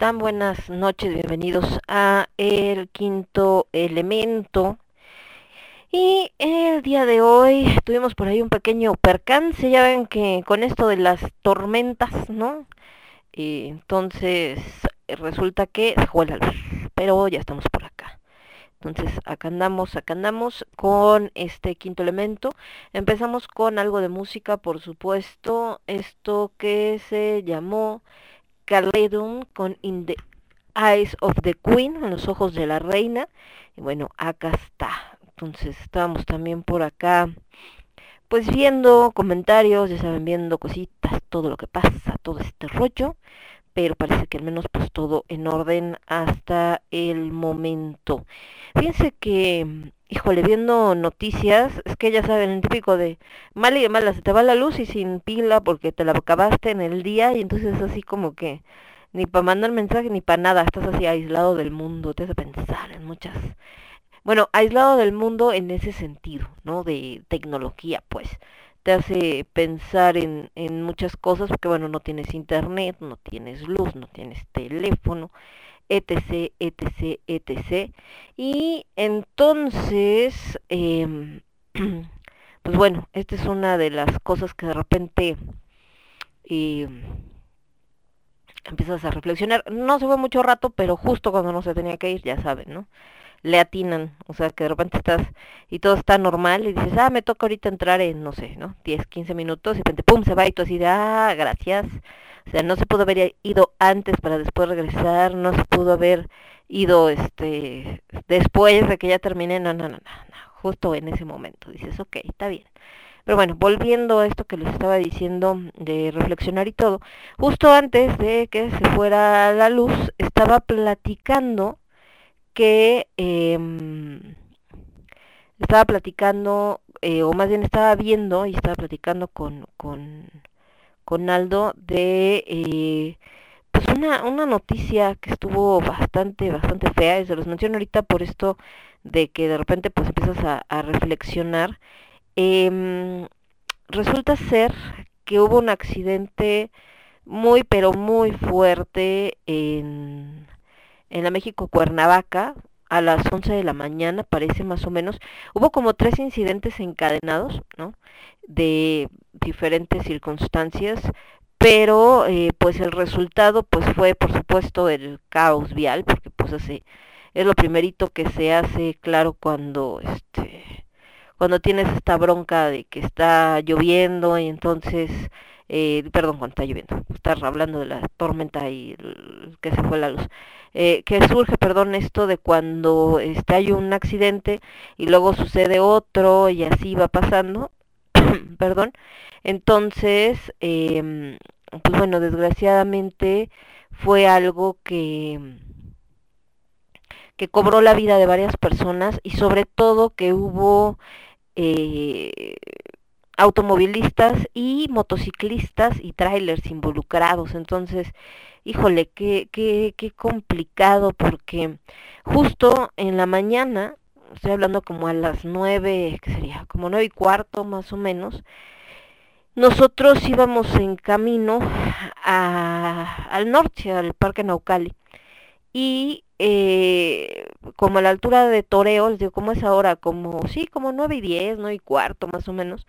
están? Buenas noches, bienvenidos a El Quinto Elemento. Y el día de hoy tuvimos por ahí un pequeño percance, ya ven que con esto de las tormentas, ¿no? Y entonces resulta que pero ya estamos por acá. Entonces acá andamos, acá andamos con este quinto elemento. Empezamos con algo de música, por supuesto, esto que se llamó Caledon con In the Eyes of the Queen, en los ojos de la reina. Y bueno, acá está. Entonces estábamos también por acá, pues viendo comentarios, ya saben, viendo cositas, todo lo que pasa, todo este rollo. Pero parece que al menos pues todo en orden hasta el momento. Fíjense que, híjole, viendo noticias, es que ya saben, el típico de mal y de mala, se te va la luz y sin pila porque te la acabaste en el día y entonces es así como que ni para mandar mensaje ni para nada, estás así aislado del mundo, te hace pensar en muchas... Bueno, aislado del mundo en ese sentido, ¿no? De tecnología, pues. Te hace pensar en, en muchas cosas porque, bueno, no tienes internet, no tienes luz, no tienes teléfono, etc, etc, etc. Y entonces, eh, pues bueno, esta es una de las cosas que de repente eh, empiezas a reflexionar. No se fue mucho rato, pero justo cuando no se tenía que ir, ya saben, ¿no? Le atinan, o sea, que de repente estás y todo está normal y dices, ah, me toca ahorita entrar en, no sé, ¿no? 10, 15 minutos y de repente, pum, se va y tú así de, ah, gracias. O sea, no se pudo haber ido antes para después regresar, no se pudo haber ido este después de que ya terminé, no, no, no, no, no, justo en ese momento. Dices, ok, está bien. Pero bueno, volviendo a esto que les estaba diciendo de reflexionar y todo, justo antes de que se fuera la luz, estaba platicando que eh, estaba platicando, eh, o más bien estaba viendo y estaba platicando con, con, con Aldo de eh, pues una, una noticia que estuvo bastante, bastante fea, y se los menciono ahorita por esto de que de repente pues empiezas a, reflexionar. Eh, resulta ser que hubo un accidente muy pero muy fuerte en, en la México Cuernavaca a las 11 de la mañana, parece más o menos. Hubo como tres incidentes encadenados, ¿no? De diferentes circunstancias, pero eh, pues el resultado pues fue por supuesto el caos vial, porque pues así es lo primerito que se hace claro cuando este cuando tienes esta bronca de que está lloviendo y entonces, eh, perdón, cuando está lloviendo, estar hablando de la tormenta y que se fue la luz, eh, que surge, perdón, esto de cuando este, hay un accidente y luego sucede otro y así va pasando, perdón, entonces, eh, pues bueno, desgraciadamente fue algo que que cobró la vida de varias personas y sobre todo que hubo eh, automovilistas y motociclistas y trailers involucrados. Entonces, híjole, qué, qué, qué complicado porque justo en la mañana, estoy hablando como a las nueve, que sería como nueve y cuarto más o menos, nosotros íbamos en camino a, al norte, al Parque Naucali, y eh, como a la altura de Toreo, les digo, ¿cómo es ahora? Como, sí, como nueve y diez, nueve y cuarto más o menos.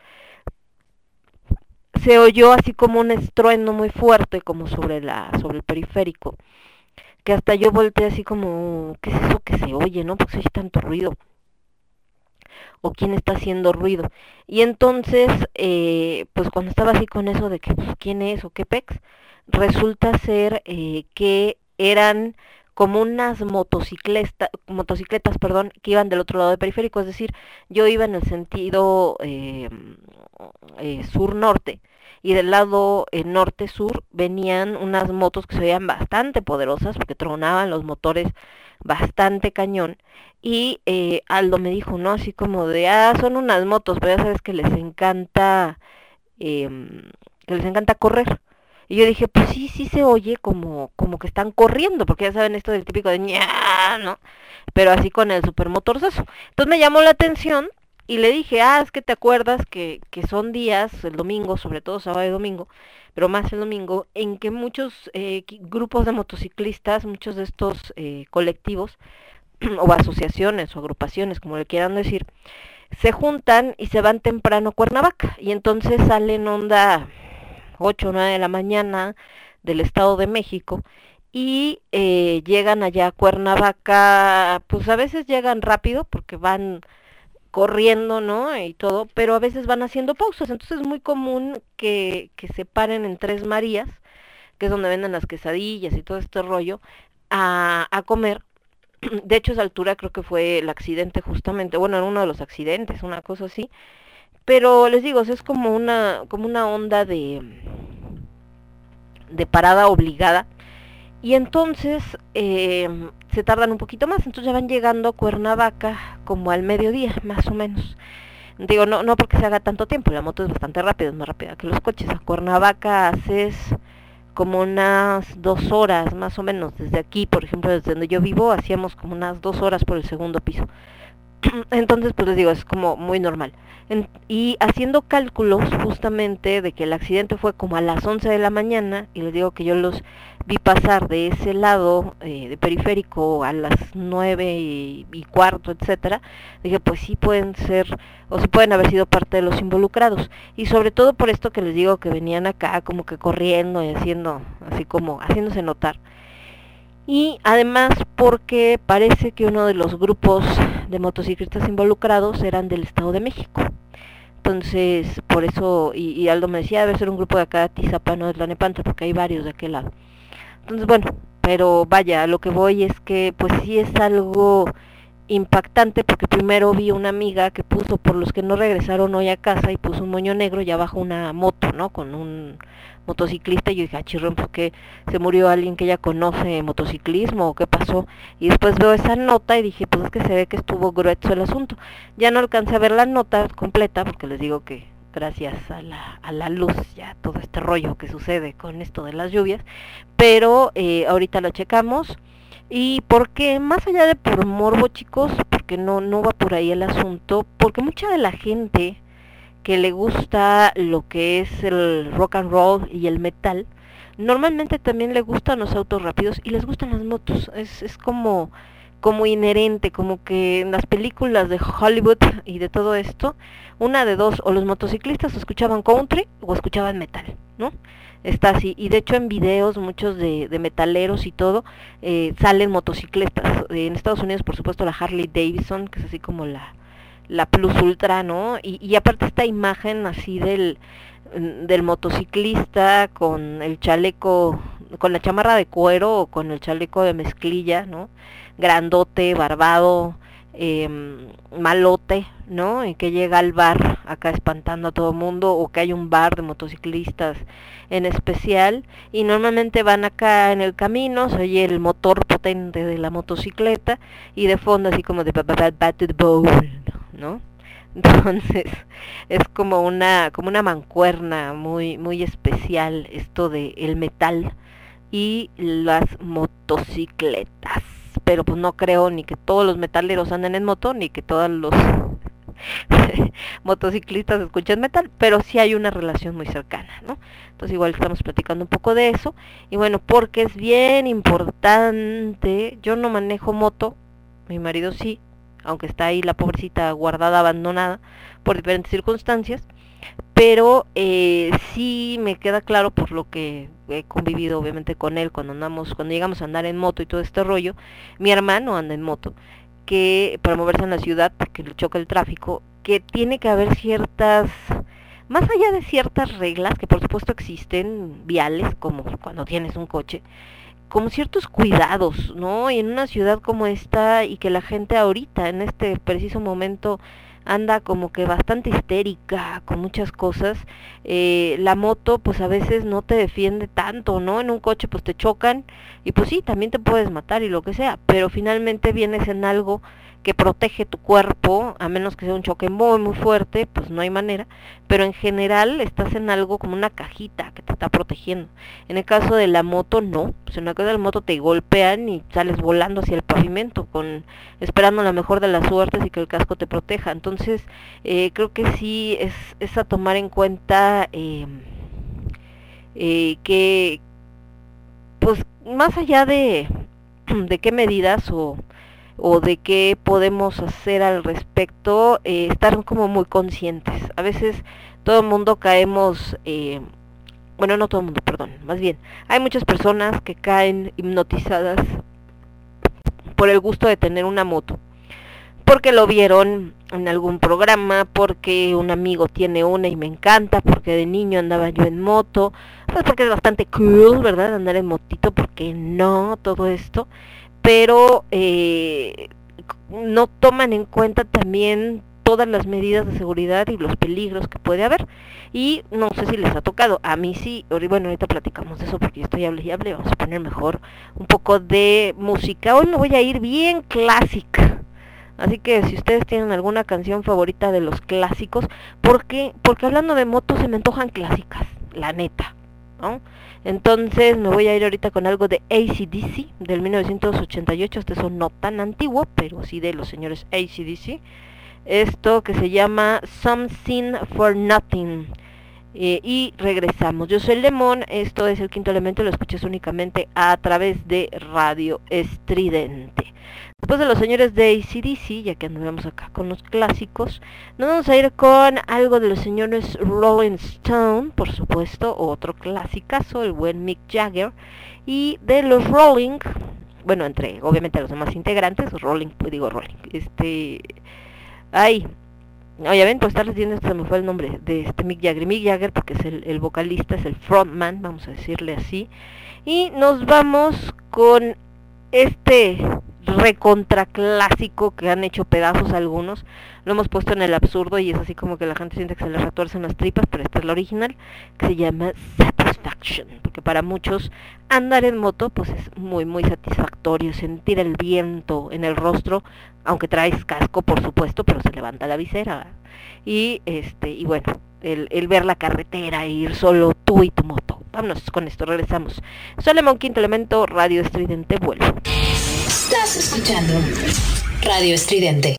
Se oyó así como un estruendo muy fuerte, como sobre la, sobre el periférico. Que hasta yo volteé así como, ¿qué es eso que se oye, no? Porque se oye tanto ruido. O quién está haciendo ruido. Y entonces, eh, pues cuando estaba así con eso de que, pues, ¿quién es o qué pex? Resulta ser eh, que eran como unas motocicletas, motocicletas perdón, que iban del otro lado del periférico, es decir, yo iba en el sentido eh, eh, sur-norte y del lado eh, norte-sur venían unas motos que se veían bastante poderosas porque tronaban los motores bastante cañón y eh, Aldo me dijo, ¿no? Así como de, ah, son unas motos, pero ya sabes que les encanta, eh, que les encanta correr Y yo dije, pues sí, sí se oye como, como que están corriendo, porque ya saben esto del típico de ña, ¿no? Pero así con el supermotorzazo. Entonces me llamó la atención y le dije, ah, es que te acuerdas que, que son días, el domingo, sobre todo sábado y domingo, pero más el domingo, en que muchos eh, grupos de motociclistas, muchos de estos eh, colectivos, o asociaciones o agrupaciones, como le quieran decir, se juntan y se van temprano a Cuernavaca. Y entonces salen onda 8 o 9 de la mañana del Estado de México y eh, llegan allá a Cuernavaca, pues a veces llegan rápido porque van corriendo, ¿no? Y todo, pero a veces van haciendo pausas. Entonces es muy común que, que se paren en Tres Marías, que es donde venden las quesadillas y todo este rollo, a, a comer. De hecho, esa altura creo que fue el accidente justamente, bueno, era uno de los accidentes, una cosa así. Pero les digo, es como una, como una onda de, de parada obligada. Y entonces eh, se tardan un poquito más, entonces ya van llegando a Cuernavaca como al mediodía, más o menos. Digo, no, no porque se haga tanto tiempo, la moto es bastante rápida, es más rápida que los coches. A Cuernavaca haces como unas dos horas, más o menos, desde aquí, por ejemplo, desde donde yo vivo, hacíamos como unas dos horas por el segundo piso. Entonces, pues les digo, es como muy normal. Y haciendo cálculos justamente de que el accidente fue como a las 11 de la mañana, y les digo que yo los vi pasar de ese lado eh, de periférico a las 9 y, cuarto, etcétera, dije, pues sí pueden ser, o sí pueden haber sido parte de los involucrados. Y sobre todo por esto que les digo que venían acá como que corriendo y haciendo, así como haciéndose notar y además porque parece que uno de los grupos de motociclistas involucrados eran del Estado de México. Entonces, por eso, y, Aldo me decía, debe ser un grupo de acá de Tizapa, no de la Nepanta, porque hay varios de aquel lado. Entonces, bueno, pero vaya, lo que voy es que pues sí es algo impactante porque primero vi una amiga que puso por los que no regresaron hoy a casa y puso un moño negro y abajo una moto, ¿no? Con un motociclista y yo dije, ah, chirrón, ¿por qué se murió alguien que ella conoce motociclismo o qué pasó? Y después veo esa nota y dije, pues es que se ve que estuvo grueso el asunto. Ya no alcancé a ver la nota completa porque les digo que gracias a la, a la luz, ya todo este rollo que sucede con esto de las lluvias, pero eh, ahorita lo checamos. Y porque más allá de por morbo, chicos, porque no, no va por ahí el asunto, porque mucha de la gente que le gusta lo que es el rock and roll y el metal, normalmente también le gustan los autos rápidos y les gustan las motos. Es, es como, como inherente, como que en las películas de Hollywood y de todo esto, una de dos, o los motociclistas escuchaban country o escuchaban metal, ¿no? Está así, y de hecho en videos muchos de, de metaleros y todo, eh, salen motocicletas. En Estados Unidos, por supuesto, la Harley Davidson, que es así como la, la plus ultra, ¿no? Y, y aparte esta imagen así del, del motociclista con el chaleco, con la chamarra de cuero o con el chaleco de mezclilla, ¿no? Grandote, barbado, eh, malote, ¿no? Y que llega al bar acá espantando a todo mundo o que hay un bar de motociclistas en especial y normalmente van acá en el camino, se oye el motor potente de la motocicleta y de fondo así como de the bowl, ¿no? Entonces es como una como una mancuerna muy muy especial esto de el metal y las motocicletas. Pero pues no creo ni que todos los metaleros anden en moto ni que todos los motociclistas escuchan metal, pero sí hay una relación muy cercana, ¿no? Entonces igual estamos platicando un poco de eso. Y bueno, porque es bien importante, yo no manejo moto, mi marido sí, aunque está ahí la pobrecita guardada, abandonada por diferentes circunstancias, pero eh, sí me queda claro por lo que he convivido obviamente con él cuando andamos, cuando llegamos a andar en moto y todo este rollo, mi hermano anda en moto, que para moverse en la ciudad, porque le choca el tráfico, que tiene que haber ciertas, más allá de ciertas reglas, que por supuesto existen, viales, como cuando tienes un coche, como ciertos cuidados, ¿no? Y en una ciudad como esta y que la gente ahorita, en este preciso momento, anda como que bastante histérica con muchas cosas, eh, la moto pues a veces no te defiende tanto, ¿no? En un coche pues te chocan y pues sí, también te puedes matar y lo que sea, pero finalmente vienes en algo que protege tu cuerpo, a menos que sea un choque muy muy fuerte, pues no hay manera, pero en general estás en algo como una cajita que te está protegiendo. En el caso de la moto no, pues en el caso de la moto te golpean y sales volando hacia el pavimento con esperando la mejor de las suertes y que el casco te proteja. Entonces eh, creo que sí es, es a tomar en cuenta eh, eh, que pues más allá de, de qué medidas o, o de qué podemos hacer al respecto, eh, estar como muy conscientes. A veces todo el mundo caemos, eh, bueno, no todo el mundo, perdón, más bien, hay muchas personas que caen hipnotizadas por el gusto de tener una moto. Porque lo vieron en algún programa, porque un amigo tiene una y me encanta, porque de niño andaba yo en moto, pues porque es bastante cool, ¿verdad? Andar en motito, porque no, todo esto pero eh, no toman en cuenta también todas las medidas de seguridad y los peligros que puede haber. Y no sé si les ha tocado, a mí sí, bueno, ahorita platicamos de eso porque estoy hable y hable, vamos a poner mejor un poco de música. Hoy me voy a ir bien clásica. Así que si ustedes tienen alguna canción favorita de los clásicos, porque porque hablando de motos se me antojan clásicas, la neta, Entonces me voy a ir ahorita con algo de ACDC del 1988. Este son no tan antiguo, pero sí de los señores ACDC. Esto que se llama Something for Nothing. Eh, y regresamos. Yo soy Lemón, esto es el quinto elemento, lo escuchas únicamente a través de Radio Estridente. Después de los señores de ACDC, ya que andamos acá con los clásicos, nos vamos a ir con algo de los señores Rolling Stone, por supuesto, otro clásicazo, el buen Mick Jagger, y de los Rolling, bueno, entre obviamente los demás integrantes, Rolling, pues digo Rolling, este, ay, ven, pues estarles diciendo, se me fue el nombre de este Mick Jagger, Mick Jagger porque es el, el vocalista, es el frontman, vamos a decirle así, y nos vamos con este recontra clásico que han hecho pedazos algunos. Lo hemos puesto en el absurdo y es así como que la gente siente que se le retuercen las tripas, pero esta es la original, que se llama Porque para muchos andar en moto pues es muy muy satisfactorio, sentir el viento en el rostro, aunque traes casco por supuesto, pero se levanta la visera. Y este, y bueno, el, el ver la carretera e ir solo tú y tu moto. Vámonos con esto, regresamos. Solemon Quinto Elemento, Radio Estridente, vuelvo. Estás escuchando Radio Estridente.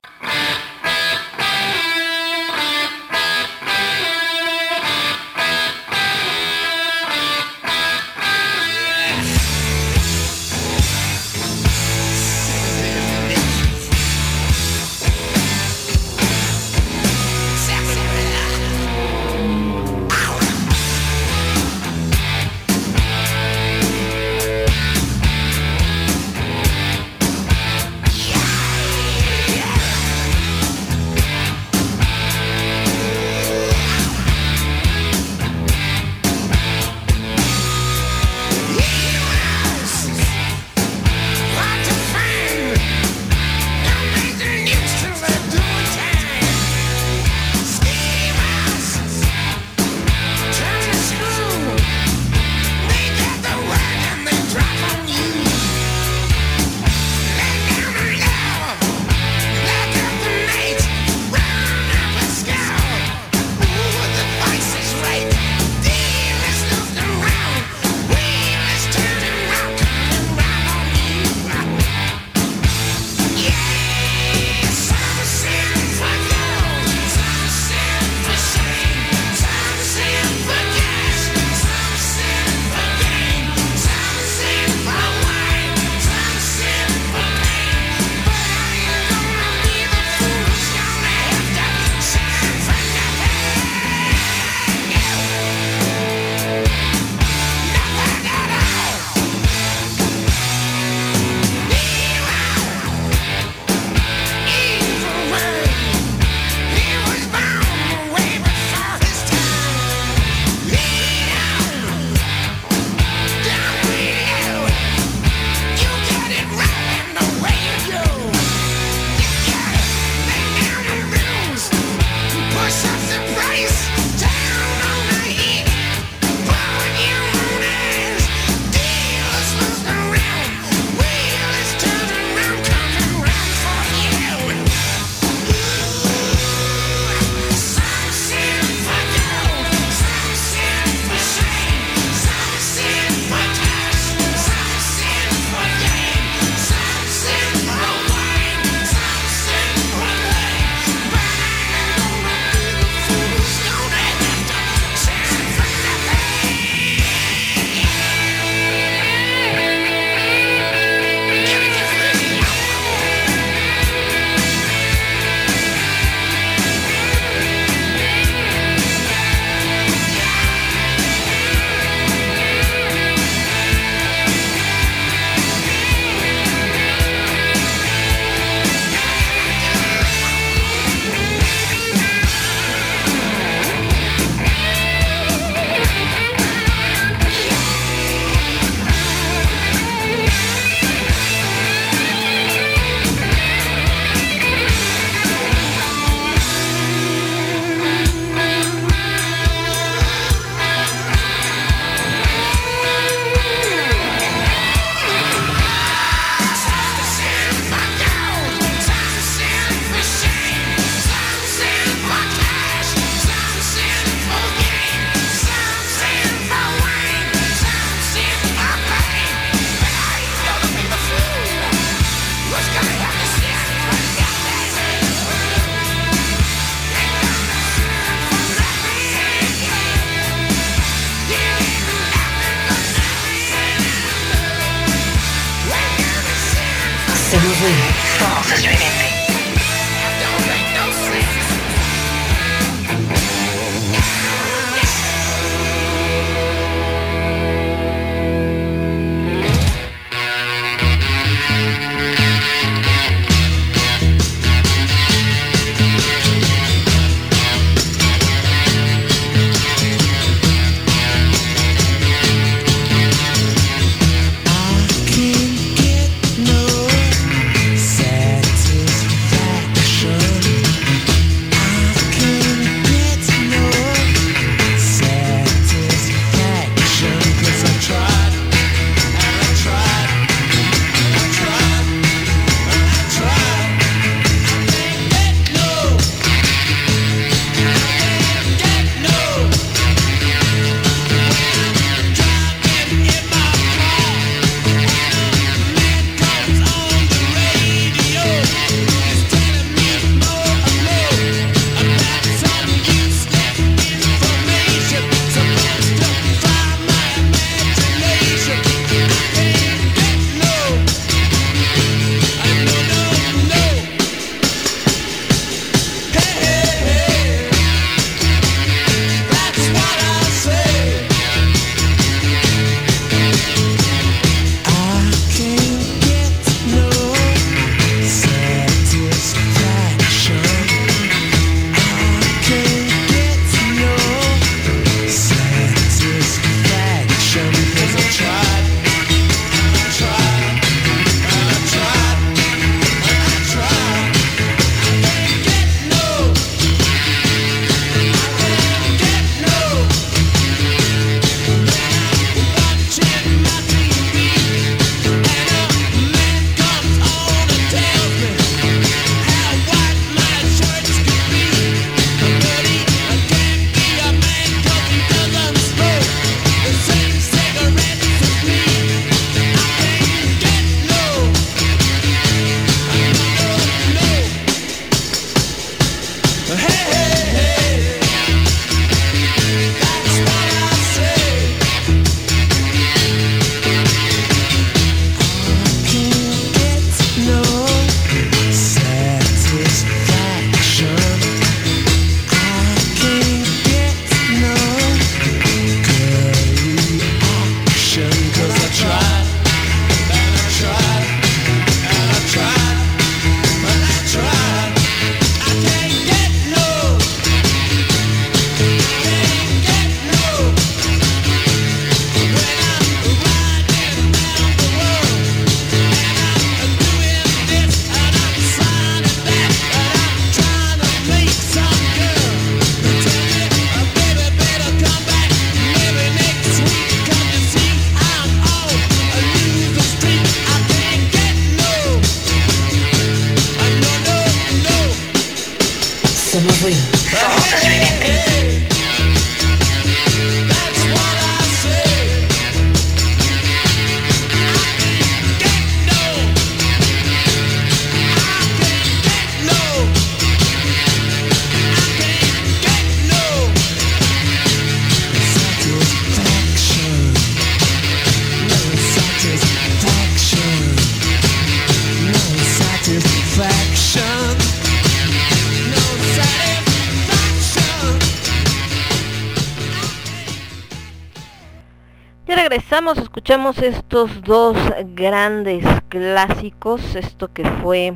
Escuchamos estos dos grandes clásicos, esto que fue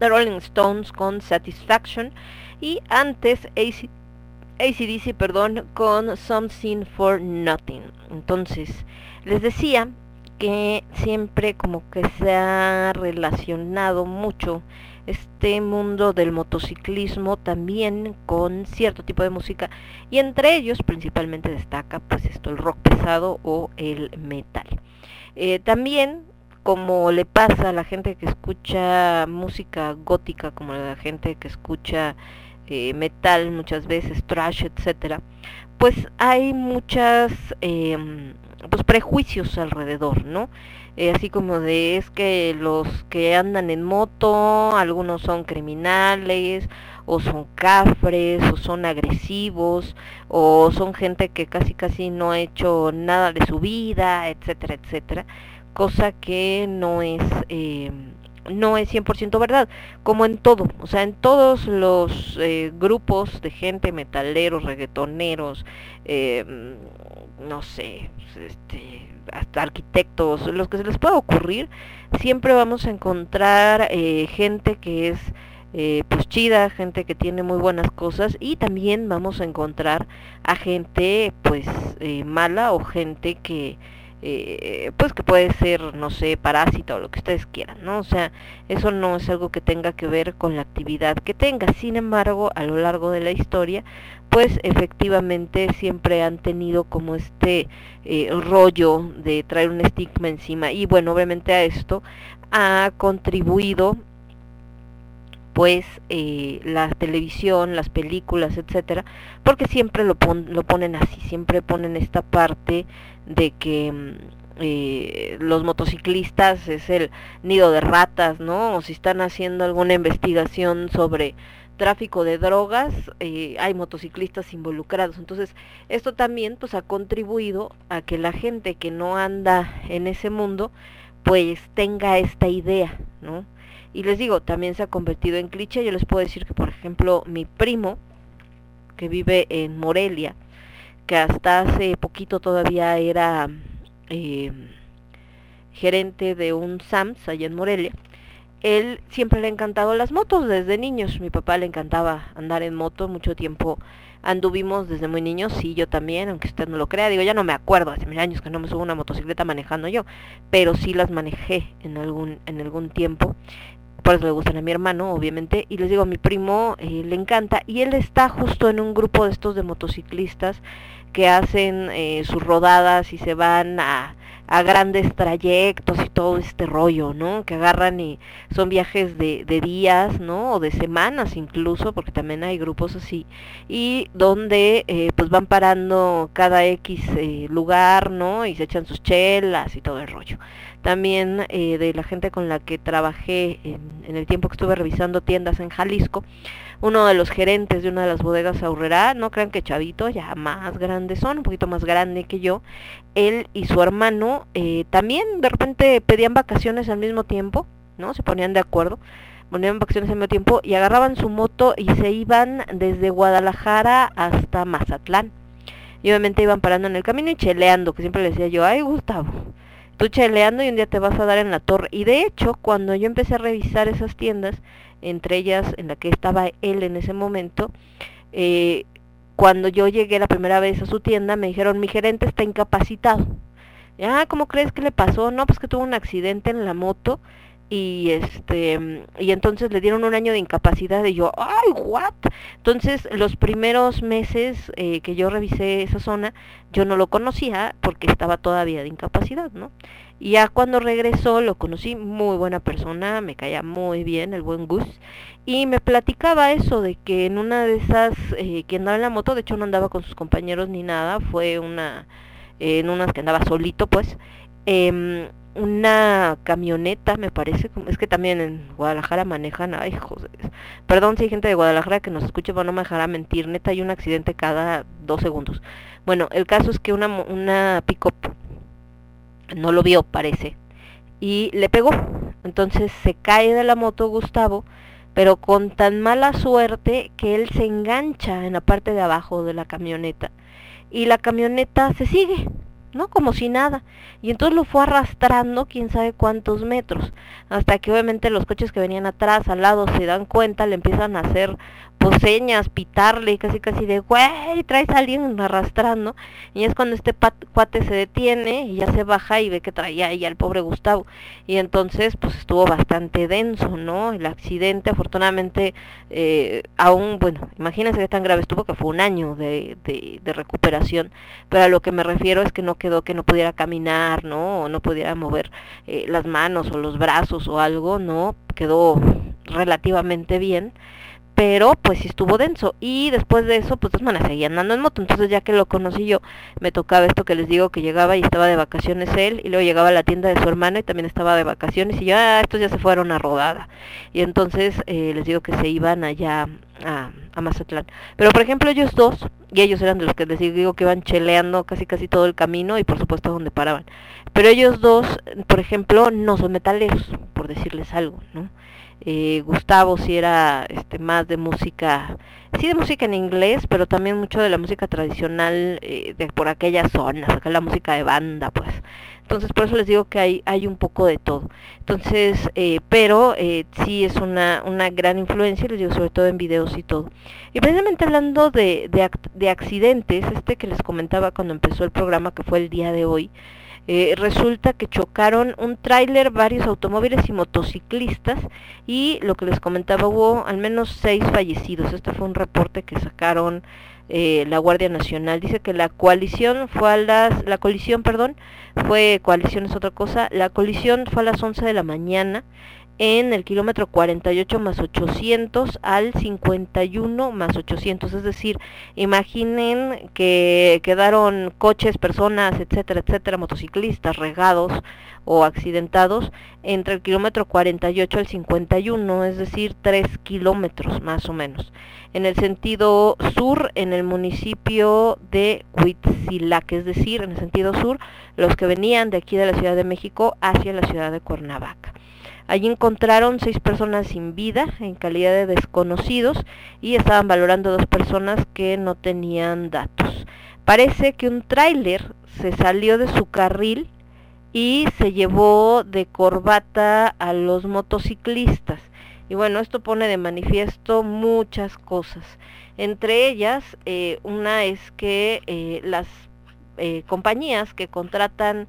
The Rolling Stones con Satisfaction y antes AC, ACDC, perdón, con Something for Nothing. Entonces, les decía que siempre como que se ha relacionado mucho este mundo del motociclismo también con cierto tipo de música y entre ellos principalmente destaca pues esto el rock pesado o el metal. Eh, también como le pasa a la gente que escucha música gótica, como la gente que escucha eh, metal muchas veces, trash, etcétera, pues hay muchas em, pues prejuicios alrededor, ¿no? Eh, así como de es que los que andan en moto, algunos son criminales, o son cafres, o son agresivos, o son gente que casi casi no ha hecho nada de su vida, etcétera, etcétera. cosa que no es eh, no es 100% verdad, como en todo, o sea, en todos los eh, grupos de gente, metaleros, reggaetoneros, eh, no sé, este, hasta arquitectos, los que se les pueda ocurrir, siempre vamos a encontrar eh, gente que es eh, pues chida, gente que tiene muy buenas cosas y también vamos a encontrar a gente pues eh, mala o gente que eh, pues que puede ser, no sé, parásita o lo que ustedes quieran, ¿no? O sea, eso no es algo que tenga que ver con la actividad que tenga. Sin embargo, a lo largo de la historia, pues efectivamente siempre han tenido como este eh, rollo de traer un estigma encima. Y bueno, obviamente a esto ha contribuido pues eh, la televisión, las películas, etcétera, porque siempre lo, pon, lo ponen así, siempre ponen esta parte de que mm, eh, los motociclistas es el nido de ratas, ¿no? O si están haciendo alguna investigación sobre tráfico de drogas, eh, hay motociclistas involucrados. Entonces, esto también pues ha contribuido a que la gente que no anda en ese mundo pues tenga esta idea, ¿no? Y les digo, también se ha convertido en cliché. Yo les puedo decir que, por ejemplo, mi primo, que vive en Morelia, que hasta hace poquito todavía era eh, gerente de un SAMS allá en Morelia, él siempre le ha encantado las motos desde niños. Mi papá le encantaba andar en moto mucho tiempo. Anduvimos desde muy niños, sí, yo también, aunque usted no lo crea. Digo, ya no me acuerdo, hace mil años que no me subo una motocicleta manejando yo, pero sí las manejé en algún, en algún tiempo por eso le gustan a mi hermano, obviamente, y les digo, a mi primo eh, le encanta, y él está justo en un grupo de estos de motociclistas que hacen eh, sus rodadas y se van a, a, grandes trayectos y todo este rollo, ¿no? Que agarran y son viajes de, de, días, ¿no? O de semanas incluso, porque también hay grupos así, y donde eh, pues van parando cada X eh, lugar, ¿no? Y se echan sus chelas y todo el rollo también eh, de la gente con la que trabajé en, en, el tiempo que estuve revisando tiendas en Jalisco, uno de los gerentes de una de las bodegas Aurrera, no crean que chavito, ya más grandes son, un poquito más grande que yo, él y su hermano eh, también de repente pedían vacaciones al mismo tiempo, ¿no? Se ponían de acuerdo, ponían vacaciones al mismo tiempo y agarraban su moto y se iban desde Guadalajara hasta Mazatlán. Y obviamente iban parando en el camino y cheleando, que siempre le decía yo, ay Gustavo, tú cheleando y un día te vas a dar en la torre. Y de hecho, cuando yo empecé a revisar esas tiendas, entre ellas en la que estaba él en ese momento, eh, cuando yo llegué la primera vez a su tienda, me dijeron, mi gerente está incapacitado. Ah, ¿cómo crees que le pasó? No, pues que tuvo un accidente en la moto y este y entonces le dieron un año de incapacidad y yo ay what entonces los primeros meses eh, que yo revisé esa zona yo no lo conocía porque estaba todavía de incapacidad no y ya cuando regresó lo conocí muy buena persona me caía muy bien el buen Gus y me platicaba eso de que en una de esas eh, que andaba en la moto de hecho no andaba con sus compañeros ni nada fue una eh, en unas que andaba solito pues eh, una camioneta, me parece, es que también en Guadalajara manejan, ay, joder, perdón si hay gente de Guadalajara que nos escuche, pero no me dejará mentir, neta hay un accidente cada dos segundos. Bueno, el caso es que una, una pick-up no lo vio, parece, y le pegó. Entonces se cae de la moto Gustavo, pero con tan mala suerte que él se engancha en la parte de abajo de la camioneta y la camioneta se sigue ¿no? Como si nada. Y entonces lo fue arrastrando quién sabe cuántos metros, hasta que obviamente los coches que venían atrás, al lado, se dan cuenta, le empiezan a hacer señas, pitarle, casi casi de, güey, traes a alguien arrastrando. Y es cuando este cuate se detiene y ya se baja y ve que traía ahí al pobre Gustavo. Y entonces pues estuvo bastante denso, ¿no? El accidente, afortunadamente, eh, aún, bueno, imagínense que tan grave estuvo que fue un año de, de, de recuperación. Pero a lo que me refiero es que no quedó que no pudiera caminar, ¿no? O no pudiera mover eh, las manos o los brazos o algo, ¿no? Quedó relativamente bien pero pues sí estuvo denso. Y después de eso, pues man seguía andando en moto. Entonces ya que lo conocí yo, me tocaba esto que les digo que llegaba y estaba de vacaciones él, y luego llegaba a la tienda de su hermana y también estaba de vacaciones, y ya ah, estos ya se fueron a rodada. Y entonces eh, les digo que se iban allá a, a, Mazatlán. Pero por ejemplo ellos dos, y ellos eran de los que les digo que iban cheleando casi casi todo el camino y por supuesto donde paraban. Pero ellos dos, por ejemplo, no son metaleros, por decirles algo, ¿no? Eh, Gustavo sí era este, más de música, sí de música en inglés, pero también mucho de la música tradicional eh, de por aquellas zonas, acá la música de banda, pues. Entonces por eso les digo que hay, hay un poco de todo. Entonces, eh, pero eh, sí es una, una gran influencia, les digo, sobre todo en videos y todo. Y precisamente hablando de, de, de accidentes, este que les comentaba cuando empezó el programa, que fue el día de hoy, eh, resulta que chocaron un tráiler, varios automóviles y motociclistas y lo que les comentaba hubo al menos seis fallecidos. Este fue un reporte que sacaron eh, la Guardia Nacional. Dice que la coalición fue a las, la colisión, perdón, fue coalición es otra cosa. La colisión fue a las 11 de la mañana en el kilómetro 48 más 800 al 51 más 800. Es decir, imaginen que quedaron coches, personas, etcétera, etcétera, motociclistas regados o accidentados entre el kilómetro 48 al 51, es decir, 3 kilómetros más o menos. En el sentido sur, en el municipio de Huitzilac, es decir, en el sentido sur, los que venían de aquí de la Ciudad de México hacia la ciudad de Cuernavaca. Allí encontraron seis personas sin vida en calidad de desconocidos y estaban valorando dos personas que no tenían datos. Parece que un tráiler se salió de su carril y se llevó de corbata a los motociclistas. Y bueno, esto pone de manifiesto muchas cosas. Entre ellas, eh, una es que eh, las eh, compañías que contratan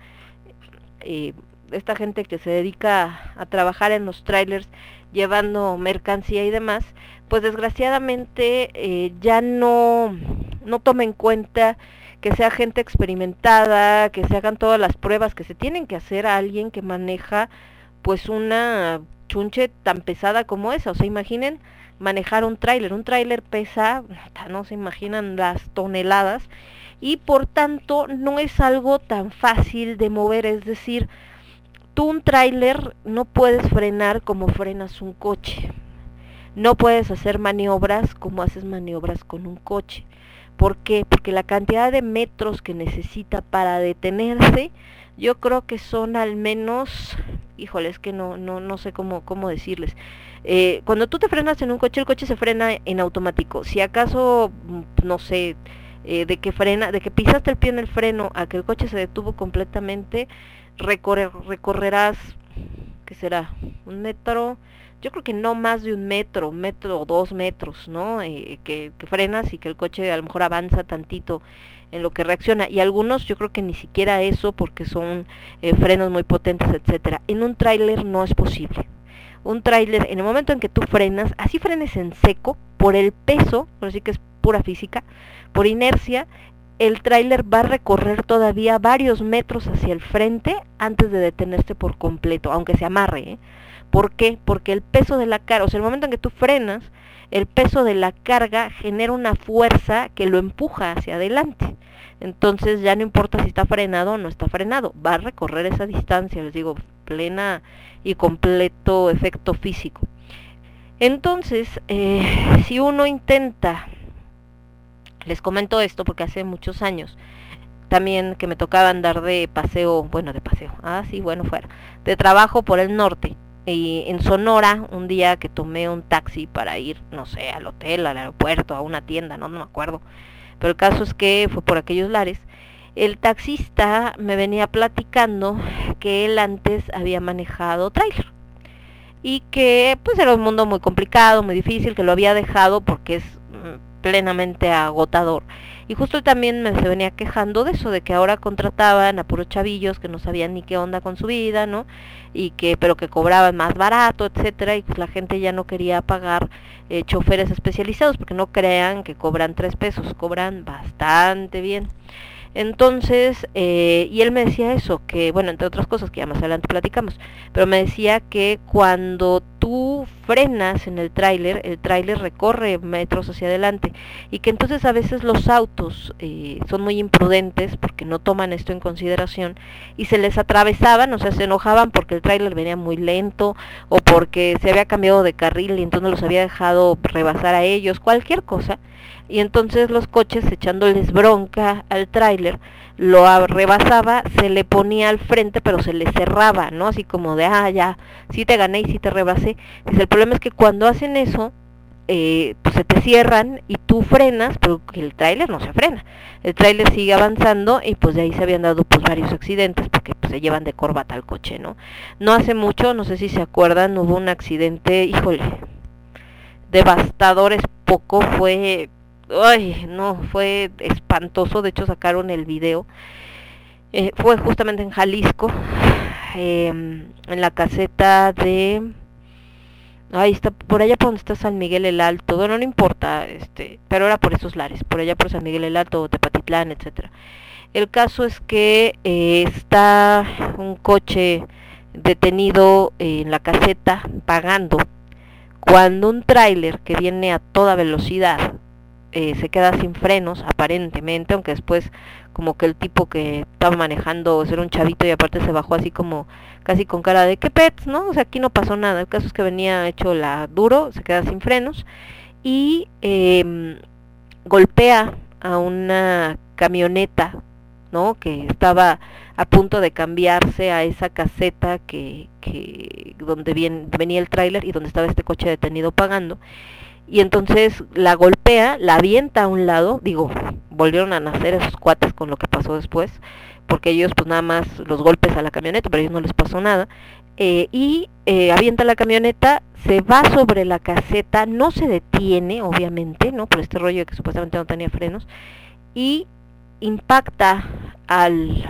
esta gente que se dedica a trabajar en los trailers llevando mercancía y demás, pues desgraciadamente eh, ya no, no toma en cuenta que sea gente experimentada, que se hagan todas las pruebas que se tienen que hacer a alguien que maneja pues una chunche tan pesada como esa. O sea, imaginen manejar un tráiler. Un tráiler pesa, no se imaginan las toneladas, y por tanto no es algo tan fácil de mover, es decir, tú un tráiler no puedes frenar como frenas un coche. No puedes hacer maniobras como haces maniobras con un coche. ¿Por qué? Porque la cantidad de metros que necesita para detenerse, yo creo que son al menos, híjole, es que no, no, no sé cómo, cómo decirles. Eh, cuando tú te frenas en un coche, el coche se frena en automático. Si acaso, no sé, eh, de que frena, de que pisaste el pie en el freno a que el coche se detuvo completamente, recorrer, recorrerás, ¿qué será? Un metro, yo creo que no más de un metro, metro o dos metros, ¿no? Eh, que, que, frenas y que el coche a lo mejor avanza tantito en lo que reacciona. Y algunos yo creo que ni siquiera eso porque son eh, frenos muy potentes, etcétera. En un tráiler no es posible. Un tráiler, en el momento en que tú frenas, así frenes en seco, por el peso, así que es pura física, por inercia, el tráiler va a recorrer todavía varios metros hacia el frente antes de detenerse por completo, aunque se amarre. ¿eh? ¿Por qué? Porque el peso de la carga, o sea, el momento en que tú frenas, el peso de la carga genera una fuerza que lo empuja hacia adelante. Entonces ya no importa si está frenado o no está frenado, va a recorrer esa distancia, les digo, plena y completo efecto físico. Entonces, eh, si uno intenta les comento esto porque hace muchos años también que me tocaba andar de paseo, bueno, de paseo, ah, sí, bueno, fuera, de trabajo por el norte. Y en Sonora, un día que tomé un taxi para ir, no sé, al hotel, al aeropuerto, a una tienda, no, no me acuerdo. Pero el caso es que fue por aquellos lares. El taxista me venía platicando que él antes había manejado trailer y que pues era un mundo muy complicado, muy difícil, que lo había dejado porque es plenamente agotador. Y justo también me se venía quejando de eso, de que ahora contrataban a puros chavillos que no sabían ni qué onda con su vida, ¿no? Y que, pero que cobraban más barato, etcétera, y pues la gente ya no quería pagar eh, choferes especializados, porque no crean que cobran tres pesos, cobran bastante bien. Entonces, eh, y él me decía eso, que bueno, entre otras cosas que ya más adelante platicamos, pero me decía que cuando tú frenas en el tráiler, el tráiler recorre metros hacia adelante y que entonces a veces los autos eh, son muy imprudentes porque no toman esto en consideración y se les atravesaban, o sea, se enojaban porque el tráiler venía muy lento o porque se había cambiado de carril y entonces los había dejado rebasar a ellos, cualquier cosa. Y entonces los coches echándoles bronca al tráiler lo rebasaba, se le ponía al frente, pero se le cerraba, ¿no? Así como de, ah, ya, sí te gané y sí te rebasé. Dice, el problema es que cuando hacen eso, eh, pues se te cierran y tú frenas, pero el tráiler no se frena. El tráiler sigue avanzando y pues de ahí se habían dado pues varios accidentes porque pues, se llevan de corbata al coche, ¿no? No hace mucho, no sé si se acuerdan, hubo un accidente, híjole, devastador es poco, fue ay, no, fue espantoso, de hecho sacaron el video. Eh, fue justamente en Jalisco, em, en la caseta de... Ahí está, por allá por donde está San Miguel el Alto, bueno, no importa, este, pero era por esos lares, por allá por San Miguel el Alto, Tepatitlán, etcétera. El caso es que eh, está un coche detenido en la caseta pagando cuando un tráiler que viene a toda velocidad eh, se queda sin frenos aparentemente, aunque después como que el tipo que estaba manejando era un chavito y aparte se bajó así como casi con cara de que pets, ¿no? O sea, aquí no pasó nada. El caso es que venía hecho la duro, se queda sin frenos y em, golpea a una camioneta, ¿no? Que estaba a punto de cambiarse a esa caseta que, que donde venía el tráiler y donde estaba este coche detenido pagando y entonces la golpea, la avienta a un lado, digo, volvieron a nacer esos cuates con lo que pasó después, porque ellos pues nada más los golpes a la camioneta, pero a ellos no les pasó nada, eh, y eh, avienta la camioneta, se va sobre la caseta, no se detiene, obviamente, ¿no? Por este rollo que supuestamente no tenía frenos, y impacta al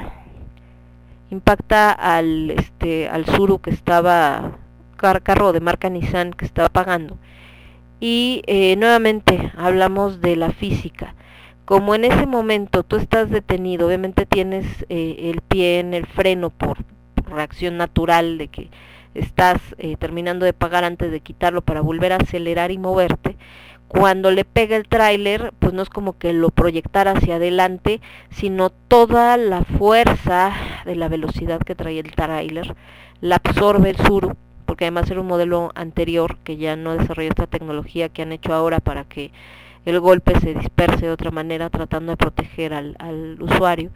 impacta al este al Suru que estaba carro de marca Nissan que estaba pagando y eh, nuevamente hablamos de la física. Como en ese momento tú estás detenido, obviamente tienes eh, el pie en el freno por, reacción natural de que estás eh, terminando de pagar antes de quitarlo para volver a acelerar y moverte, cuando le pega el tráiler, pues no es como que lo proyectara hacia adelante, sino toda la fuerza de la velocidad que traía el tráiler la absorbe el suru porque además era un modelo anterior que ya no desarrolló esta tecnología que han hecho ahora para que el golpe se disperse de otra manera tratando de proteger al, al usuario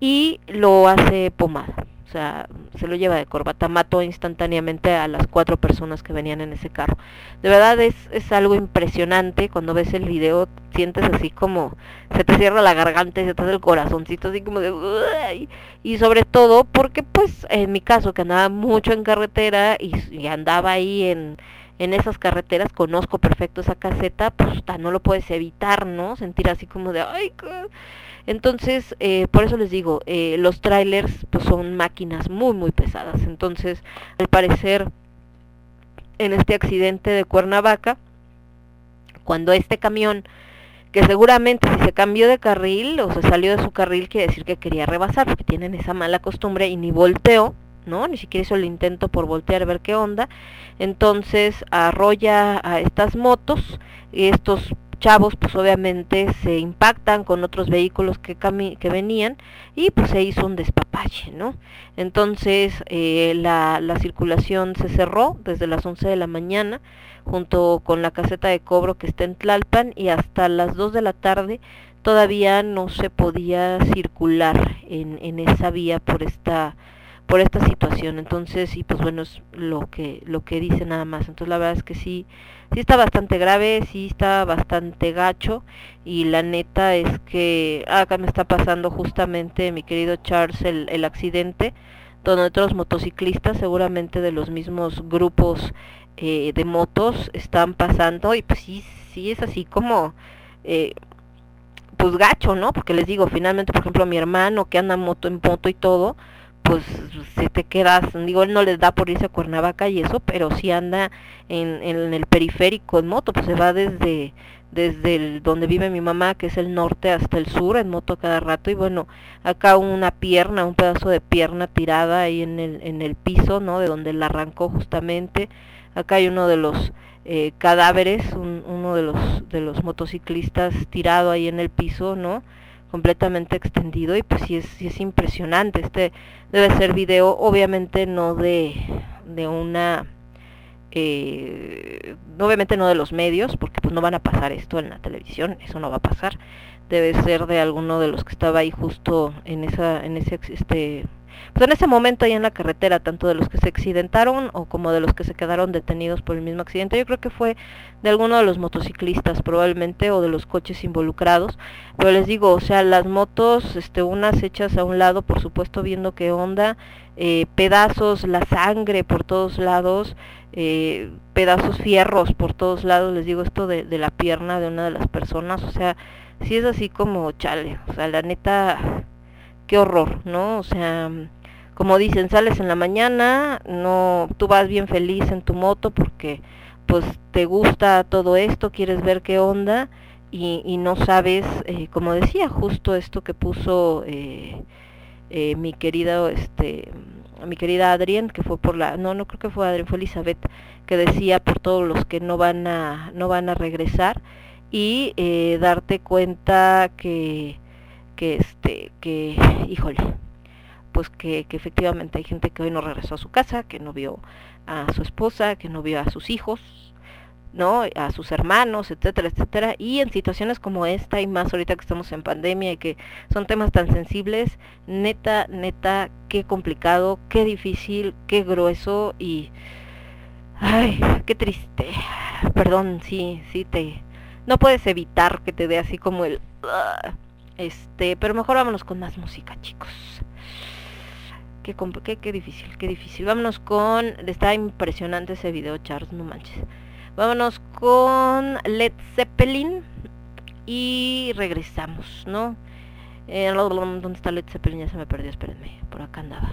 y lo hace pomada o sea, se lo lleva de corbata, mató instantáneamente a las cuatro personas que venían en ese carro. De verdad es, es algo impresionante, cuando ves el video sientes así como se te cierra la garganta y se te hace el corazoncito así como de... y sobre todo porque pues en mi caso que andaba mucho en carretera y, andaba ahí en, en esas carreteras, conozco perfecto esa caseta, pues no lo puedes evitar, ¿no? Sentir así como de... ay entonces, eh, por eso les digo, eh, los trailers pues, son máquinas muy, muy pesadas. Entonces, al parecer, en este accidente de Cuernavaca, cuando este camión, que seguramente si se cambió de carril o se salió de su carril, quiere decir que quería rebasar, porque tienen esa mala costumbre y ni volteó, ¿no? Ni siquiera hizo el intento por voltear a ver qué onda. Entonces arrolla a estas motos y estos chavos pues obviamente se impactan con otros vehículos que, que venían y pues se hizo un despapache, ¿no? Entonces eh, la, la circulación se cerró desde las 11 de la mañana junto con la caseta de cobro que está en Tlalpan y hasta las 2 de la tarde todavía no se podía circular en, en esa vía por esta por esta situación. Entonces y pues bueno es lo que lo que dice nada más. Entonces la verdad es que sí sí está bastante grave sí está bastante gacho. Y la neta es que acá me está pasando justamente mi querido Charles el, el accidente donde otros motociclistas seguramente de los mismos grupos eh, de motos están pasando. Y pues sí sí es así como eh, pues gacho no porque les digo finalmente por ejemplo mi hermano que anda moto en moto y todo pues si te quedas, digo, él no les da por irse a Cuernavaca y eso, pero si anda en, en, el periférico en moto, pues se va desde, desde donde vive mi mamá, que es el norte, hasta el sur, en moto cada rato. Y bueno, acá una pierna, un pedazo de pierna tirada ahí en el, en el piso, ¿no? De donde la arrancó justamente. Acá hay uno de los eh, cadáveres, uno de los, de los motociclistas tirado ahí en el piso, ¿no? Completamente extendido y pues sí es, sí es impresionante. Este debe ser video, obviamente no de, de una eh, obviamente no de los medios, porque pues no van a pasar esto en la televisión, eso no va a pasar. Debe ser de alguno de los que estaba ahí justo en esa, en ese, este, pues en ese momento ahí en la carretera, tanto de los que se accidentaron o como de los que se quedaron detenidos por el mismo accidente. Yo creo que fue de alguno de los motociclistas probablemente o de los coches involucrados. Pero les digo, o sea, las motos, este, unas hechas a un lado, por supuesto viendo qué onda, eh, pedazos, la sangre por todos lados, eh, pedazos fierros por todos lados, les digo esto de, de, la pierna de una de las personas, o sea, si es así como chale, o sea, la neta, qué horror, ¿no? O sea, como dicen, sales en la mañana, no, tú vas bien feliz en tu moto porque pues te gusta todo esto, quieres ver qué onda y, y no sabes, eh, como decía, justo esto que puso eh, eh, mi querida, este, mi querida Adrien, que fue por la, no, no creo que fue Adrien, fue Elizabeth, que decía por todos los que no van a, no van a regresar y eh, darte cuenta que, que este, que, híjole, pues que, que efectivamente hay gente que hoy no regresó a su casa, que no vio a su esposa, que no vio a sus hijos, ¿no? A sus hermanos, etcétera, etcétera. Y en situaciones como esta y más ahorita que estamos en pandemia y que son temas tan sensibles, neta, neta, qué complicado, qué difícil, qué grueso y... Ay, qué triste. Perdón, sí, sí te... No puedes evitar que te dé así como el... Este, pero mejor vámonos con más música, chicos. Qué, qué, qué difícil, qué difícil. Vámonos con... Está impresionante ese video, Charles, no manches. Vámonos con Led Zeppelin y regresamos, ¿no? Eh, ¿Dónde está Led Zeppelin? Ya se me perdió, espérenme. Por acá andaba.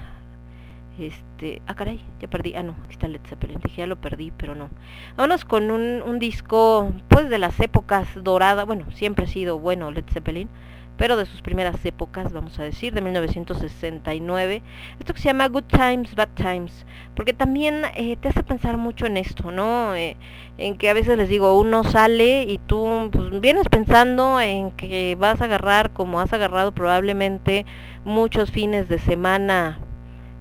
Este, ah caray, ya perdí, ah no, aquí está Led Zeppelin, dije ya lo perdí, pero no. Vámonos con un, un disco, pues de las épocas doradas, bueno, siempre ha sido bueno Led Zeppelin, pero de sus primeras épocas, vamos a decir, de 1969. Esto que se llama Good Times, Bad Times, porque también eh, te hace pensar mucho en esto, ¿no? Eh, en que a veces les digo, uno sale y tú pues, vienes pensando en que vas a agarrar, como has agarrado probablemente muchos fines de semana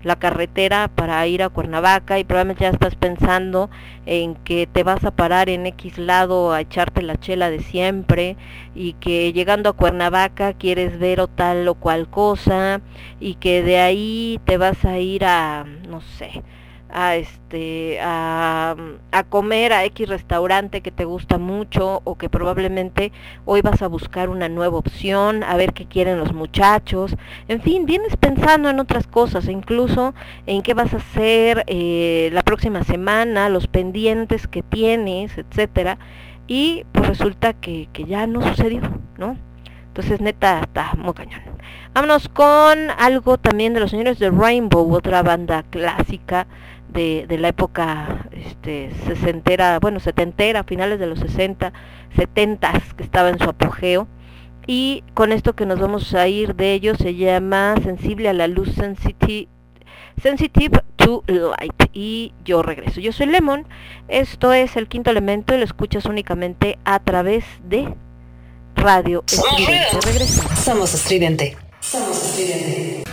la carretera para ir a Cuernavaca y probablemente ya estás pensando en que te vas a parar en X lado a echarte la chela de siempre y que llegando a Cuernavaca quieres ver o tal o cual cosa y que de ahí te vas a ir a, no sé, a este a, a, comer a X restaurante que te gusta mucho o que probablemente hoy vas a buscar una nueva opción, a ver qué quieren los muchachos, en fin, vienes pensando en otras cosas, incluso en qué vas a hacer eh, la próxima semana, los pendientes que tienes, etcétera, y pues resulta que, que ya no sucedió, ¿no? Entonces, neta, está muy cañón. Vámonos con algo también de los señores de Rainbow, otra banda clásica de, de la época este, sesentera, bueno, setentera, finales de los 60, setentas, que estaba en su apogeo. Y con esto que nos vamos a ir de ellos se llama Sensible a la Luz Sensitive, sensitive to Light. Y yo regreso. Yo soy Lemon. Esto es el quinto elemento y lo escuchas únicamente a través de Radio Estridente. Regresamos. Somos Estridente. Somos Estridente.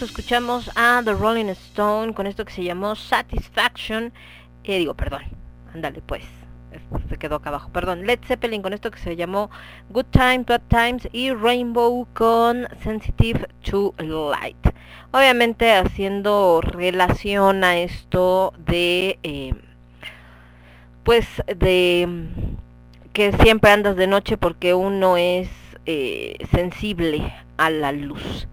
Escuchamos a The Rolling Stone con esto que se llamó Satisfaction. Eh, digo, perdón, ándale pues, se quedó acá abajo, perdón. Led Zeppelin con esto que se llamó Good Time, Bad Times y Rainbow con Sensitive to Light. Obviamente haciendo relación a esto de, eh, pues de que siempre andas de noche porque uno es eh, sensible a la luz.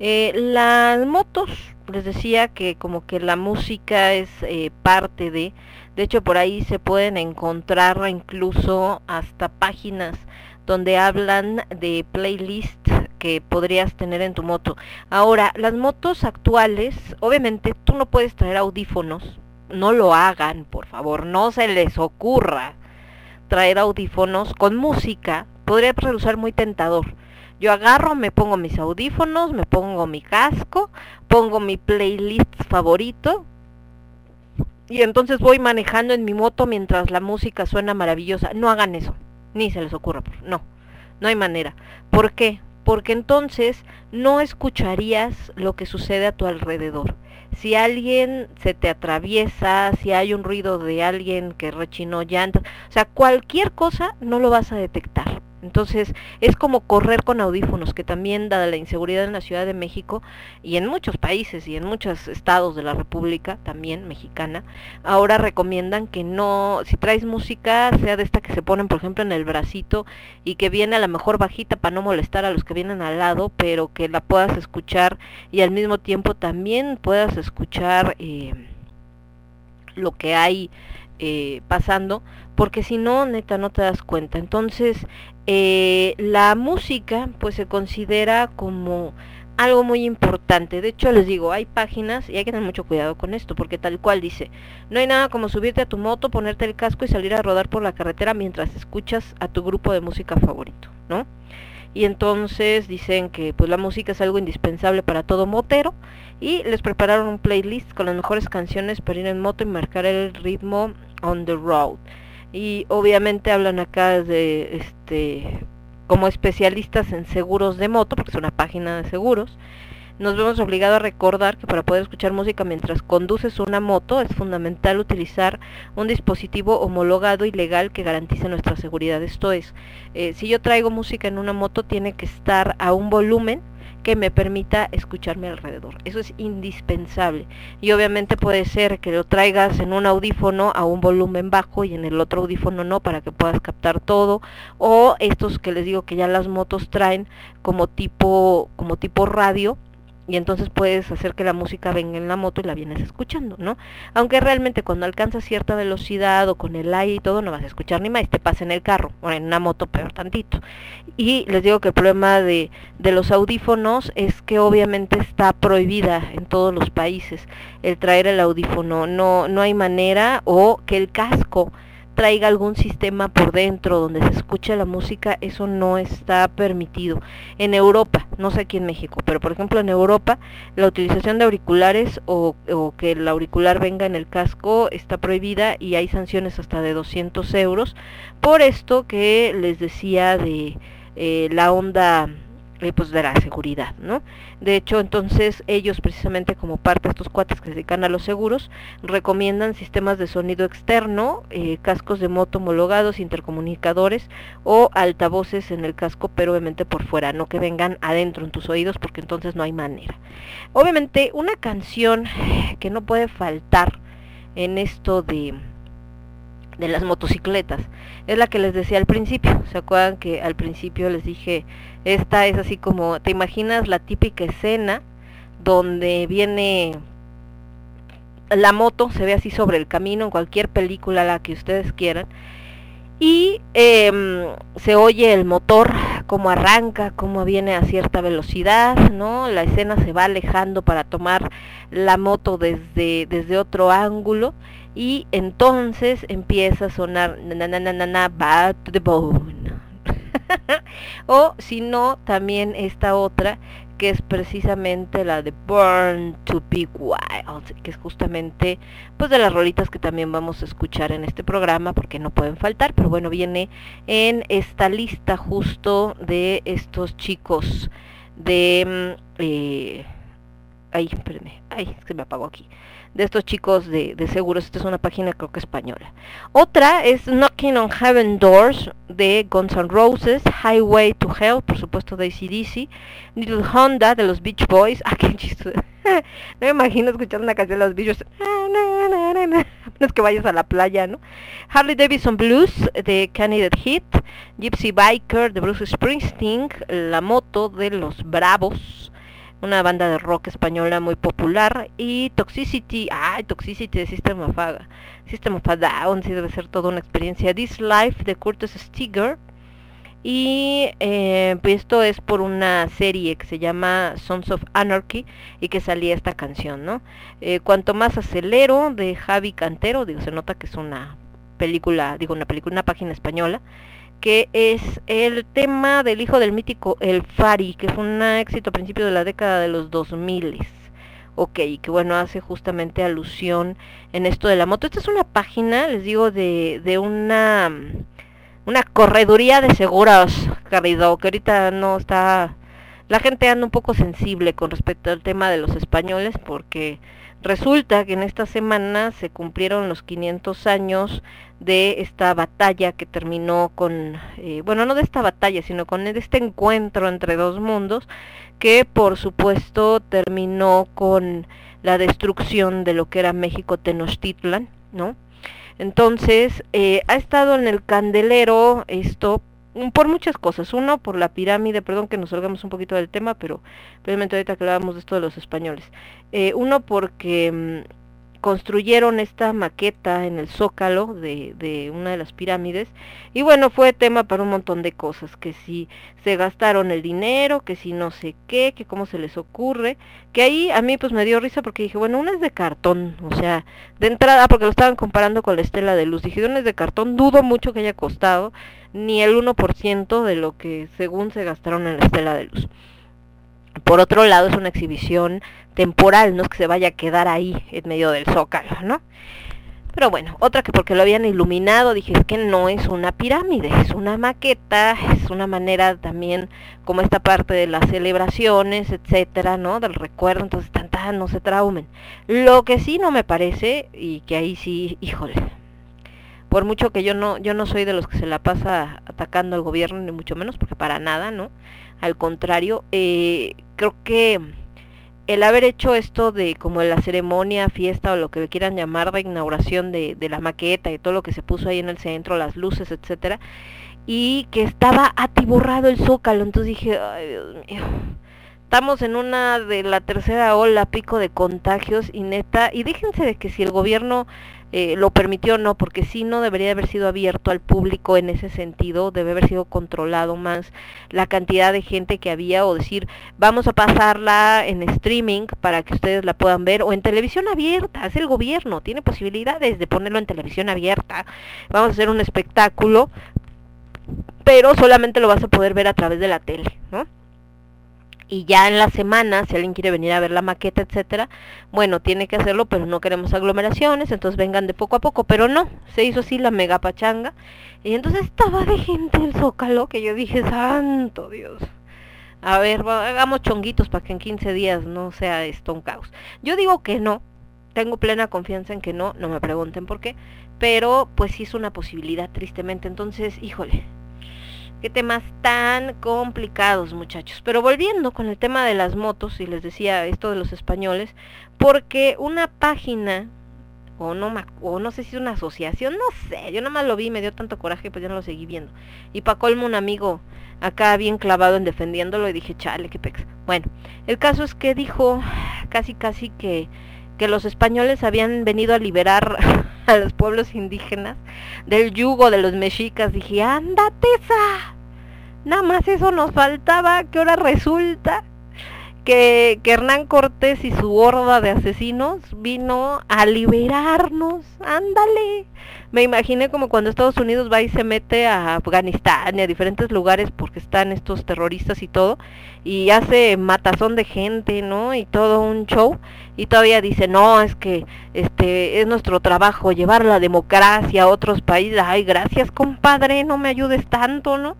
Eh, las motos, les decía que como que la música es eh, parte de, de hecho por ahí se pueden encontrar incluso hasta páginas donde hablan de playlists que podrías tener en tu moto. Ahora, las motos actuales, obviamente tú no puedes traer audífonos, no lo hagan, por favor, no se les ocurra traer audífonos con música, podría resultar muy tentador. Yo agarro, me pongo mis audífonos, me pongo mi casco, pongo mi playlist favorito y entonces voy manejando en mi moto mientras la música suena maravillosa. No hagan eso, ni se les ocurra, no, no hay manera. ¿Por qué? Porque entonces no escucharías lo que sucede a tu alrededor. Si alguien se te atraviesa, si hay un ruido de alguien que rechinó llantas, o sea, cualquier cosa no lo vas a detectar. Entonces es como correr con audífonos, que también dada la inseguridad en la Ciudad de México y en muchos países y en muchos estados de la República, también mexicana, ahora recomiendan que no, si traes música, sea de esta que se ponen, por ejemplo, en el bracito y que viene a la mejor bajita para no molestar a los que vienen al lado, pero que la puedas escuchar y al mismo tiempo también puedas escuchar eh, lo que hay eh, pasando, porque si no, neta, no te das cuenta. Entonces, eh, la música, pues se considera como algo muy importante. De hecho, les digo, hay páginas y hay que tener mucho cuidado con esto, porque tal cual dice, no hay nada como subirte a tu moto, ponerte el casco y salir a rodar por la carretera mientras escuchas a tu grupo de música favorito, ¿no? Y entonces dicen que pues la música es algo indispensable para todo motero y les prepararon un playlist con las mejores canciones para ir en moto y marcar el ritmo on the road. Y obviamente hablan acá de este como especialistas en seguros de moto, porque es una página de seguros. Nos vemos obligados a recordar que para poder escuchar música mientras conduces una moto es fundamental utilizar un dispositivo homologado y legal que garantice nuestra seguridad. Esto es, eh, si yo traigo música en una moto tiene que estar a un volumen que me permita escucharme alrededor. Eso es indispensable. Y obviamente puede ser que lo traigas en un audífono a un volumen bajo y en el otro audífono no para que puedas captar todo. O estos que les digo que ya las motos traen como tipo, como tipo radio y entonces puedes hacer que la música venga en la moto y la vienes escuchando, ¿no? Aunque realmente cuando alcanzas cierta velocidad o con el aire y todo no vas a escuchar ni más, te pasa en el carro o en una moto peor tantito. Y les digo que el problema de, de los audífonos es que obviamente está prohibida en todos los países el traer el audífono, no, no hay manera o que el casco traiga algún sistema por dentro donde se escuche la música, eso no está permitido. En Europa, no sé aquí en México, pero por ejemplo en Europa la utilización de auriculares o, que el auricular venga en el casco está prohibida y hay sanciones hasta de 200 euros por esto que les decía de eh, la onda eh, pues de la seguridad, ¿no? De hecho, entonces ellos precisamente como parte de estos cuates que se dedican a los seguros, recomiendan sistemas de sonido externo, eh, cascos de moto homologados, intercomunicadores o altavoces en el casco, pero obviamente por fuera, no que vengan adentro en tus oídos porque entonces no hay manera. Obviamente una canción que no puede faltar en esto de de las motocicletas. Es la que les decía al principio. ¿Se acuerdan que al principio les dije, esta es así como, te imaginas la típica escena donde viene la moto, se ve así sobre el camino en cualquier película la que ustedes quieran. Y em, se oye el motor, cómo arranca, cómo viene a cierta velocidad, ¿no? La escena se va alejando para tomar la moto desde, desde otro ángulo y entonces empieza a sonar na na na na na bad to the bone o si no también esta otra que es precisamente la de Burn to Be Wild que es justamente pues de las rolitas que también vamos a escuchar en este programa porque no pueden faltar pero bueno viene en esta lista justo de estos chicos de mm, eh, ay espérenme ay se me apagó aquí de estos chicos de, de, seguros. Esta es una página creo que española. Otra es Knocking on Heaven Doors de Guns N' Roses, Highway to Hell, por supuesto de ACDC, Little Honda de los Beach Boys. Ah, qué chiste. no me imagino escuchar una canción de los Beach Boys. No es que vayas a la playa, ¿no? Harley Davidson Blues de Candidate Hit, Gypsy Biker de Bruce Springsteen, La Moto de los Bravos, una banda de rock española muy popular, y Toxicity, ay, Toxicity de System of a, System of a Down, sí debe ser toda una experiencia, This Life de Curtis Stiger, y eh, pues esto es por una serie que se llama Sons of Anarchy y que salía esta canción, ¿no? Eh, Cuanto más acelero de Javi Cantero, digo, se nota que es una película, digo, una película, una página española, que es el tema del hijo del mítico El Fari, que fue un éxito a principios de la década de los 2000. Ok, que bueno, hace justamente alusión en esto de la moto. Esta es una página, les digo, de, de una una correduría de seguros, querido, que ahorita no está... La gente anda un poco sensible con respecto al tema de los españoles porque resulta que en esta semana se cumplieron los 500 años de esta batalla que terminó con, eh, bueno, no de esta batalla, sino con este encuentro entre dos mundos que por supuesto terminó con la destrucción de lo que era México Tenochtitlan, ¿no? Entonces, eh, ha estado en el candelero esto por muchas cosas. Uno, por la pirámide, perdón que nos salgamos un poquito del tema, pero brevemente ahorita que hablábamos de esto de los españoles. Eh, uno, porque mm, construyeron esta maqueta en el zócalo de, de, una de las pirámides. Y bueno fue tema para un montón de cosas que si se gastaron el dinero que si no sé qué que cómo se les ocurre. Que ahí a mí pues me dio risa porque dije bueno una es de cartón o sea de entrada porque lo estaban comparando con la estela de luz. Dije una es de cartón dudo mucho que haya costado ni el 1% de lo que según se gastaron en la estela de luz por otro lado es una exhibición temporal, no es que se vaya a quedar ahí en medio del zócalo, ¿no? Pero bueno, otra que porque lo habían iluminado, dije, es que no es una pirámide, es una maqueta, es una manera también como esta parte de las celebraciones, etcétera, ¿no? Del recuerdo, entonces tan, tan, no se traumen. Lo que sí no me parece, y que ahí sí, híjole, por mucho que yo no, yo no soy de los que se la pasa atacando al gobierno, ni mucho menos, porque para nada, ¿no? Al contrario, eh, creo que el haber hecho esto de como la ceremonia, fiesta o lo que quieran llamar de inauguración de, de, la maqueta y todo lo que se puso ahí en el centro, las luces, etcétera, y que estaba atiborrado el zócalo, entonces dije, Dios mío, estamos en una de la tercera ola, pico de contagios y neta, y déjense de que si el gobierno eh, lo permitió o no, porque si no debería haber sido abierto al público en ese sentido, debe haber sido controlado más la cantidad de gente que había o decir, vamos a pasarla en streaming para que ustedes la puedan ver o en televisión abierta, es el gobierno, tiene posibilidades de ponerlo en televisión abierta, vamos a hacer un espectáculo, pero solamente lo vas a poder ver a través de la tele, ¿no? Y ya en la semana, si alguien quiere venir a ver la maqueta, etcétera, bueno, tiene que hacerlo, pero no queremos aglomeraciones, entonces vengan de poco a poco, pero no, se hizo así la mega pachanga, y entonces estaba de gente el zócalo, que yo dije, santo Dios, a ver, hagamos chonguitos para que en 15 días no sea esto un caos. Yo digo que no, tengo plena confianza en que no, no me pregunten por qué, pero pues sí es una posibilidad, tristemente, entonces, híjole, qué temas tan complicados muchachos. Pero volviendo con el tema de las motos, y les decía esto de los españoles, porque una página, o no, o no sé si es una asociación, no sé, yo nada más lo vi, me dio tanto coraje, pues ya no lo seguí viendo. Y pa' colmo un amigo acá bien clavado en defendiéndolo y dije, chale, qué pex. Bueno, el caso es que dijo casi casi que que los españoles habían venido a liberar a los pueblos indígenas del yugo de los mexicas. Dije, ándate esa. Nada más eso nos faltaba, que ahora resulta que, que, Hernán Cortés y su horda de asesinos vino a liberarnos. Ándale. Me imaginé como cuando Estados Unidos va y se mete a Afganistán y a diferentes lugares porque están estos terroristas y todo, y hace matazón de gente, ¿no? Y todo un show, y todavía dice, no, es que este es nuestro trabajo llevar la democracia a otros países. Ay, gracias compadre, no me ayudes tanto, ¿no?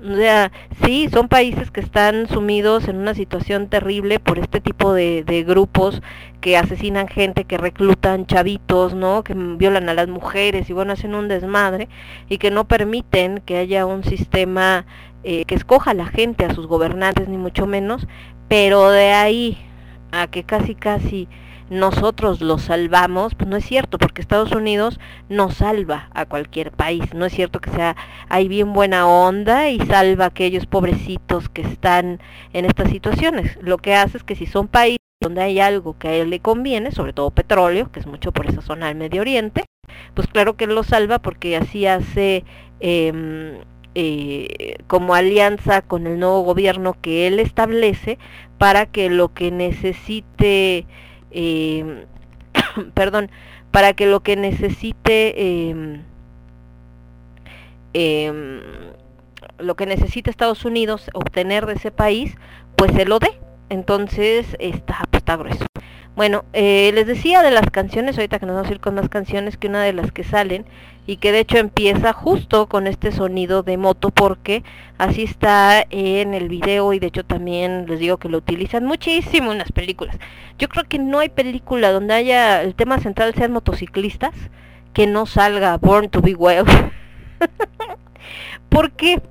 O sea, sí, son países que están sumidos en una situación terrible por este tipo de, de, grupos que asesinan gente, que reclutan chavitos, ¿no? Que violan a las mujeres y bueno, hacen un desmadre y que no permiten que haya un sistema eh, que escoja a la gente, a sus gobernantes, ni mucho menos, pero de ahí a que casi casi nosotros los salvamos, pues no es cierto, porque Estados Unidos no salva a cualquier país, no es cierto que sea hay bien buena onda y salva a aquellos pobrecitos que están en estas situaciones. Lo que hace es que si son países donde hay algo que a él le conviene, sobre todo petróleo, que es mucho por esa zona del Medio Oriente, pues claro que lo salva porque así hace eh, eh, como alianza con el nuevo gobierno que él establece para que lo que necesite, eh, perdón, para que lo que necesite, eh, lo que necesite Estados Unidos obtener de ese país, pues se lo dé. Entonces está, pues, está grueso. Bueno, eh, les decía de las canciones, ahorita que nos vamos a ir con más canciones, que una de las que salen y que de hecho empieza justo con este sonido de moto porque así está en el video y de hecho también les digo que lo utilizan muchísimo en las películas. Yo creo que no hay película donde haya el tema central sean motociclistas que no salga Born to Be Wild. ¿Por qué?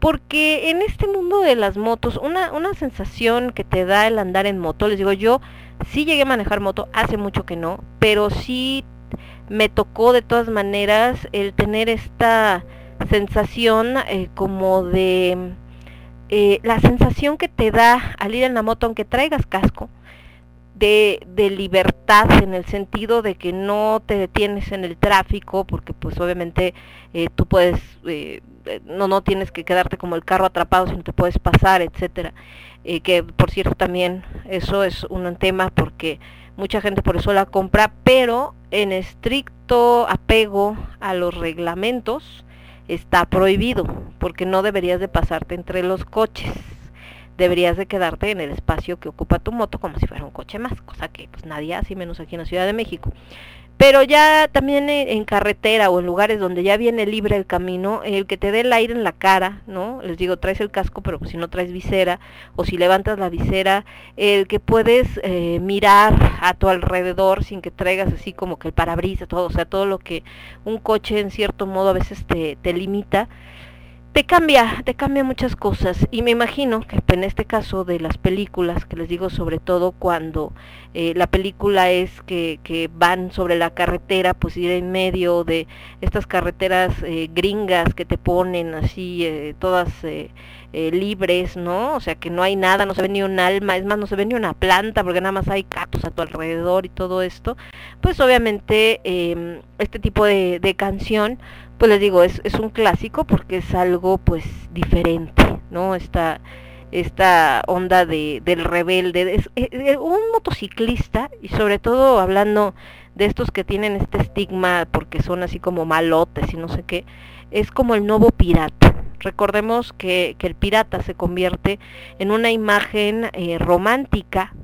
Porque en este mundo de las motos, una, una sensación que te da el andar en moto, les digo yo, sí llegué a manejar moto, hace mucho que no, pero sí me tocó de todas maneras el tener esta sensación eh, como de eh, la sensación que te da al ir en la moto aunque traigas casco de, libertad en el sentido de que no te detienes en el tráfico porque pues obviamente eh, tú puedes eh, no no tienes que quedarte como el carro atrapado sino te puedes pasar etcétera. Eh, que por cierto también eso es un tema porque mucha gente por eso la compra pero en estricto apego a los reglamentos está prohibido porque no deberías de pasarte entre los coches deberías de quedarte en el espacio que ocupa tu moto como si fuera un coche más, cosa que pues nadie hace, menos aquí en la Ciudad de México. Pero ya también en carretera o en lugares donde ya viene libre el camino, el que te dé el aire en la cara, ¿no? Les digo, traes el casco, pero pues si no traes visera, o si levantas la visera, el que puedes eh, mirar a tu alrededor sin que traigas así como que el parabrisas, todo, o sea, todo lo que un coche en cierto modo a veces te, te limita, te cambia, te cambia muchas cosas y me imagino que en este caso de las películas, que les digo sobre todo cuando eh, la película es que, que, van sobre la carretera, pues ir en medio de estas carreteras eh, gringas que te ponen así, eh, todas eh, libres, ¿no? O sea que no hay nada, no se ve ni un alma, es más, no se ve ni una planta porque nada más hay gatos a tu alrededor y todo esto, pues obviamente em, este tipo de, de canción pues les digo, es, es un clásico porque es algo pues diferente, ¿no? Esta, esta onda de, del rebelde, es, es, un motociclista y sobre todo hablando de estos que tienen este estigma porque son así como malotes y no sé qué, es como el nuevo pirata. Recordemos que, que el pirata se convierte en una imagen eh, romántica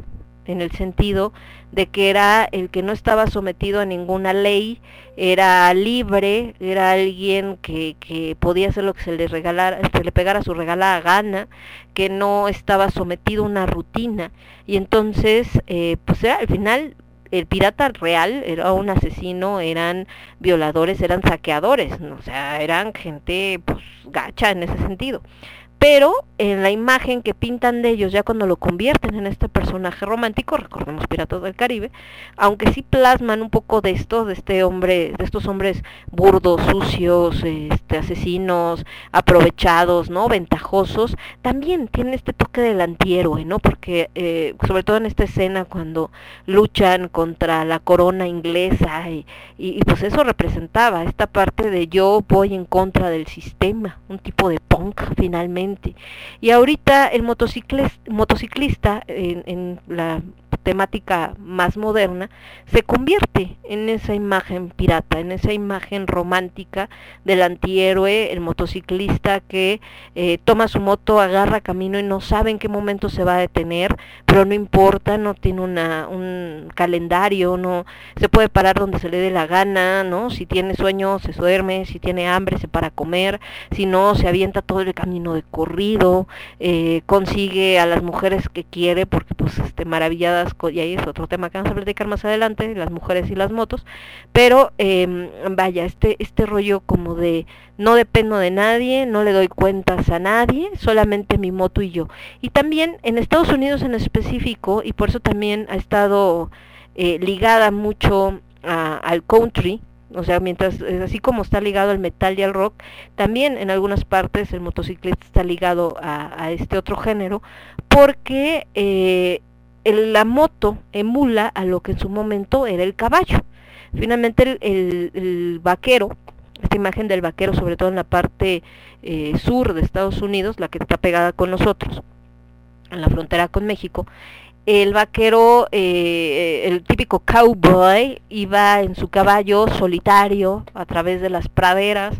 en el sentido de que era el que no estaba sometido a ninguna ley, era libre, era alguien que, que podía hacer lo que se le regalara, se le pegara su regalada gana, que no estaba sometido a una rutina. Y entonces, eh, pues al final el pirata real era un asesino, eran violadores, eran saqueadores, ¿no? o sea, eran gente pues gacha en ese sentido pero en la imagen que pintan de ellos ya cuando lo convierten en este personaje romántico, recordemos Piratas del Caribe, aunque sí plasman un poco de esto, de este hombre, de estos hombres burdos, sucios, este, asesinos, aprovechados, ¿no? ventajosos, también tiene este toque del antihéroe, ¿no? Porque eh, sobre todo en esta escena cuando luchan contra la corona inglesa y, y, y pues eso representaba esta parte de yo voy en contra del sistema, un tipo de punk finalmente y ahorita el motociclista, en, la temática más moderna, se convierte en esa imagen pirata, en esa imagen romántica del antihéroe, el motociclista que eh, toma su moto, agarra camino y no sabe en qué momento se va a detener, pero no importa, no tiene un calendario, no se puede parar donde se le dé la gana, ¿no? Si tiene sueño se duerme, si tiene hambre se para a comer, si no se avienta todo el camino de eh, consigue a las mujeres que quiere porque pues este maravilladas y ahí es otro tema que vamos a platicar más adelante, las mujeres y las motos, pero eh, vaya, este, este rollo como de no dependo de nadie, no le doy cuentas a nadie, solamente mi moto y yo. Y también en Estados Unidos en específico, y por eso también ha estado eh, ligada mucho al country, o sea, mientras eh, así como está ligado al metal y al rock, también en algunas partes el motociclista está ligado a, este otro género, porque eh, el- la moto emula a lo que en su momento era el caballo. Finalmente el vaquero, esta imagen del vaquero, sobre todo en la parte eh, sur de Estados Unidos, la que está pegada con nosotros, en la frontera con México, el vaquero, eh, el típico cowboy, iba en su caballo solitario a través de las praderas,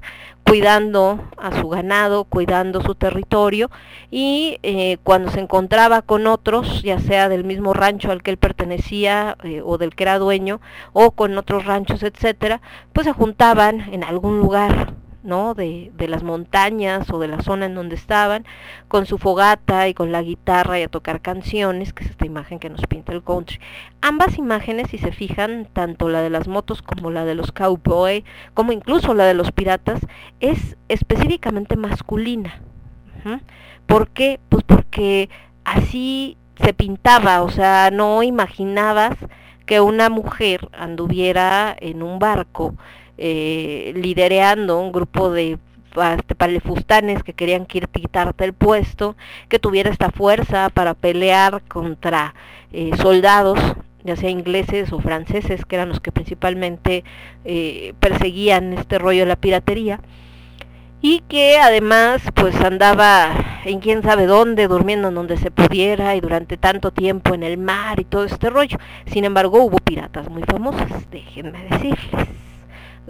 cuidando a su ganado, cuidando su territorio y eh, cuando se encontraba con otros, ya sea del mismo rancho al que él pertenecía eh, o del que era dueño o con otros ranchos, etcétera, pues se juntaban en algún lugar ¿no? De, de las montañas o de la zona en donde estaban, con su fogata y con la guitarra y a tocar canciones, que es esta imagen que nos pinta el country. Ambas imágenes, si se fijan, tanto la de las motos como la de los cowboy, como incluso la de los piratas, es específicamente masculina. ¿Por qué? Pues porque así se pintaba, o sea, no imaginabas que una mujer anduviera en un barco eh, lidereando un grupo de este, palefustanes que querían quitarte el puesto, que tuviera esta fuerza para pelear contra eh, soldados, ya sea ingleses o franceses, que eran los que principalmente eh, perseguían este rollo de la piratería y que además pues andaba en quién sabe dónde, durmiendo en donde se pudiera y durante tanto tiempo en el mar y todo este rollo. Sin embargo, hubo piratas muy famosas, déjenme decirles,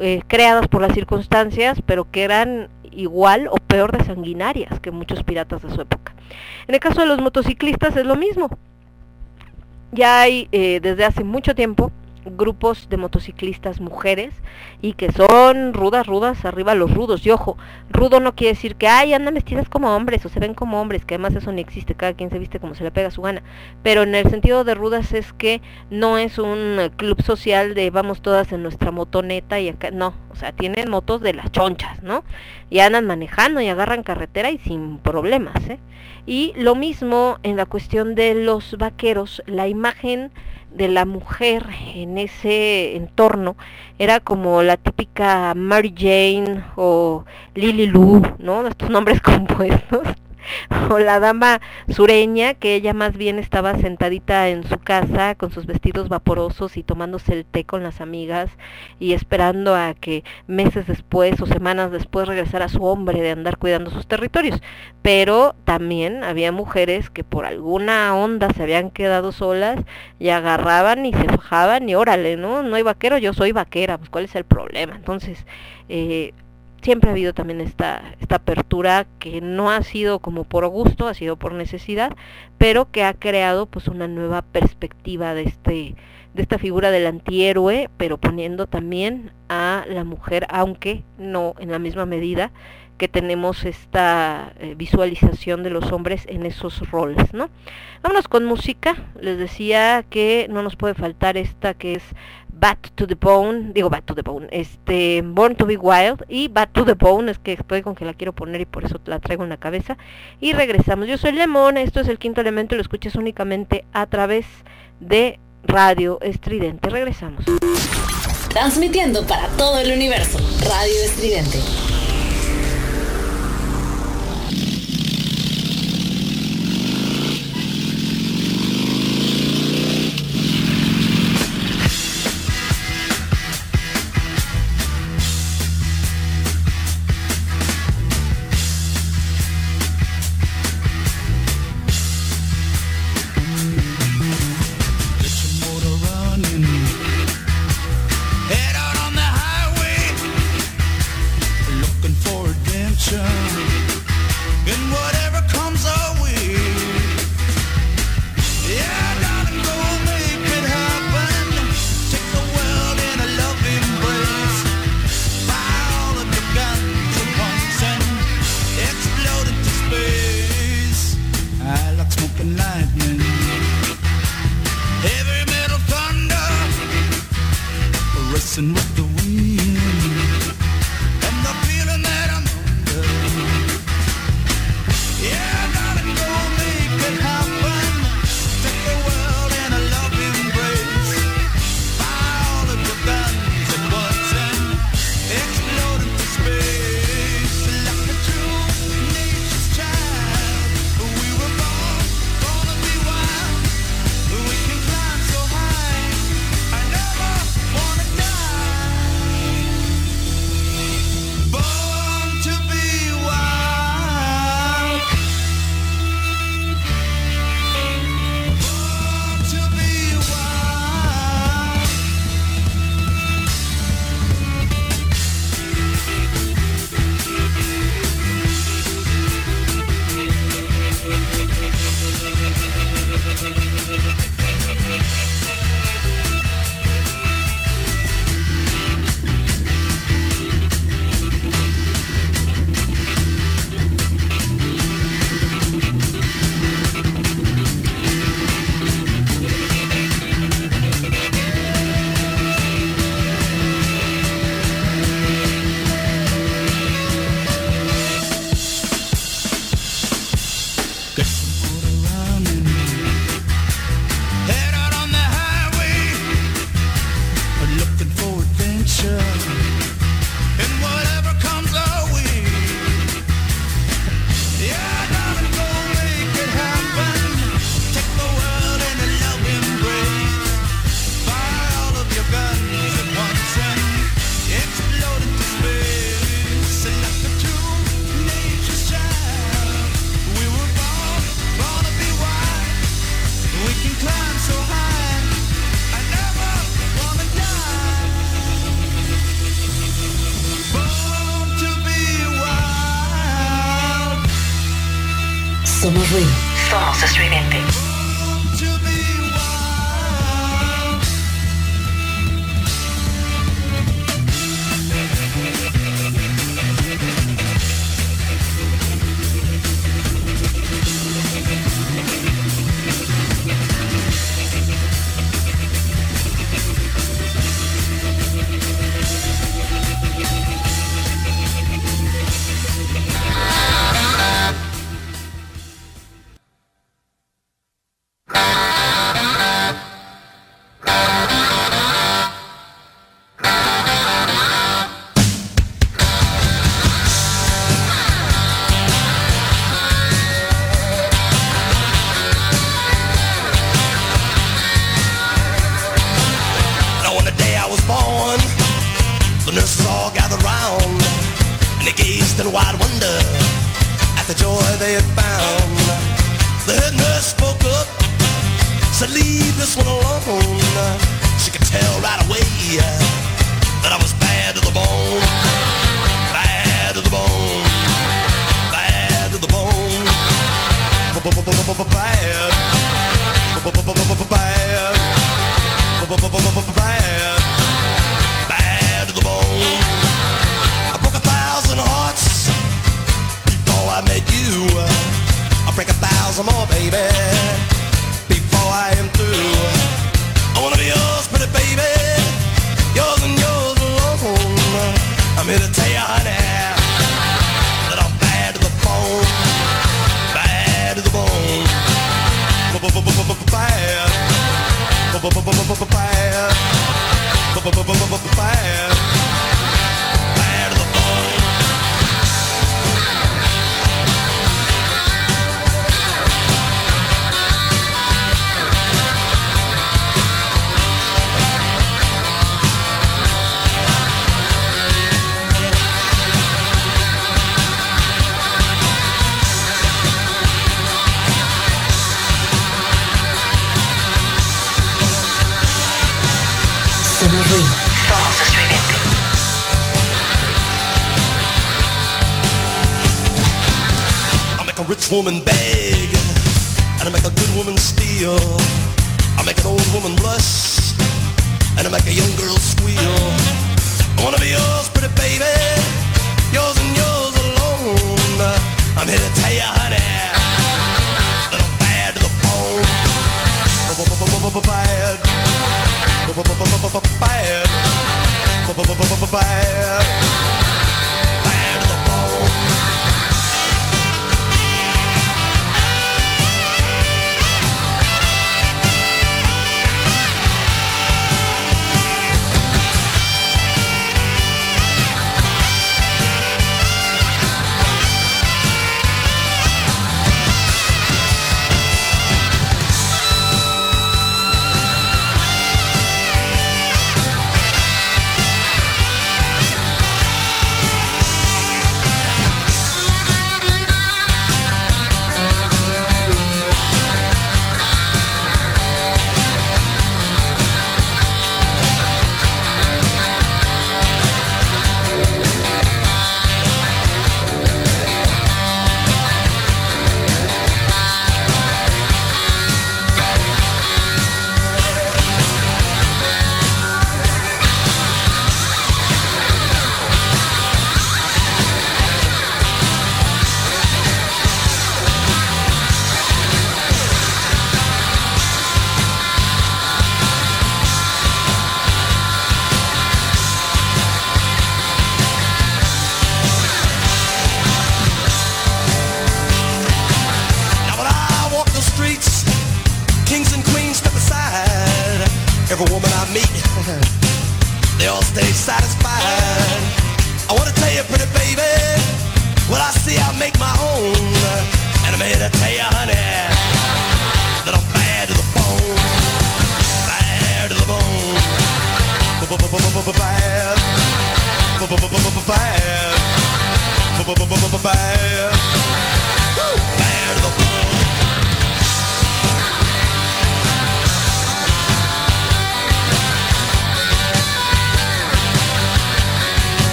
eh, creadas por las circunstancias, pero que eran igual o peor de sanguinarias que muchos piratas de su época. En el caso de los motociclistas es lo mismo. Ya hay eh, desde hace mucho tiempo grupos de motociclistas mujeres y que son rudas, rudas, arriba los rudos. Y ojo, rudo no quiere decir que, ay, andan vestidas como hombres o se ven como hombres, que además eso ni existe, cada quien se viste como se le pega su gana. Pero en el sentido de rudas es que no es un club social de vamos todas en nuestra motoneta y acá, no, o sea, tienen motos de las chonchas, ¿no? Y andan manejando y agarran carretera y sin problemas, ¿eh? Y lo mismo en la cuestión de los vaqueros, la imagen de la mujer en ese entorno era como la típica Mary Jane o Lily Lou, ¿no? Estos nombres compuestos. O la dama sureña, que ella más bien estaba sentadita en su casa con sus vestidos vaporosos y tomándose el té con las amigas y esperando a que meses después o semanas después regresara su hombre de andar cuidando sus territorios. Pero también había mujeres que por alguna onda se habían quedado solas y agarraban y se fajaban y órale, ¿no? No hay vaquero, yo soy vaquera, pues cuál es el problema. Entonces, eh, siempre ha habido también esta, esta apertura que no ha sido como por gusto, ha sido por necesidad, pero que ha creado pues una nueva perspectiva de este de esta figura del antihéroe, pero poniendo también a la mujer, aunque no en la misma medida que tenemos esta eh, visualización de los hombres en esos roles, ¿no? Vámonos con música. Les decía que no nos puede faltar esta que es Bad to the Bone, digo Bad to the Bone, este Born to be Wild y Bad to the Bone, es que estoy con que la quiero poner y por eso la traigo en la cabeza. Y regresamos. Yo soy Lemón, esto es el quinto elemento lo escuchas únicamente a través de Radio Estridente. Regresamos. Transmitiendo para todo el universo. Radio Estridente.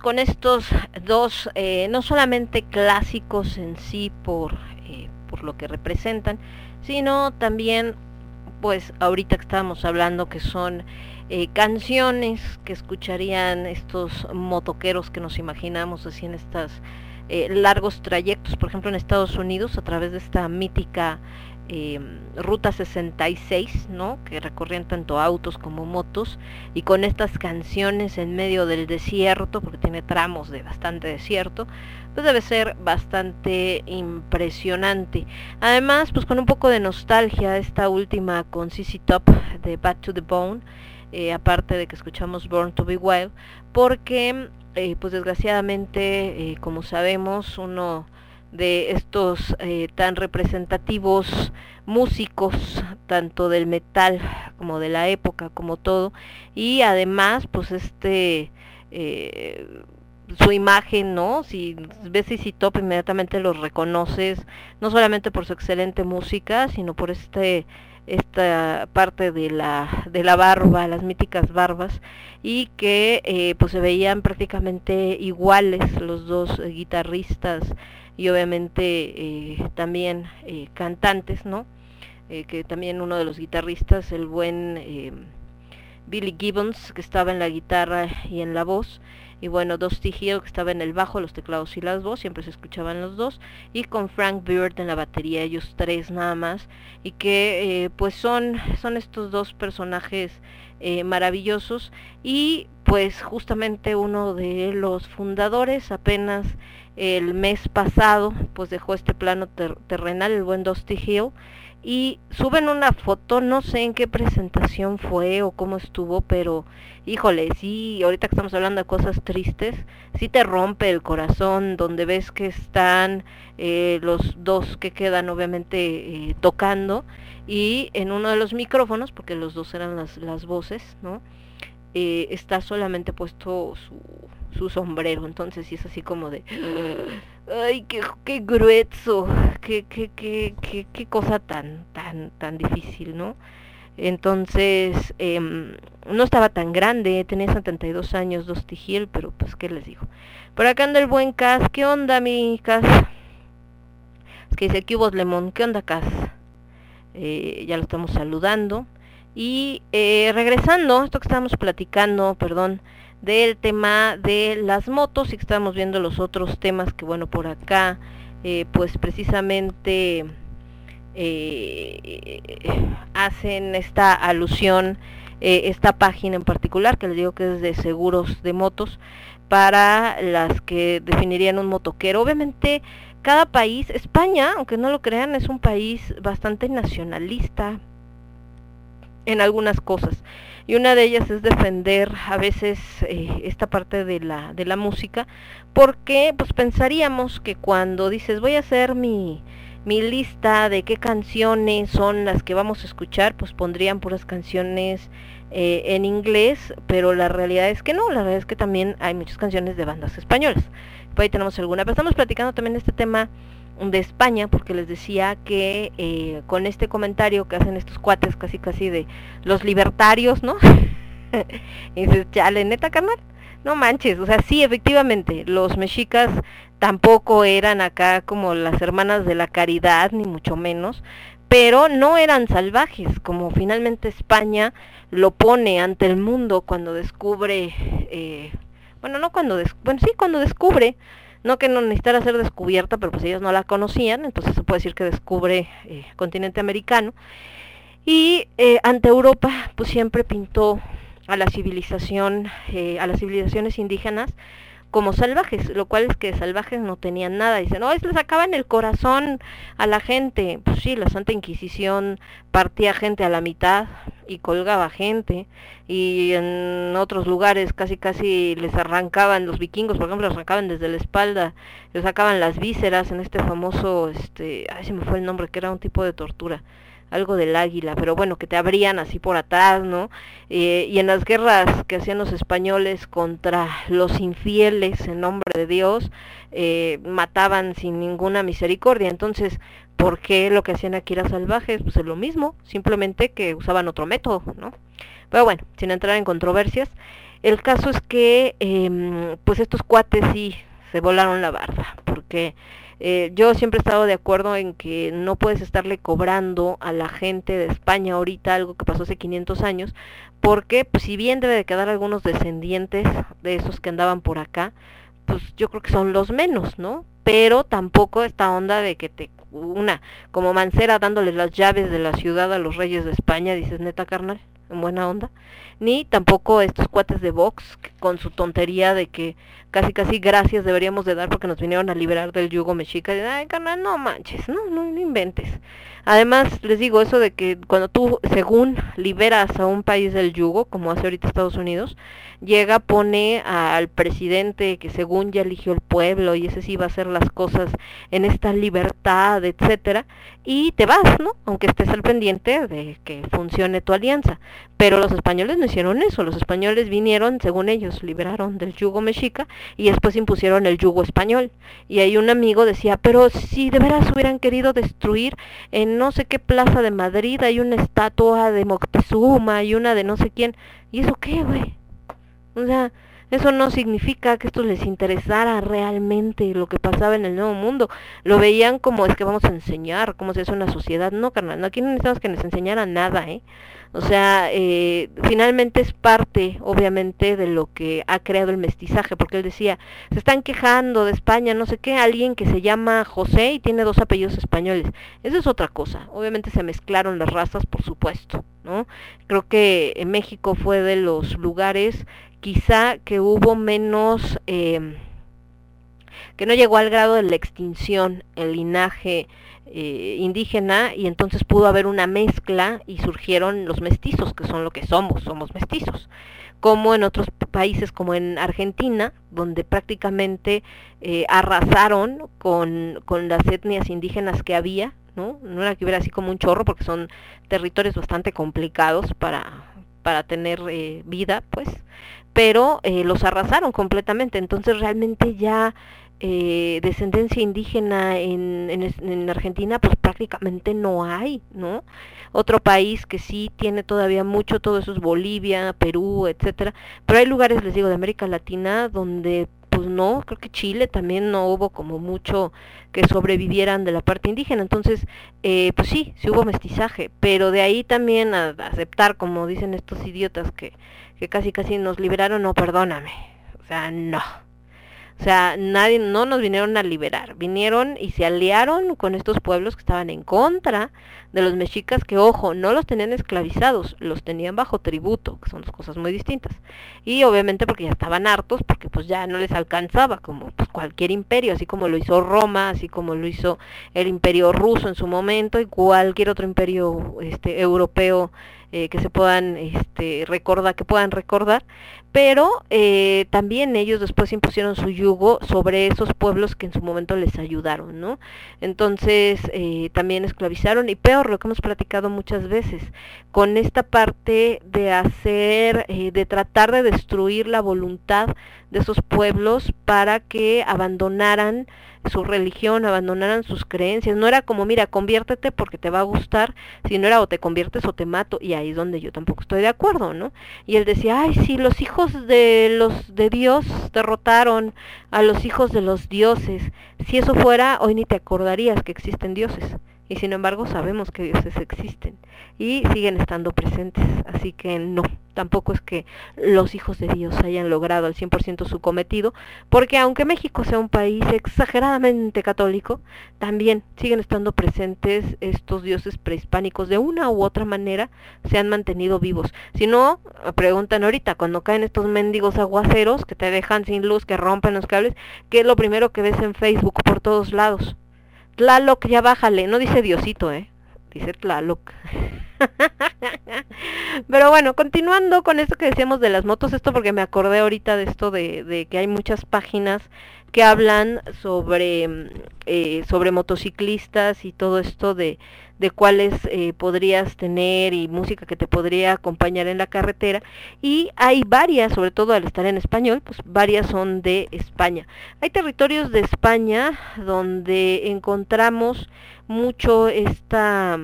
Con estos dos, eh, no solamente clásicos en sí por, eh, por lo que representan, sino también, pues ahorita que estábamos hablando que son eh, canciones que escucharían estos motoqueros que nos imaginamos así en estos largos trayectos, por ejemplo en Estados Unidos, a través de esta mítica eh, Ruta 66, ¿no? Que recorrían tanto autos como motos y con estas canciones en medio del desierto, porque tiene tramos de bastante desierto, pues debe ser bastante impresionante. Además, pues con un poco de nostalgia, esta última con CC Top de Back to the Bone, eh, aparte de que escuchamos Born to be Wild, porque eh, pues desgraciadamente, eh, como sabemos, uno de estos tan representativos músicos tanto del metal como de la época como todo y además pues este eh, su imagen no si ves si Top inmediatamente los reconoces no solamente por su excelente música sino por este esta parte de la de la barba las míticas barbas y que eh, pues se veían prácticamente iguales los dos guitarristas y obviamente eh, también eh, cantantes, ¿no? Eh, que también uno de los guitarristas, el buen eh, Billy Gibbons, que estaba en la guitarra y en la voz, y bueno, Dusty Hill, que estaba en el bajo, los teclados y las voz, siempre se escuchaban los dos, y con Frank Beard en la batería, ellos tres nada más, y que eh, pues son, son estos dos personajes eh, maravillosos, y pues justamente uno de los fundadores apenas el mes pasado pues dejó este plano ter terrenal, el buen Dusty Hill, y suben una foto, no sé en qué presentación fue o cómo estuvo, pero híjole, sí, ahorita que estamos hablando de cosas tristes, sí te rompe el corazón, donde ves que están eh, los dos que quedan obviamente eh, tocando, y en uno de los micrófonos, porque los dos eran las, las voces, ¿no? Eh, está solamente puesto su, su sombrero, entonces sí es así como de ay qué, qué grueso, qué, qué, qué, qué, qué cosa tan, tan, tan difícil, ¿no? Entonces, eh, no estaba tan grande, tenía 72 años, dos Hill, pero pues qué les digo. Por acá anda el buen Cas, ¿qué onda mi? Es que dice aquí hubo Lemon, ¿qué onda Cas? Eh, ya lo estamos saludando. Y eh, regresando, esto que estábamos platicando, perdón, del tema de las motos y que viendo los otros temas que bueno por acá eh, pues precisamente eh, hacen esta alusión eh, esta página en particular que les digo que es de seguros de motos para las que definirían un motoquero. Obviamente cada país España aunque no lo crean es un país bastante nacionalista en algunas cosas y una de ellas es defender a veces eh, esta parte de la, de la música, porque pues pensaríamos que cuando dices voy a hacer mi, mi lista de qué canciones son las que vamos a escuchar, pues pondrían puras canciones eh, en inglés, pero la realidad es que no, la realidad es que también hay muchas canciones de bandas españolas. Por ahí tenemos alguna, pero estamos platicando también de este tema de España, porque les decía que eh, con este comentario que hacen estos cuates casi casi de los libertarios, ¿no? y dices, chale, neta, carnal, no manches, o sea, sí, efectivamente, los mexicas tampoco eran acá como las hermanas de la caridad, ni mucho menos, pero no eran salvajes, como finalmente España lo pone ante el mundo cuando descubre, eh, bueno, no cuando, des bueno, sí, cuando descubre no que no necesitara ser descubierta, pero pues ellos no la conocían, entonces se puede decir que descubre eh, continente americano. Y eh, ante Europa, pues siempre pintó a la civilización, eh, a las civilizaciones indígenas como salvajes, lo cual es que salvajes no tenían nada. Dicen, no, es les sacaban el corazón a la gente. Pues sí, la Santa Inquisición partía gente a la mitad y colgaba gente. Y en otros lugares casi casi les arrancaban, los vikingos por ejemplo, les arrancaban desde la espalda, les sacaban las vísceras en este famoso, este, ay se me fue el nombre, que era un tipo de tortura algo del águila, pero bueno, que te abrían así por atrás, ¿no? Eh, y en las guerras que hacían los españoles contra los infieles en nombre de Dios, eh, mataban sin ninguna misericordia. Entonces, ¿por qué lo que hacían aquí era salvajes? Pues es lo mismo, simplemente que usaban otro método, ¿no? Pero bueno, sin entrar en controversias, El caso es que, em, pues estos cuates sí se volaron la barda, porque eh, yo siempre he estado de acuerdo en que no puedes estarle cobrando a la gente de España ahorita algo que pasó hace 500 años, porque pues, si bien debe de quedar algunos descendientes de esos que andaban por acá, pues yo creo que son los menos, ¿no? Pero tampoco esta onda de que te una como Mancera dándoles las llaves de la ciudad a los reyes de España, dices neta carnal, en buena onda, ni tampoco estos cuates de Vox con su tontería de que casi casi gracias deberíamos de dar porque nos vinieron a liberar del yugo mexica, y, ay carnal, no manches, no, no, no inventes. Además, les digo eso de que cuando tú, según liberas a un país del yugo, como hace ahorita Estados Unidos, llega, pone al presidente que según ya eligió el pueblo y ese sí va a hacer las cosas en esta libertad, etcétera, y te vas, ¿no? Aunque estés al pendiente de que funcione tu alianza. Pero los españoles no hicieron eso, los españoles vinieron, según ellos, liberaron del yugo mexica y después impusieron el yugo español. Y ahí un amigo decía, pero si de veras hubieran querido destruir en no sé qué plaza de Madrid hay una estatua de Moctezuma y una de no sé quién. ¿Y eso qué, güey? O sea, eso no significa que esto les interesara realmente lo que pasaba en el nuevo mundo. Lo veían como es que vamos a enseñar cómo se hace una sociedad. No, carnal, aquí no necesitamos que nos enseñaran nada, ¿eh? O sea, eh, finalmente es parte, obviamente, de lo que ha creado el mestizaje, porque él decía, se están quejando de España, no sé qué, alguien que se llama José y tiene dos apellidos españoles. Eso es otra cosa. Obviamente se mezclaron las razas, por supuesto, ¿no? Creo que en México fue de los lugares quizá que hubo menos, eh, que no llegó al grado de la extinción, el linaje eh, indígena, y entonces pudo haber una mezcla y surgieron los mestizos, que son lo que somos, somos mestizos. Como en otros países, como en Argentina, donde prácticamente eh, arrasaron con, con las etnias indígenas que había, ¿no? No era que hubiera así como un chorro, porque son territorios bastante complicados para, para tener eh, vida, pues, pero eh, los arrasaron completamente, entonces realmente ya eh, descendencia indígena en, en, Argentina pues prácticamente no hay, ¿no? Otro país que sí tiene todavía mucho, todo eso es Bolivia, Perú, etcétera, pero hay lugares, les digo, de América Latina donde pues no, creo que Chile también no hubo como mucho que sobrevivieran de la parte indígena, entonces eh, pues sí, sí hubo mestizaje, pero de ahí también a, a aceptar, como dicen estos idiotas que, que casi casi nos liberaron, no, perdóname, o sea, no. O sea, nadie, no nos vinieron a liberar, vinieron y se aliaron con estos pueblos que estaban en contra de los mexicas que, ojo, no los tenían esclavizados, los tenían bajo tributo, que son dos cosas muy distintas. Y obviamente porque ya estaban hartos, porque pues ya no les alcanzaba, como pues cualquier imperio, así como lo hizo Roma, así como lo hizo el imperio ruso en su momento y cualquier otro imperio este, europeo eh, que se puedan este, recordar, que puedan recordar, pero eh, también ellos después impusieron su yugo sobre esos pueblos que en su momento les ayudaron, ¿no? Entonces eh, también esclavizaron y peor, lo que hemos platicado muchas veces, con esta parte de hacer, eh, de tratar de destruir la voluntad de esos pueblos para que abandonaran su religión, abandonaran sus creencias. No era como, mira, conviértete porque te va a gustar, sino era o te conviertes o te mato. Y ahí es donde yo tampoco estoy de acuerdo, ¿no? Y él decía, ay, sí, los hijos de los de Dios derrotaron a los hijos de los dioses. Si eso fuera, hoy ni te acordarías que existen dioses. Y sin embargo sabemos que dioses existen y siguen estando presentes. Así que no, tampoco es que los hijos de Dios hayan logrado al 100% su cometido, porque aunque México sea un país exageradamente católico, también siguen estando presentes estos dioses prehispánicos de una u otra manera, se han mantenido vivos. Si no, preguntan ahorita, cuando caen estos mendigos aguaceros que te dejan sin luz, que rompen los cables, ¿qué es lo primero que ves en Facebook por todos lados? Tlaloc, ya bájale, no dice Diosito, ¿eh? Dice Tlaloc. Pero bueno, continuando con esto que decíamos de las motos, esto porque me acordé ahorita de esto de, de que hay muchas páginas que hablan sobre, eh, sobre motociclistas y todo esto de, de cuáles eh, podrías tener y música que te podría acompañar en la carretera. Y hay varias, sobre todo al estar en español, pues varias son de España. Hay territorios de España donde encontramos mucho esta...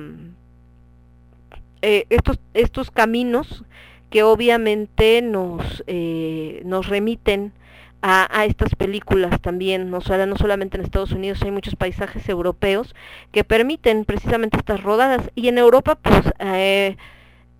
eh, estos, estos caminos que obviamente nos, eh, nos remiten a, a, estas películas también, no, no solamente en Estados Unidos, hay muchos paisajes europeos que permiten precisamente estas rodadas. Y en Europa, pues, eh,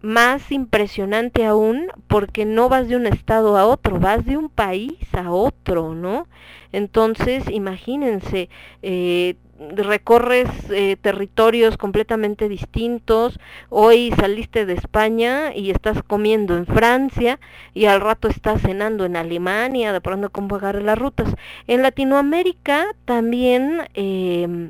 más impresionante aún, porque no vas de un estado a otro, vas de un país a otro, ¿no? Entonces, imagínense, eh, recorres eh, territorios completamente distintos, hoy saliste de España y estás comiendo en Francia y al rato estás cenando en Alemania, de pronto cómo agarrar las rutas. En Latinoamérica también... Eh,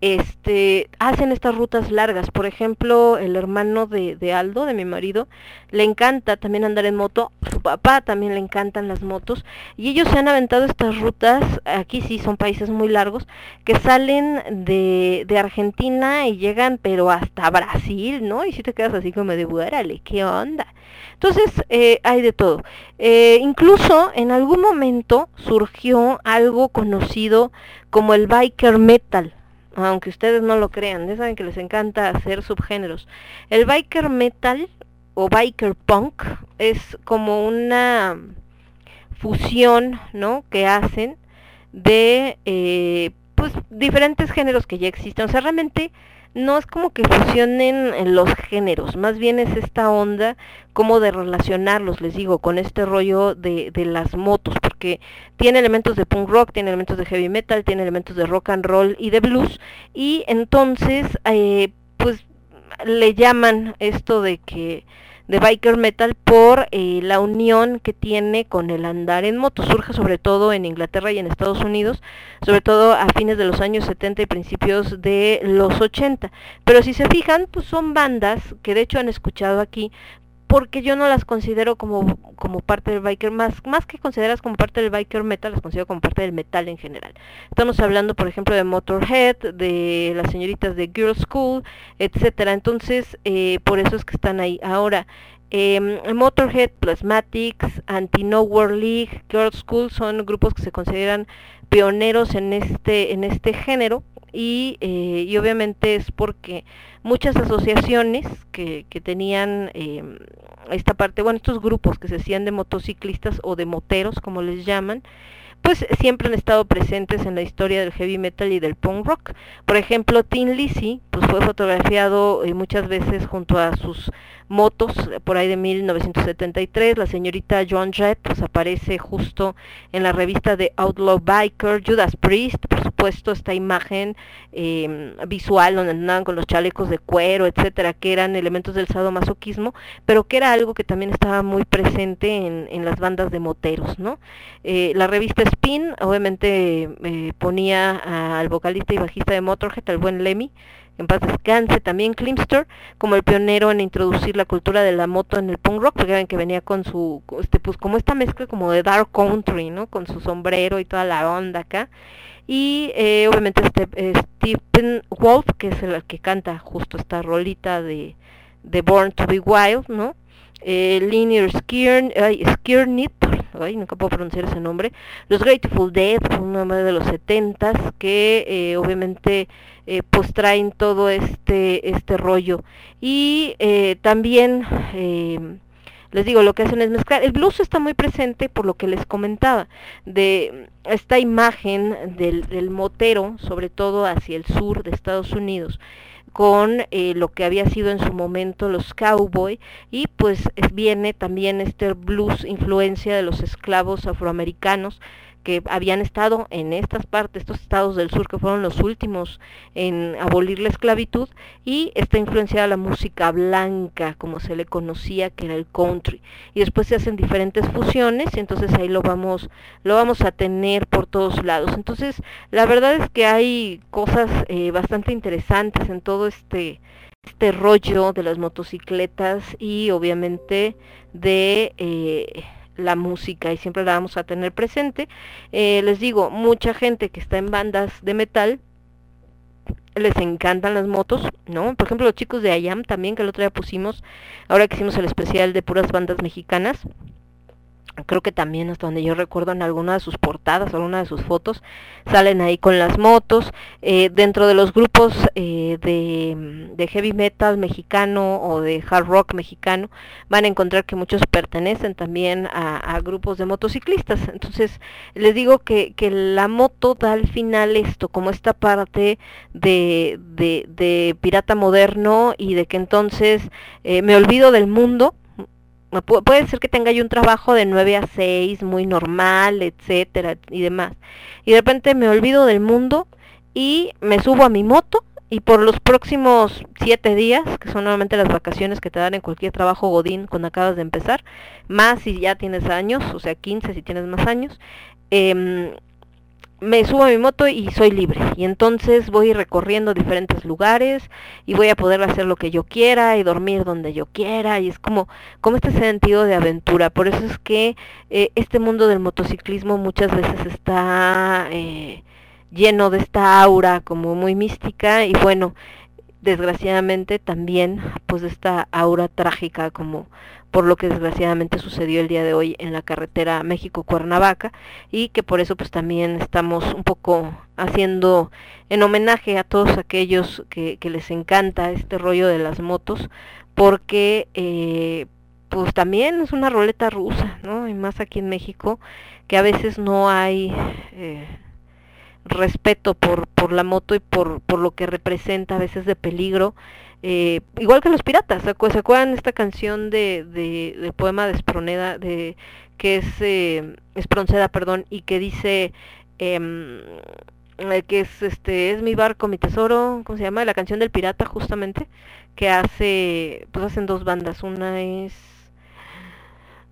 este, hacen estas rutas largas. Por ejemplo, el hermano de, de, Aldo, de mi marido, le encanta también andar en moto. Su papá también le encantan las motos. Y ellos se han aventado estas rutas, aquí sí son países muy largos, que salen de, Argentina y llegan pero hasta Brasil, ¿no? Y si te quedas así como de, ¡buérale, qué onda! Entonces, eh, hay de todo. Eh, incluso en algún momento surgió algo conocido como el biker metal aunque ustedes no lo crean, ya saben que les encanta hacer subgéneros. El biker metal o biker punk es como una fusión, ¿no? Que hacen de, eh, pues, diferentes géneros que ya existen. O sea, realmente no es como que fusionen los géneros, más bien es esta onda como de relacionarlos, les digo, con este rollo de, de, las motos, porque tiene elementos de punk rock, tiene elementos de heavy metal, tiene elementos de rock and roll y de blues, y entonces, eh, pues, le llaman esto de que de biker metal por eh, la unión que tiene con el andar en moto. Surge sobre todo en Inglaterra y en Estados Unidos, sobre todo a fines de los años 70 y principios de los 80. Pero si se fijan, pues son bandas que de hecho han escuchado aquí, porque yo no las considero como, como parte del biker, más, más que consideras como parte del biker metal, las considero como parte del metal en general. Estamos hablando, por ejemplo, de Motorhead, de las señoritas de Girl School, etcétera. Entonces, eh, por eso es que están ahí. Ahora, eh, Motorhead, Plasmatics, Anti-Nowhere League, Girl School son grupos que se consideran pioneros en este, en este género y, eh, y obviamente es porque muchas asociaciones que, que tenían eh, esta parte, bueno, estos grupos que se hacían de motociclistas o de moteros, como les llaman, pues siempre han estado presentes en la historia del heavy metal y del punk rock. Por ejemplo, Tin Lizzy, pues fue fotografiado eh, muchas veces junto a sus motos por ahí de 1973. La señorita Joan Jett pues aparece justo en la revista de Outlaw Biker, Judas Priest, por supuesto esta imagen eh, visual donde andaban con los chalecos de cuero, etcétera, que eran elementos del sadomasoquismo, pero que era algo que también estaba muy presente en, en las bandas de moteros, ¿no? Eh, la revista Spin obviamente eh, ponía al vocalista y bajista de Motorhead, al buen Lemmy, en paz descanse, también Klimster, como el pionero en introducir la cultura de la moto en el punk rock, porque ven que venía con su, este, pues como esta mezcla como de dark country, ¿no? Con su sombrero y toda la onda acá. Y eh, obviamente este, eh, Stephen Wolf, que es el que canta justo esta rolita de, Born to be Wild, ¿no? Eh, Linear Skiernit, nunca puedo pronunciar ese nombre, los Grateful Dead, una banda de los 70s que eh, obviamente eh, pues traen todo este, este rollo. Y eh, también, les digo, lo que hacen es mezclar. El blues está muy presente por lo que les comentaba, de esta imagen del, del motero, sobre todo hacia el sur de Estados Unidos, con eh, lo que había sido en su momento los cowboy y pues viene también este blues influencia de los esclavos afroamericanos que habían estado en estas partes, estos estados del sur que fueron los últimos en abolir la esclavitud y está influenciada la música blanca, como se le conocía, que era el country. Y después se hacen diferentes fusiones y entonces ahí lo vamos, lo vamos a tener por todos lados. Entonces, la verdad es que hay cosas eh, bastante interesantes en todo este este rollo de las motocicletas y obviamente de eh, la música y siempre la vamos a tener presente. Eh, les digo, mucha gente que está en bandas de metal les encantan las motos, ¿no? Por ejemplo, los chicos de Ayam también, que el otro día pusimos, ahora que hicimos el especial de puras bandas mexicanas, creo que también hasta donde yo recuerdo en alguna de sus portadas, alguna de sus fotos, salen ahí con las motos. Eh, dentro de los grupos eh, de, heavy metal mexicano o de hard rock mexicano, van a encontrar que muchos pertenecen también a, grupos de motociclistas. Entonces, les digo que, que la moto da al final esto, como esta parte de, de, de pirata moderno y de que entonces eh, me olvido del mundo pu- puede ser que tenga yo un trabajo de 9 a 6, muy normal, etcétera, y demás. Y de repente me olvido del mundo y me subo a mi moto y por los próximos 7 días, que son normalmente las vacaciones que te dan en cualquier trabajo godín cuando acabas de empezar, más si ya tienes años, o sea, 15 si tienes más años, em, me subo a mi moto y soy libre. Y entonces voy recorriendo diferentes lugares y voy a poder hacer lo que yo quiera y dormir donde yo quiera. Y es como, como este sentido de aventura. Por eso es que eh, este mundo del motociclismo muchas veces está eh, lleno de esta aura como muy mística. Y bueno, desgraciadamente también pues esta aura trágica como por lo que desgraciadamente sucedió el día de hoy en la carretera México-Cuernavaca y que por eso pues también estamos un poco haciendo en homenaje a todos aquellos que, que les encanta este rollo de las motos porque eh, pues también es una roleta rusa, ¿no? Y más aquí en México que a veces no hay eh, respeto por, por la moto y por, por lo que representa a veces de peligro eh, igual que los piratas, ¿se acu- se acuerdan esta canción de, de, del poema de Esproneda, de, que es eh, Espronceda, perdón, y que dice em, eh, que es este es mi barco, mi tesoro, ¿cómo se llama? La canción del pirata justamente, que hace, pues hacen dos bandas, una es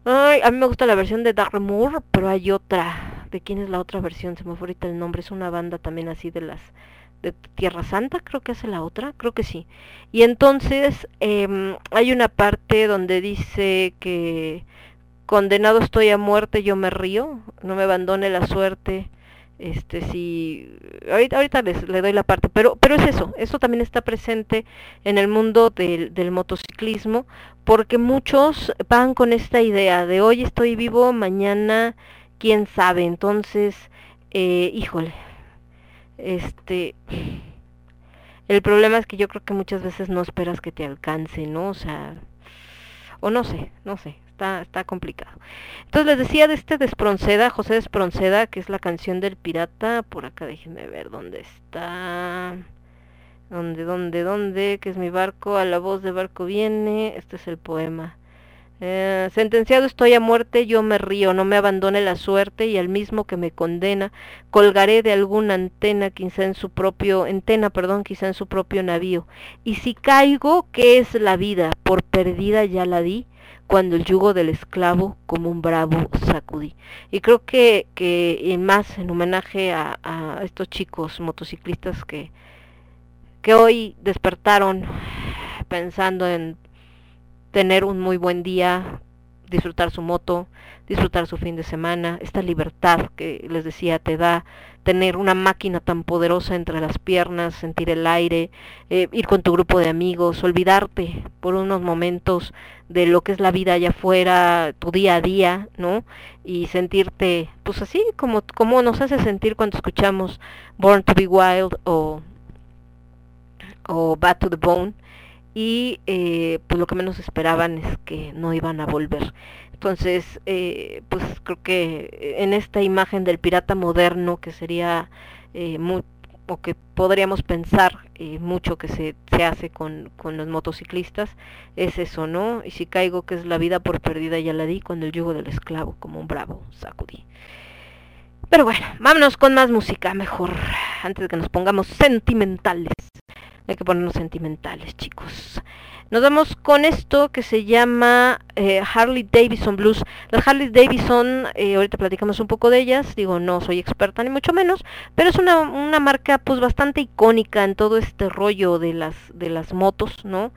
Ay, a mí me gusta la versión de Dark Moore, pero hay otra. ¿De quién es la otra versión? Se me fue ahorita el nombre. Es una banda también así de las de Tierra Santa, creo que hace la otra, creo que sí. Y entonces em, hay una parte donde dice que condenado estoy a muerte, yo me río, no me abandone la suerte. Este sí, ahorita, ahorita les, le doy la parte, pero, pero es eso, eso también está presente en el mundo del, del motociclismo, porque muchos van con esta idea de hoy estoy vivo, mañana quién sabe, entonces, eh, híjole, este, el problema es que yo creo que muchas veces no esperas que te alcance, ¿no? O sea, o no sé, no sé, está, está complicado. Entonces les decía de este de Espronceda, José de Espronceda, que es la canción del pirata, por acá déjenme ver dónde está, dónde, dónde, dónde, que es mi barco, a la voz de barco viene, este es el poema. Eh, sentenciado estoy a muerte, yo me río, no me abandone la suerte y al mismo que me condena, colgaré de alguna antena, quizá en su propio, antena, perdón, quizá en su propio navío. Y si caigo, ¿qué es la vida? Por perdida ya la di, cuando el yugo del esclavo como un bravo sacudí. Y creo que, que y más en homenaje a, estos chicos motociclistas que, que hoy despertaron pensando en tener un muy buen día, disfrutar su moto, disfrutar su fin de semana, esta libertad que les decía te da tener una máquina tan poderosa entre las piernas, sentir el aire, eh, ir con tu grupo de amigos, olvidarte por unos momentos de lo que es la vida allá afuera, tu día a día, ¿no? Y sentirte, pues así como, como nos hace sentir cuando escuchamos Born to be Wild o, o Bad to the Bone y eh, pues lo que menos esperaban es que no iban a volver. Entonces, eh, pues creo que en esta imagen del pirata moderno que sería eh, mu- o que podríamos pensar eh, mucho que se, se hace con, con los motociclistas, es eso, ¿no? Y si caigo que es la vida por perdida ya la di, cuando el yugo del esclavo como un bravo sacudí. Pero bueno, vámonos con más música, mejor, antes de que nos pongamos sentimentales. Hay que ponernos sentimentales, chicos. Nos vamos con esto que se llama eh, Harley Davidson Blues. Las Harley Davidson, eh, ahorita platicamos un poco de ellas. Digo, no soy experta ni mucho menos, pero es una, una marca pues bastante icónica en todo este rollo de las de las motos, ¿no?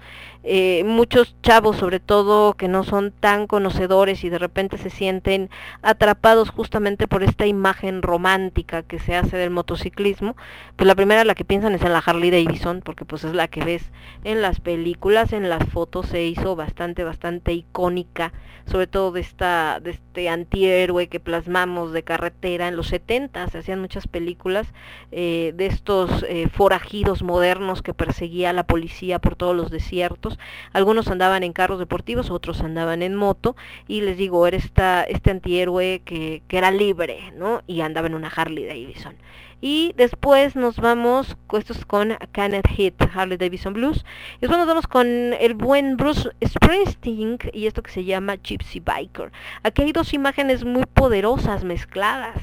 Eh, muchos chavos, sobre todo, que no son tan conocedores y de repente se sienten atrapados justamente por esta imagen romántica que se hace del motociclismo, pues la primera la que piensan es en la Harley Davidson, porque pues es la que ves en las películas, en las fotos se hizo bastante, bastante icónica, sobre todo de esta, de este antihéroe que plasmamos de carretera en los 70 se hacían muchas películas eh, de estos eh, forajidos modernos que perseguía la policía por todos los desiertos. Algunos andaban en carros deportivos, otros andaban en moto, y les digo, era esta, este antihéroe que, que era libre, ¿no? Y andaba en una Harley Davidson. Y después nos vamos, esto es con Kenneth Hit, Harley Davidson Blues. Y después nos vamos con el buen Bruce Springsteen y esto que se llama Gypsy Biker. Aquí hay dos imágenes muy poderosas mezcladas.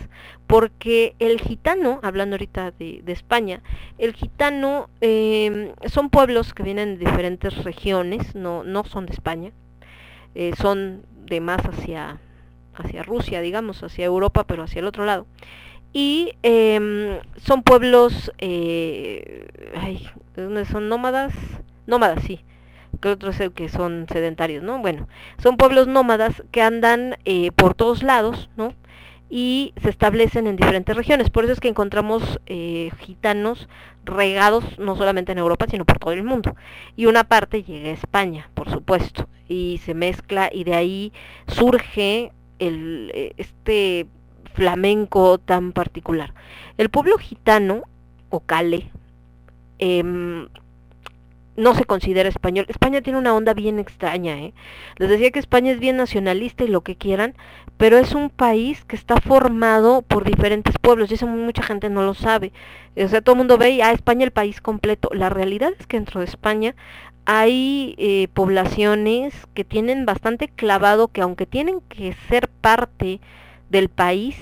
Porque el gitano, hablando ahorita de, de España, el gitano eh, son pueblos que vienen de diferentes regiones, no, no son de España, eh, son de más hacia, hacia Rusia, digamos, hacia Europa, pero hacia el otro lado y eh, son pueblos, eh, ay, son nómadas, nómadas, sí, que otro es el que son sedentarios, ¿no? Bueno, son pueblos nómadas que andan eh, por todos lados, ¿no? Y se establecen en diferentes regiones. Por eso es que encontramos eh, gitanos regados no solamente en Europa, sino por todo el mundo. Y una parte llega a España, por supuesto, y se mezcla y de ahí surge el, eh, este flamenco tan particular. El pueblo gitano, o cale, em, no se considera español. España tiene una onda bien extraña, ¿eh? Les decía que España es bien nacionalista y lo que quieran, pero es un país que está formado por diferentes pueblos y eso mucha gente no lo sabe. O sea, todo el mundo ve y, ah, España el país completo. La realidad es que dentro de España hay eh, poblaciones que tienen bastante clavado que aunque tienen que ser parte del país,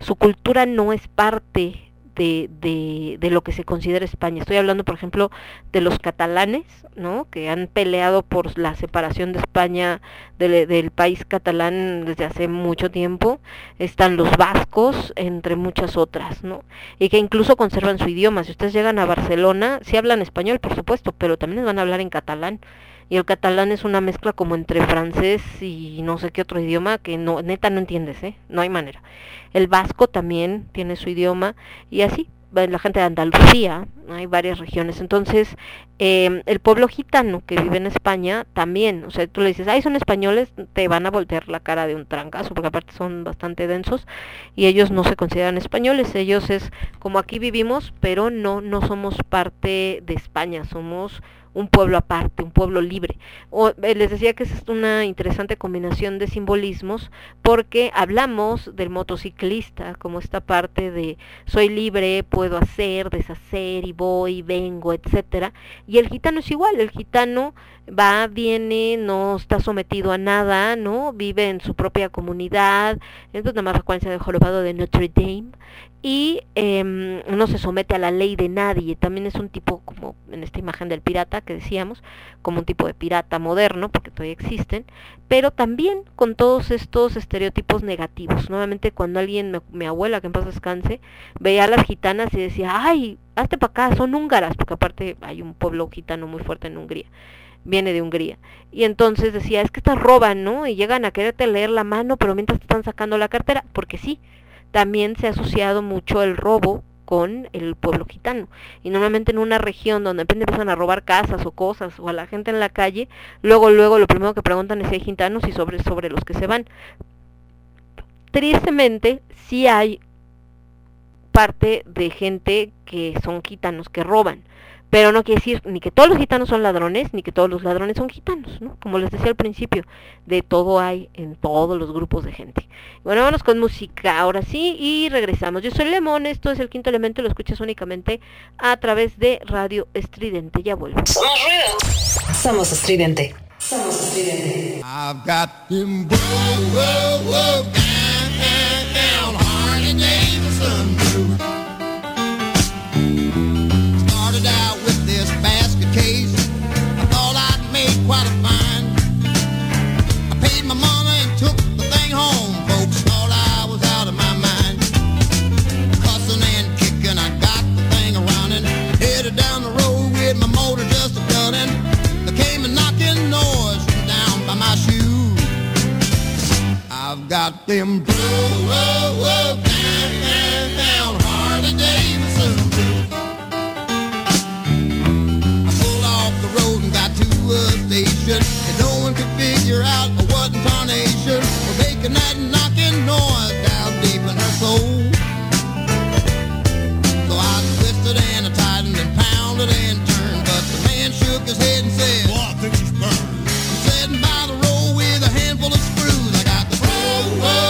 su cultura no es parte de, de, de, lo que se considera España. Estoy hablando, por ejemplo, de los catalanes, ¿no? que han peleado por la separación de España de, del país catalán desde hace mucho tiempo. Están los vascos, entre muchas otras, ¿no? y que incluso conservan su idioma. Si ustedes llegan a Barcelona, sí hablan español, por supuesto, pero también les van a hablar en catalán y el catalán es una mezcla como entre francés y no sé qué otro idioma que no neta no entiendes, ¿eh? No hay manera. El vasco también tiene su idioma y así la gente de Andalucía, hay varias regiones. Entonces, eh, el pueblo gitano que vive en España también, o sea, tú le dices, ay, son españoles, te van a voltear la cara de un trancazo, porque aparte son bastante densos y ellos no se consideran españoles, ellos es como aquí vivimos, pero no, no somos parte de España, somos un pueblo aparte, un pueblo libre. O, eh, les decía que es una interesante combinación de simbolismos porque hablamos del motociclista como esta parte de soy libre, puedo hacer, deshacer y voy, vengo, etcétera. Y el gitano es igual, el gitano va, viene, no está sometido a nada, ¿no? Vive en su propia comunidad, entonces nada más frecuencia de jorobado de Notre Dame y eh, no se somete a la ley de nadie. También es un tipo, como en esta imagen del pirata que decíamos, como un tipo de pirata moderno, porque todavía existen, pero también con todos estos estereotipos negativos. Nuevamente, cuando alguien, mi abuela, que en paz descanse, veía a las gitanas y decía, ay, hazte para acá, son húngaras, porque aparte hay un pueblo gitano muy fuerte en Hungría viene de Hungría. Y entonces decía, es que estas roban, ¿no? Y llegan a quererte leer la mano, pero mientras te están sacando la cartera, porque sí, también se ha asociado mucho el robo con el pueblo gitano. Y normalmente en una región donde de empiezan a robar casas o cosas o a la gente en la calle, luego luego lo primero que preguntan es si hay gitanos y sobre sobre los que se van. Tristemente sí hay parte de gente que son gitanos que roban, pero no quiere decir ni que todos los gitanos son ladrones, ni que todos los ladrones son gitanos, ¿no? Como les decía al principio, de todo hay en todos los grupos de gente. Bueno, vamos con música ahora sí y regresamos. Yo soy Lemón, esto es el quinto elemento, lo escuchas únicamente a través de Radio Estridente. Ya vuelvo. Somos ruido. Somos estridente. Somos estridente. I've got them blue, blue, blue, down, down, Harley Davidson my money and took the thing home, folks. I was out of my mind. Cussing and kicking, I got the thing around and headed down the road with my motor just a gunning. There came a knocking noise down by my shoe. I've got them blue, blue, down, down, down, Harley Davidson. I pulled off the road and got to a station figure out what in tarnation was making that knocking noise down deep in her soul. So I twisted and I tightened and pounded and turned, but the man shook his head and said, "Boy, I think she's burned." Sitting by the road with a handful of screws. I got the road.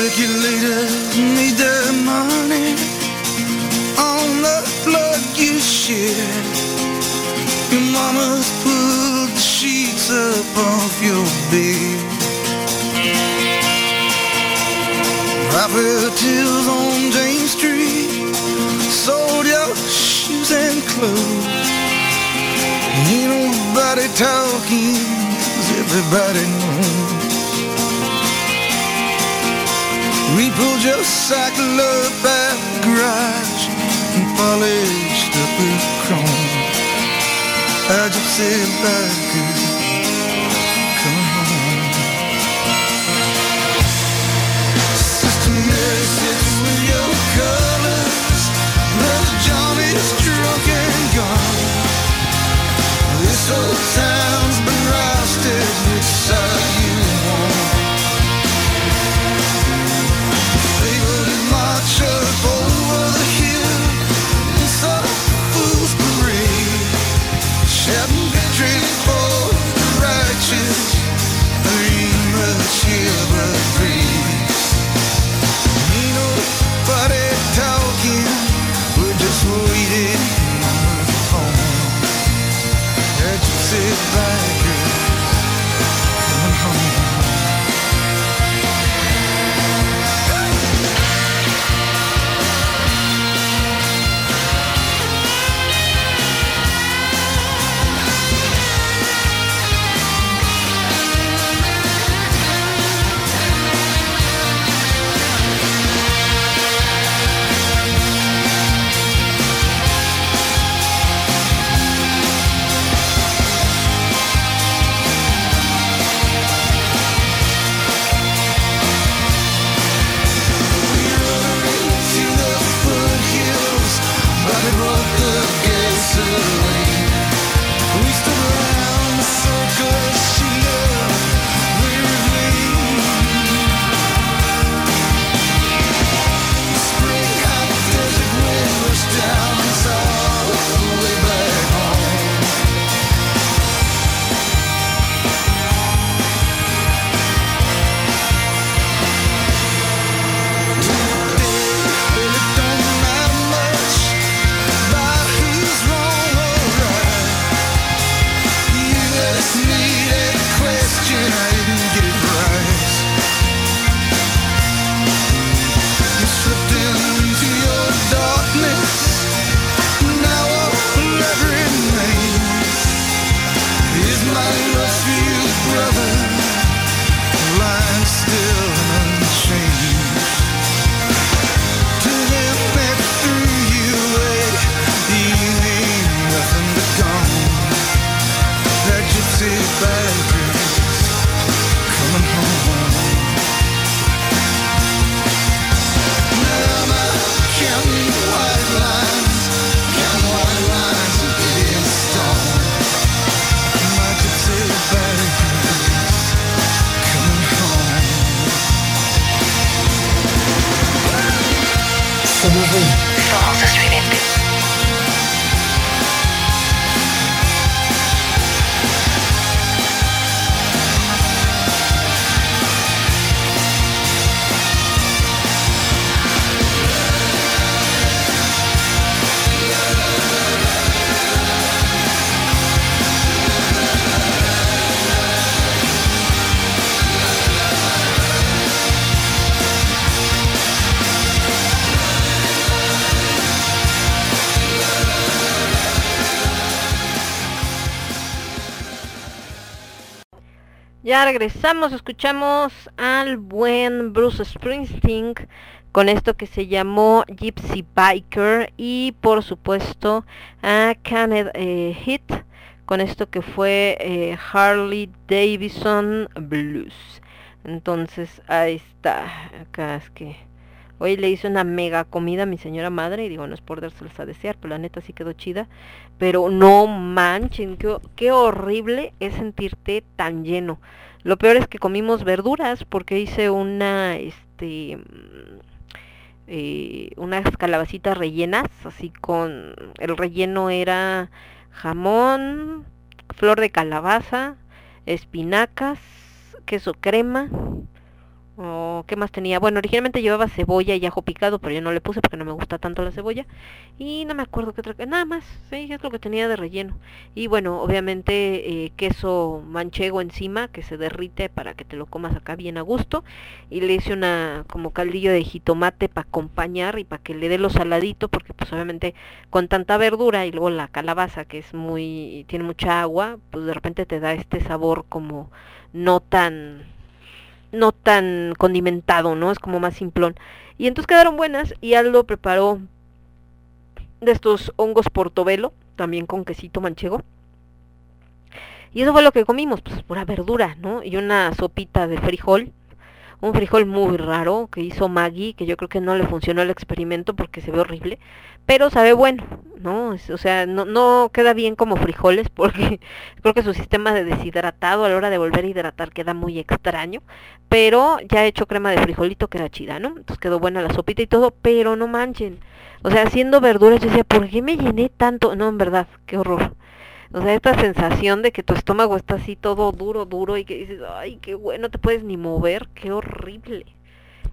Speculators need their money on the blood you shed. Your mama's pulled the sheets up off your bed. Properties on James Street sold your shoes and clothes. Ain't nobody talking, 'cause everybody knows. We pulled your cycle up at the garage and polished up with chrome. I just said like regresamos, escuchamos al buen Bruce Springsteen con esto que se llamó Gypsy Biker y por supuesto a Kenneth eh, Hit con esto que fue eh, Harley Davidson Blues. Entonces, ahí está. Acá es que hoy le hice una mega comida a mi señora madre y digo, no es por dárselos a desear, pero la neta sí quedó chida. Pero no manchen, qué horrible es sentirte tan lleno. Lo peor es que comimos verduras porque hice una, este, mm, eh, unas calabacitas rellenas, así con, el relleno era jamón, flor de calabaza, espinacas, queso crema, qué más tenía. Bueno, originalmente llevaba cebolla y ajo picado, pero yo no le puse porque no me gusta tanto la cebolla. Y no me acuerdo qué otra, nada más, sí, es lo que tenía de relleno. Y bueno, obviamente eh, queso manchego encima que se derrite para que te lo comas acá bien a gusto. Y le hice una como caldillo de jitomate para acompañar y para que le dé lo saladito, porque pues obviamente con tanta verdura y luego la calabaza que es muy, tiene mucha agua, pues de repente te da este sabor como no tan no tan condimentado, ¿no? Es como más simplón. Y entonces quedaron buenas y Aldo preparó de estos hongos portobelo, también con quesito manchego. Y eso fue lo que comimos, pues pura verdura, ¿no? Y una sopita de frijol, un frijol muy raro que hizo Maggie, que yo creo que no le funcionó el experimento porque se ve horrible, pero sabe bueno, ¿no? O sea, no, no queda bien como frijoles porque creo que su sistema de deshidratado a la hora de volver a hidratar queda muy extraño, pero ya he hecho crema de frijolito queda chida, ¿no? Entonces quedó buena la sopita y todo, pero no manchen. O sea, haciendo verduras yo decía, ¿por qué me llené tanto? No, en verdad, qué horror. O sea, esta sensación de que tu estómago está así todo duro, duro y que dices, ay, qué bueno, no te puedes ni mover, qué horrible.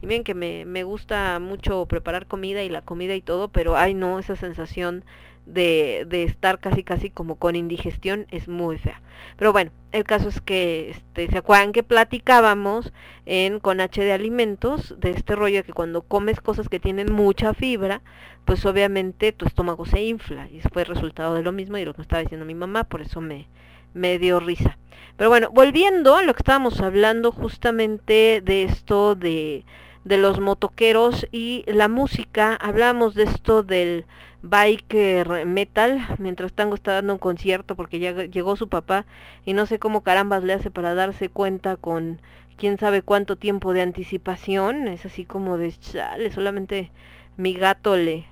Y miren que me, me gusta mucho preparar comida y la comida y todo, pero ay no, esa sensación de, de estar casi casi como con indigestión es muy fea. Pero bueno, el caso es que, este, ¿se acuerdan que platicábamos en con H de alimentos de este rollo que cuando comes cosas que tienen mucha fibra, pues obviamente tu estómago se infla y fue resultado de lo mismo y lo que estaba diciendo mi mamá, por eso me, me dio risa. Pero bueno, volviendo a lo que estábamos hablando justamente de esto de, de los motoqueros y la música, hablamos de esto del biker metal, mientras Tango está dando un concierto porque ya llegó su papá y no sé cómo carambas le hace para darse cuenta con quién sabe cuánto tiempo de anticipación, es así como de chale, solamente mi gato le,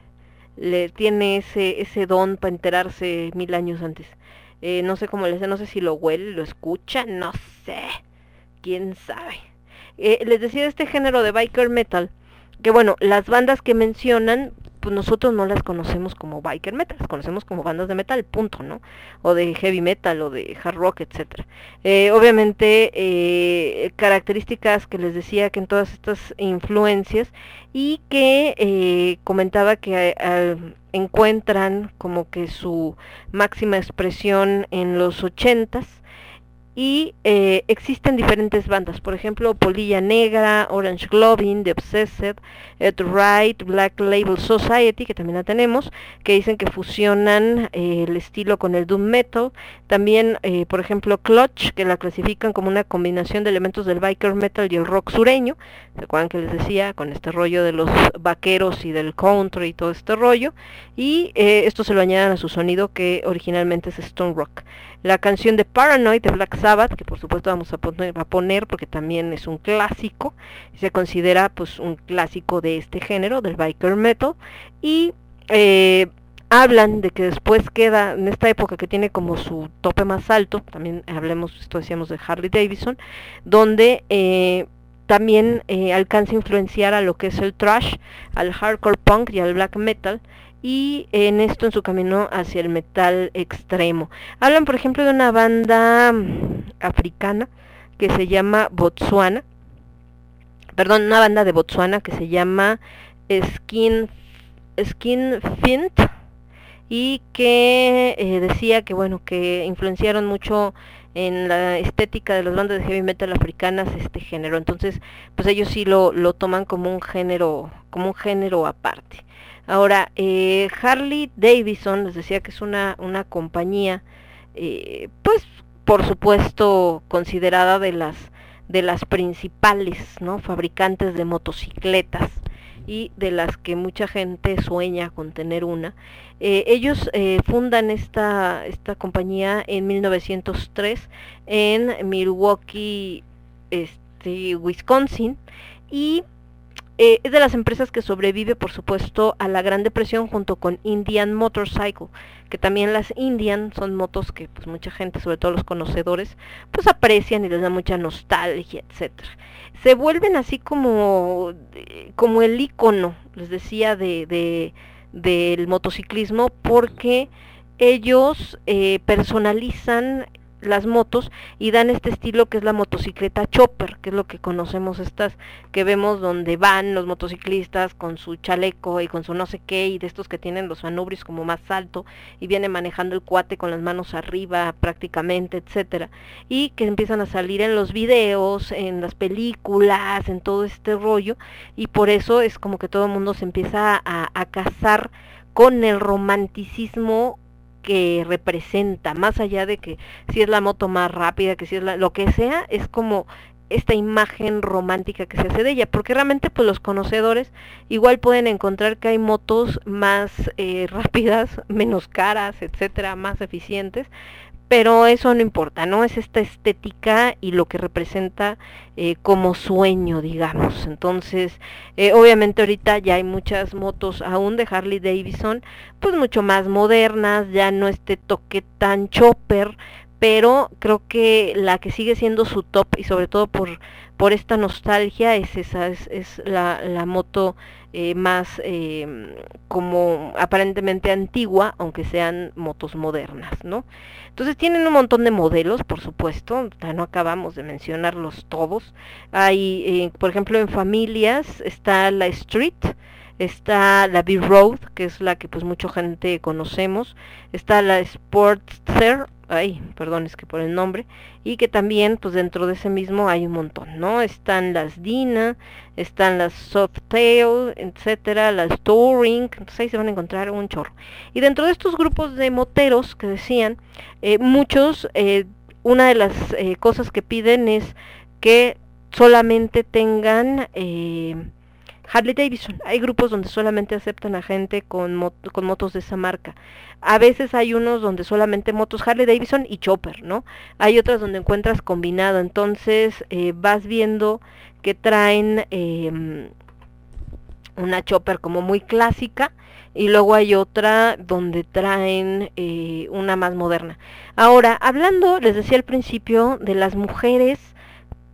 le tiene ese, ese don para enterarse mil años antes. Eh, no sé cómo le hace, no sé si lo huele, lo escucha, no sé, quién sabe. Eh, les decía de este género de biker metal, que bueno, las bandas que mencionan, pues nosotros no las conocemos como biker metal, las conocemos como bandas de metal, punto, ¿no? O de heavy metal o de hard rock, etcétera. Eh, obviamente, eh, características que les decía que en todas estas influencias y que eh, comentaba que eh, encuentran como que su máxima expresión en los ochentas y eh, existen diferentes bandas, por ejemplo Polilla Negra, Orange Globin, The Obsessed, Ed Right, Black Label Society, que también la tenemos, que dicen que fusionan eh, el estilo con el doom metal, también eh, por ejemplo Clutch, que la clasifican como una combinación de elementos del biker metal y el rock sureño, ¿se acuerdan que les decía? Con este rollo de los vaqueros y del country y todo este rollo, y eh, esto se lo añadan a su sonido que originalmente es stone rock. La canción de Paranoid de Black Sabbath, que por supuesto vamos a poner, a poner porque también es un clásico, se considera pues un clásico de este género, del biker metal, y eh, hablan de que después queda, en esta época que tiene como su tope más alto, también hablemos, esto decíamos de Harley Davidson, donde eh, también eh, alcanza a influenciar a lo que es el trash, al hardcore punk y al black metal, y en esto en su camino hacia el metal extremo. Hablan, por ejemplo, de una banda mm, africana que se llama Botswana, perdón, una banda de Botswana que se llama Skin, Skin Fint y que eh, decía que bueno que influenciaron mucho en la estética de las bandas de heavy metal africanas este género. Entonces pues ellos sí lo, lo toman como un género como un género aparte. Ahora eh, Harley Davidson les decía que es una una compañía eh, pues por supuesto considerada de las de las principales no fabricantes de motocicletas y de las que mucha gente sueña con tener una. Eh, ellos eh, fundan esta, esta compañía en 1903 en Milwaukee, este, Wisconsin, y eh, es de las empresas que sobrevive, por supuesto, a la Gran Depresión junto con Indian Motorcycle, que también las Indian son motos que pues mucha gente, sobre todo los conocedores, pues aprecian y les da mucha nostalgia, etcétera. Se vuelven así como, como el icono, les decía, de, de- del motociclismo, porque ellos eh, personalizan las motos y dan este estilo que es la motocicleta chopper, que es lo que conocemos estas que vemos donde van los motociclistas con su chaleco y con su no sé qué y de estos que tienen los manubrios como más alto y viene manejando el cuate con las manos arriba prácticamente, etcétera, y que empiezan a salir en los videos, en las películas, en todo este rollo y por eso es como que todo el mundo se empieza a, a casar con el romanticismo que representa, más allá de que si es la moto más rápida, que si es la, lo que sea, es como esta imagen romántica que se hace de ella, porque realmente pues los conocedores igual pueden encontrar que hay motos más eh, rápidas, menos caras, etcétera, más eficientes, pero eso no importa, ¿no? Es esta estética y lo que representa eh, como sueño, digamos. Entonces, eh, obviamente ahorita ya hay muchas motos aún de Harley Davidson, pues mucho más modernas, ya no este toque tan chopper, pero creo que la que sigue siendo su top y sobre todo por, por esta nostalgia es esa, es, la, la moto eh, más eh, como aparentemente antigua, aunque sean motos modernas, ¿no? Entonces tienen un montón de modelos, por supuesto, no acabamos de mencionarlos todos. Hay, eh, por ejemplo, en familias está la Street, está la B-Road, que es la que pues mucha gente conocemos, está la Sportster, ay, perdón, es que por el nombre, y que también pues dentro de ese mismo hay un montón, ¿no? Están las Dina, están las Softail, etcétera, las Touring, entonces ahí se van a encontrar un chorro. Y dentro de estos grupos de moteros que decían, eh, muchos, eh, una de las eh, cosas que piden es que solamente tengan eh, Harley Davidson. Hay grupos donde solamente aceptan a gente con, mot- con motos de esa marca. A veces hay unos donde solamente motos Harley Davidson y Chopper, ¿no? Hay otras donde encuentras combinado. Entonces eh, vas viendo que traen em, una Chopper como muy clásica y luego hay otra donde traen eh, una más moderna. Ahora, hablando, les decía al principio, de las mujeres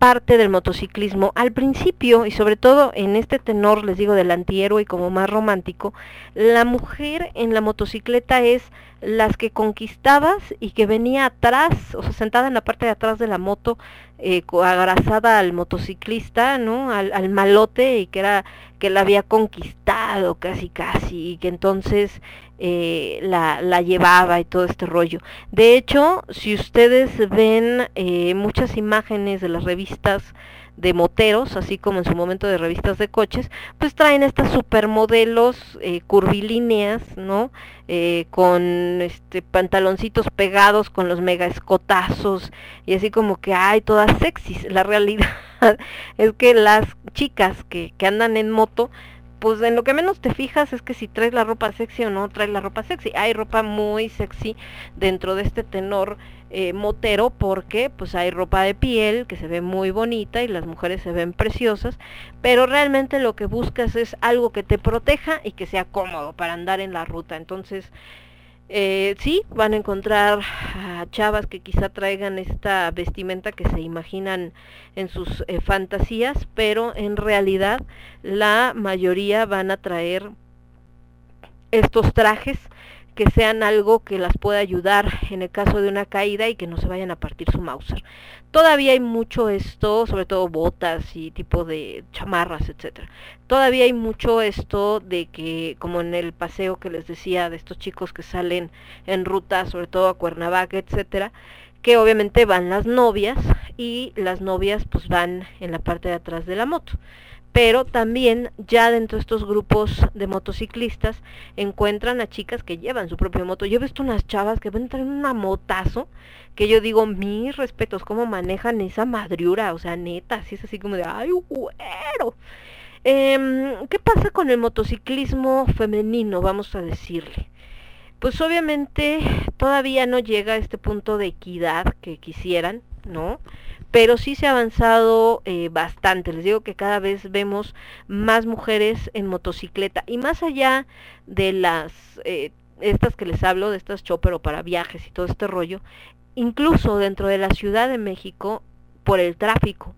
parte del motociclismo. Al principio, y sobre todo en este tenor, les digo, del antihéroe y como más romántico, la mujer en la motocicleta es las que conquistabas y que venía atrás, o sea, sentada en la parte de atrás de la moto, eh, abrazada al motociclista, ¿no? Al, al malote y que era que la había conquistado casi casi y que entonces eh, la, la llevaba y todo este rollo. De hecho, si ustedes ven eh, muchas imágenes de las revistas de moteros, así como en su momento de revistas de coches, pues traen estas supermodelos eh, curvilíneas, ¿no? Eh, con este pantaloncitos pegados, con los mega escotazos y así como que hay todas sexys. La realidad es que las chicas que, que andan en moto pues en lo que menos te fijas es que si traes la ropa sexy o no traes la ropa sexy. Hay ropa muy sexy dentro de este tenor eh, motero porque pues hay ropa de piel que se ve muy bonita y las mujeres se ven preciosas, pero realmente lo que buscas es algo que te proteja y que sea cómodo para andar en la ruta. Entonces, eh, sí, van a encontrar a chavas que quizá traigan esta vestimenta que se imaginan en sus eh, fantasías, pero en realidad la mayoría van a traer estos trajes que sean algo que las pueda ayudar en el caso de una caída y que no se vayan a partir su Mauser. Todavía hay mucho esto, sobre todo botas y tipo de chamarras, etcétera. Todavía hay mucho esto de que, como en el paseo que les decía de estos chicos que salen en ruta, sobre todo a Cuernavaca, etcétera, que obviamente van las novias y las novias pues van en la parte de atrás de la moto pero también ya dentro de estos grupos de motociclistas encuentran a chicas que llevan su propia moto. Yo he visto unas chavas que van a traer una motazo que yo digo, mis respetos, cómo manejan esa madriura, o sea, neta, si es así como de, ay, güero. Em, ¿Qué pasa con el motociclismo femenino, vamos a decirle? Pues obviamente todavía no llega a este punto de equidad que quisieran, ¿no? Pero sí se ha avanzado eh, bastante. Les digo que cada vez vemos más mujeres en motocicleta y más allá de las eh, estas que les hablo, de estas chopper o para viajes y todo este rollo, incluso dentro de la Ciudad de México, por el tráfico,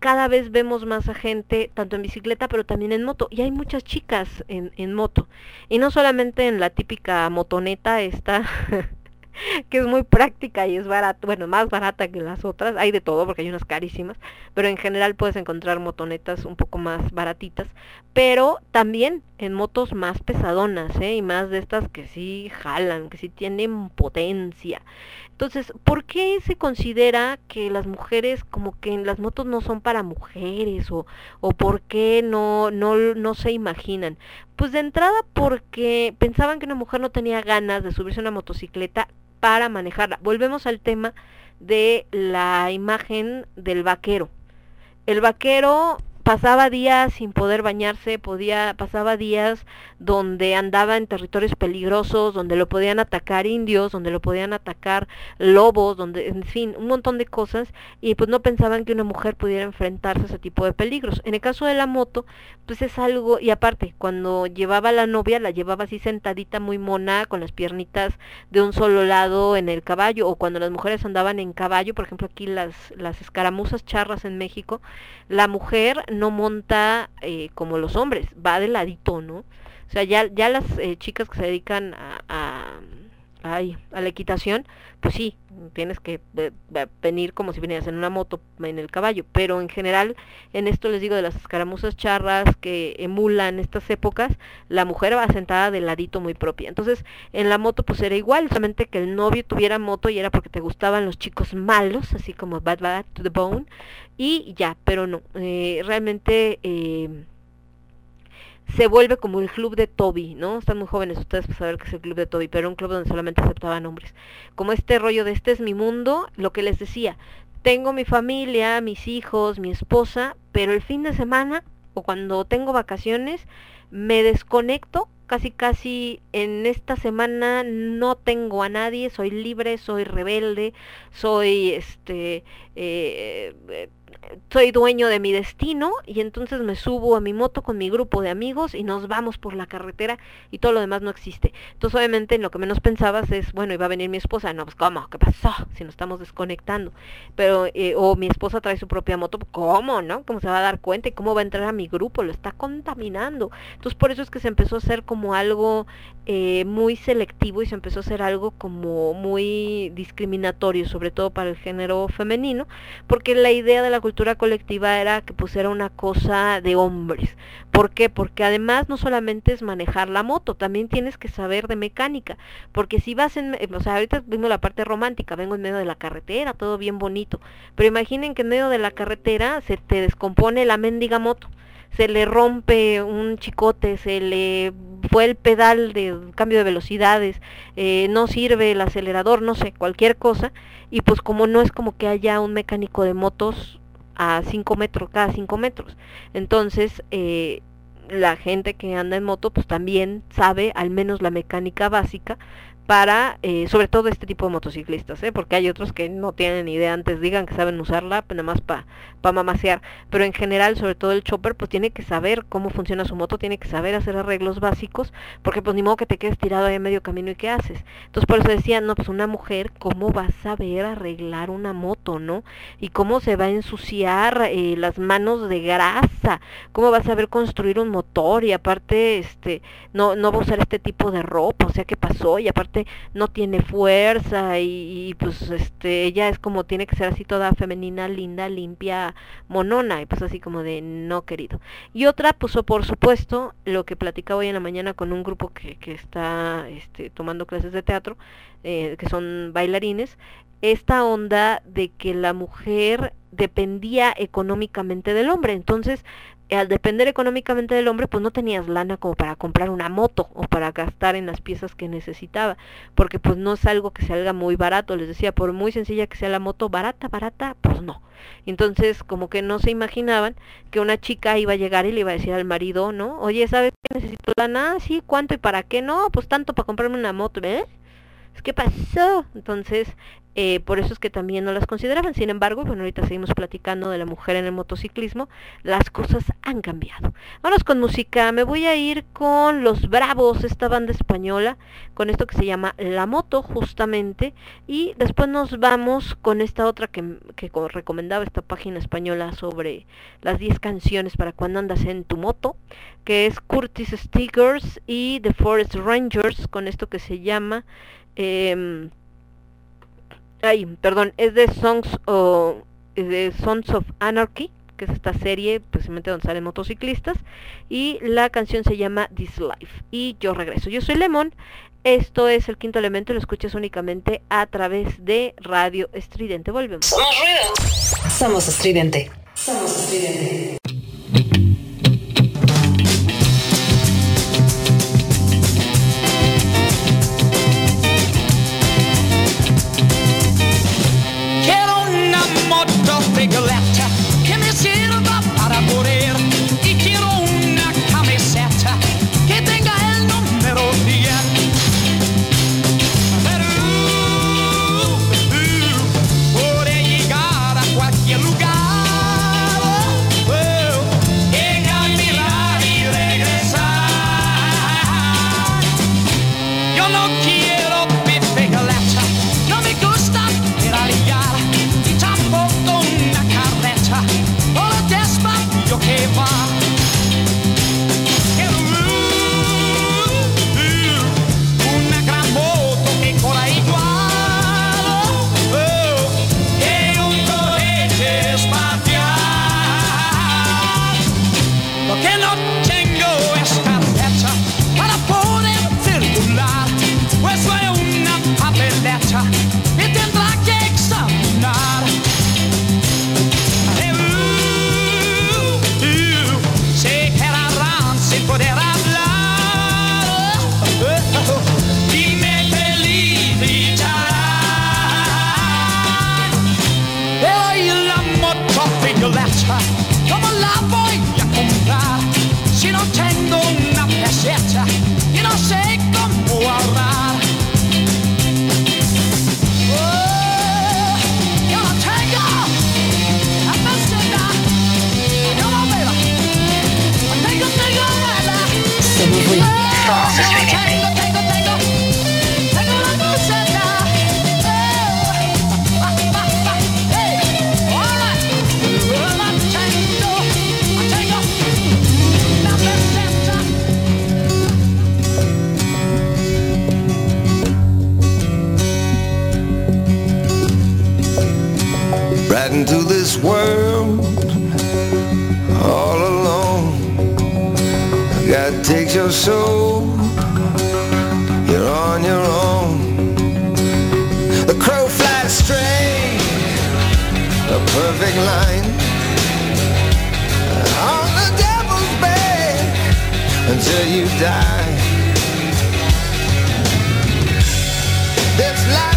cada vez vemos más a gente, tanto en bicicleta, pero también en moto. Y hay muchas chicas en, en moto. Y no solamente en la típica motoneta esta, que es muy práctica y es barata, bueno, más barata que las otras. Hay de todo, porque hay unas carísimas. Pero en general puedes encontrar motonetas un poco más baratitas. Pero también en motos más pesadonas, ¿eh? Y más de estas que sí jalan, que sí tienen potencia. Entonces, ¿por qué se considera que las mujeres como que en las motos no son para mujeres o, o por qué no, no, no se imaginan? Pues de entrada porque pensaban que una mujer no tenía ganas de subirse a una motocicleta para manejarla. Volvemos al tema de la imagen del vaquero. El vaquero pasaba días sin poder bañarse, podía, pasaba días donde andaba en territorios peligrosos, donde lo podían atacar indios, donde lo podían atacar lobos, donde, en fin, un montón de cosas, y pues no pensaban que una mujer pudiera enfrentarse a ese tipo de peligros. En el caso de la moto, pues es algo, y aparte, cuando llevaba la novia, la llevaba así sentadita muy mona, con las piernitas de un solo lado en el caballo, o cuando las mujeres andaban en caballo, por ejemplo aquí las, las escaramuzas charras en México, la mujer no monta eh, como los hombres, va de ladito, ¿no? O sea, ya, ya las eh, chicas que se dedican a, a, ay, a la equitación, pues sí, tienes que eh, venir como si vinieras en una moto en el caballo, pero en general, en esto les digo de las escaramuzas charras que emulan estas épocas, la mujer va sentada de ladito muy propia. Entonces, en la moto pues era igual, solamente que el novio tuviera moto y era porque te gustaban los chicos malos, así como Bad Bad to the Bone, y ya, pero no, eh, realmente... Eh, se vuelve como el club de Toby, ¿no? Están muy jóvenes ustedes para saber que es el club de Toby, pero un club donde solamente aceptaban hombres. Como este rollo de este es mi mundo, lo que les decía, tengo mi familia, mis hijos, mi esposa, pero el fin de semana o cuando tengo vacaciones me desconecto, casi casi en esta semana no tengo a nadie, soy libre, soy rebelde, soy este eh, eh, soy dueño de mi destino y entonces me subo a mi moto con mi grupo de amigos y nos vamos por la carretera y todo lo demás no existe. Entonces obviamente en lo que menos pensabas es, bueno, iba a venir mi esposa, no, pues ¿cómo? ¿Qué pasó? Si nos estamos desconectando. Pero, eh, o mi esposa trae su propia moto, ¿cómo? ¿No? ¿Cómo se va a dar cuenta y cómo va a entrar a mi grupo? Lo está contaminando. Entonces por eso es que se empezó a hacer como algo eh, muy selectivo y se empezó a hacer algo como muy discriminatorio, sobre todo para el género femenino, porque la idea de la cultura colectiva era que pues era una cosa de hombres. ¿Por qué? Porque además no solamente es manejar la moto, también tienes que saber de mecánica, porque si vas en, o sea, ahorita vimos la parte romántica, vengo en medio de la carretera, todo bien bonito, pero imaginen que en medio de la carretera se te descompone la mendiga moto se le rompe un chicote, se le fue el pedal de cambio de velocidades, eh, no sirve el acelerador, no sé, cualquier cosa, y pues como no es como que haya un mecánico de motos a 5 metros, cada 5 metros, entonces eh, la gente que anda en moto pues también sabe al menos la mecánica básica para, eh, sobre todo este tipo de motociclistas, ¿eh? porque hay otros que no tienen idea antes, digan que saben usarla, pues nada más para pa mamasear, pero en general, sobre todo el chopper, pues tiene que saber cómo funciona su moto, tiene que saber hacer arreglos básicos, porque pues ni modo que te quedes tirado ahí a medio camino y qué haces. Entonces por eso decían, no, pues una mujer, ¿cómo va a saber arreglar una moto, no? Y cómo se va a ensuciar eh, las manos de grasa, cómo va a saber construir un motor y aparte, este, no, no va a usar este tipo de ropa, o sea, ¿qué pasó? Y aparte no tiene fuerza y, pues este ella es como tiene que ser así toda femenina, linda, limpia, monona y pues así como de no querido. Y otra pues por supuesto lo que platicaba hoy en la mañana con un grupo que, que está este, tomando clases de teatro, eh, que son bailarines, esta onda de que la mujer dependía económicamente del hombre. Entonces, al depender económicamente del hombre, pues no tenías lana como para comprar una moto o para gastar en las piezas que necesitaba, porque pues no es algo que salga muy barato, les decía, por muy sencilla que sea la moto, barata, barata, pues no. Entonces, como que no se imaginaban que una chica iba a llegar y le iba a decir al marido, ¿no? Oye, ¿sabes que necesito lana? Sí, ¿cuánto y para qué? No, pues tanto para comprarme una moto, ¿eh? ¿Qué pasó? Entonces, eh, por eso es que también no las consideraban. Sin embargo, bueno, ahorita seguimos platicando de la mujer en el motociclismo. Las cosas han cambiado. Vamos con música. Me voy a ir con Los Bravos, esta banda española, con esto que se llama La Moto, justamente. Y después nos vamos con esta otra que, que co- recomendaba esta página española sobre las 10 canciones para cuando andas en tu moto, que es Curtis Stickers y The Forest Rangers, con esto que se llama... em, Ay, perdón, es de Songs o de Sons of Anarchy, que es esta serie precisamente donde salen motociclistas y la canción se llama This Life. Y yo regreso. Yo soy Lemon. Esto es el quinto elemento, lo escuchas únicamente a través de Radio Estridente. Volvemos. Somos estridente. Somos estridente. Right into this world all alone. God takes your soul, you're on your own. The crow flies straight, a perfect line. On the devil's back until you die. This life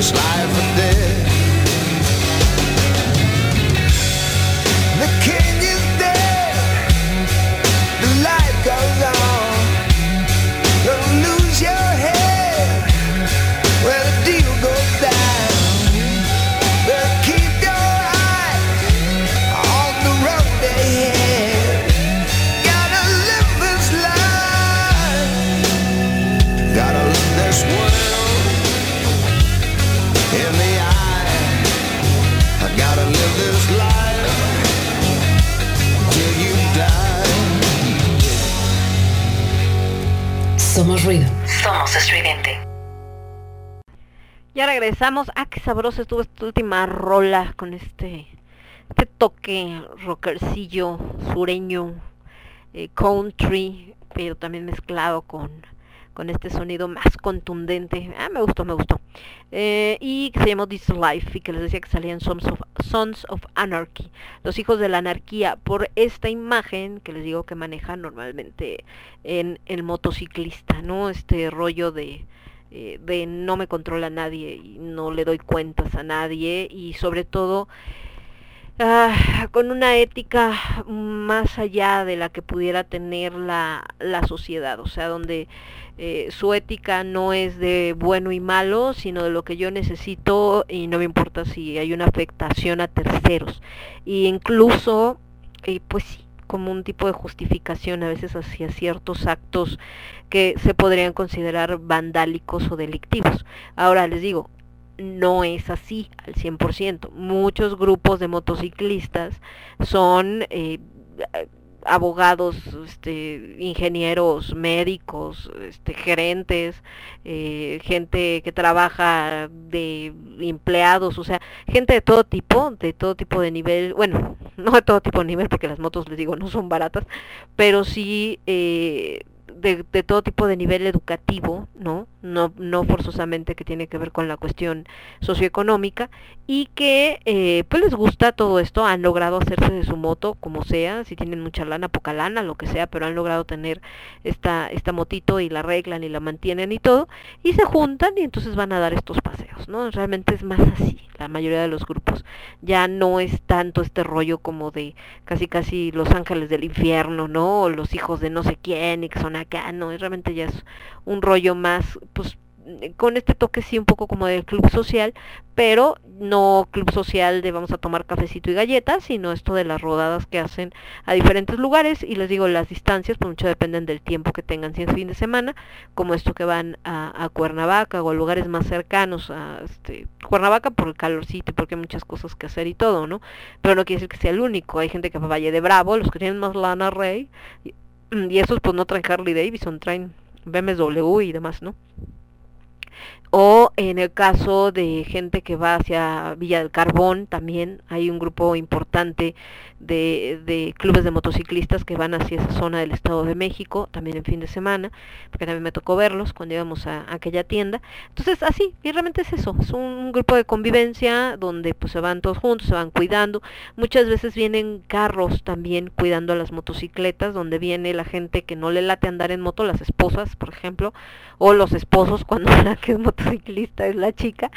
it's life or death. Ya regresamos. Ah, qué sabrosa estuvo esta última rola con este, este toque rockercillo, sureño, eh, country, pero también mezclado con, con este sonido más contundente. Ah, me gustó, me gustó. Eh, y que se llamó This Life y que les decía que salían Sons of, Sons of Anarchy, los hijos de la anarquía, por esta imagen que les digo que maneja normalmente en el motociclista, ¿no? Este rollo de, eh, de no me controla nadie y no le doy cuentas a nadie y sobre todo ah, con una ética más allá de la que pudiera tener la, la sociedad, o sea, donde eh, su ética no es de bueno y malo, sino de lo que yo necesito y no me importa si hay una afectación a terceros. Y incluso, eh, pues sí, como un tipo de justificación a veces hacia ciertos actos que se podrían considerar vandálicos o delictivos. Ahora les digo, no es así al 100%. Muchos grupos de motociclistas son eh, abogados, este, ingenieros, médicos, este, gerentes, eh, gente que trabaja de empleados, o sea, gente de todo tipo, de todo tipo de nivel, bueno, no de todo tipo de nivel porque las motos, les digo, no son baratas, pero sí eh, de, de, todo tipo de nivel educativo, ¿no? No, no forzosamente que tiene que ver con la cuestión socioeconómica y que eh, pues les gusta todo esto, han logrado hacerse de su moto como sea, si tienen mucha lana, poca lana, lo que sea, pero han logrado tener esta, esta motito y la arreglan y la mantienen y todo, y se juntan y entonces van a dar estos paseos, ¿no? Realmente es más así, la mayoría de los grupos. Ya no es tanto este rollo como de casi casi los ángeles del infierno, ¿no? O los hijos de no sé quién y que son acá, no, realmente ya es un rollo más, pues con este toque sí un poco como del club social, pero no club social de vamos a tomar cafecito y galletas, sino esto de las rodadas que hacen a diferentes lugares y les digo las distancias, pues mucho dependen del tiempo que tengan, si es fin de semana, como esto que van a, a Cuernavaca o a lugares más cercanos a este, Cuernavaca por el calorcito porque hay muchas cosas que hacer y todo, ¿no? Pero no quiere decir que sea el único, hay gente que va a Valle de Bravo, los que tienen más lana rey, y, y esos pues no traen Harley Davidson, traen BMW y demás, ¿no? O en el caso de gente que va hacia Villa del Carbón también hay un grupo importante de, de, clubes de motociclistas que van hacia esa zona del Estado de México también en fin de semana porque también me tocó verlos cuando íbamos a, aquella tienda. Entonces así y realmente es eso es un grupo de convivencia donde pues se van todos juntos se van cuidando. Muchas veces vienen carros también cuidando a las motocicletas donde viene la gente que no le late andar en moto las esposas por ejemplo o los esposos cuando la que es motociclista es la chica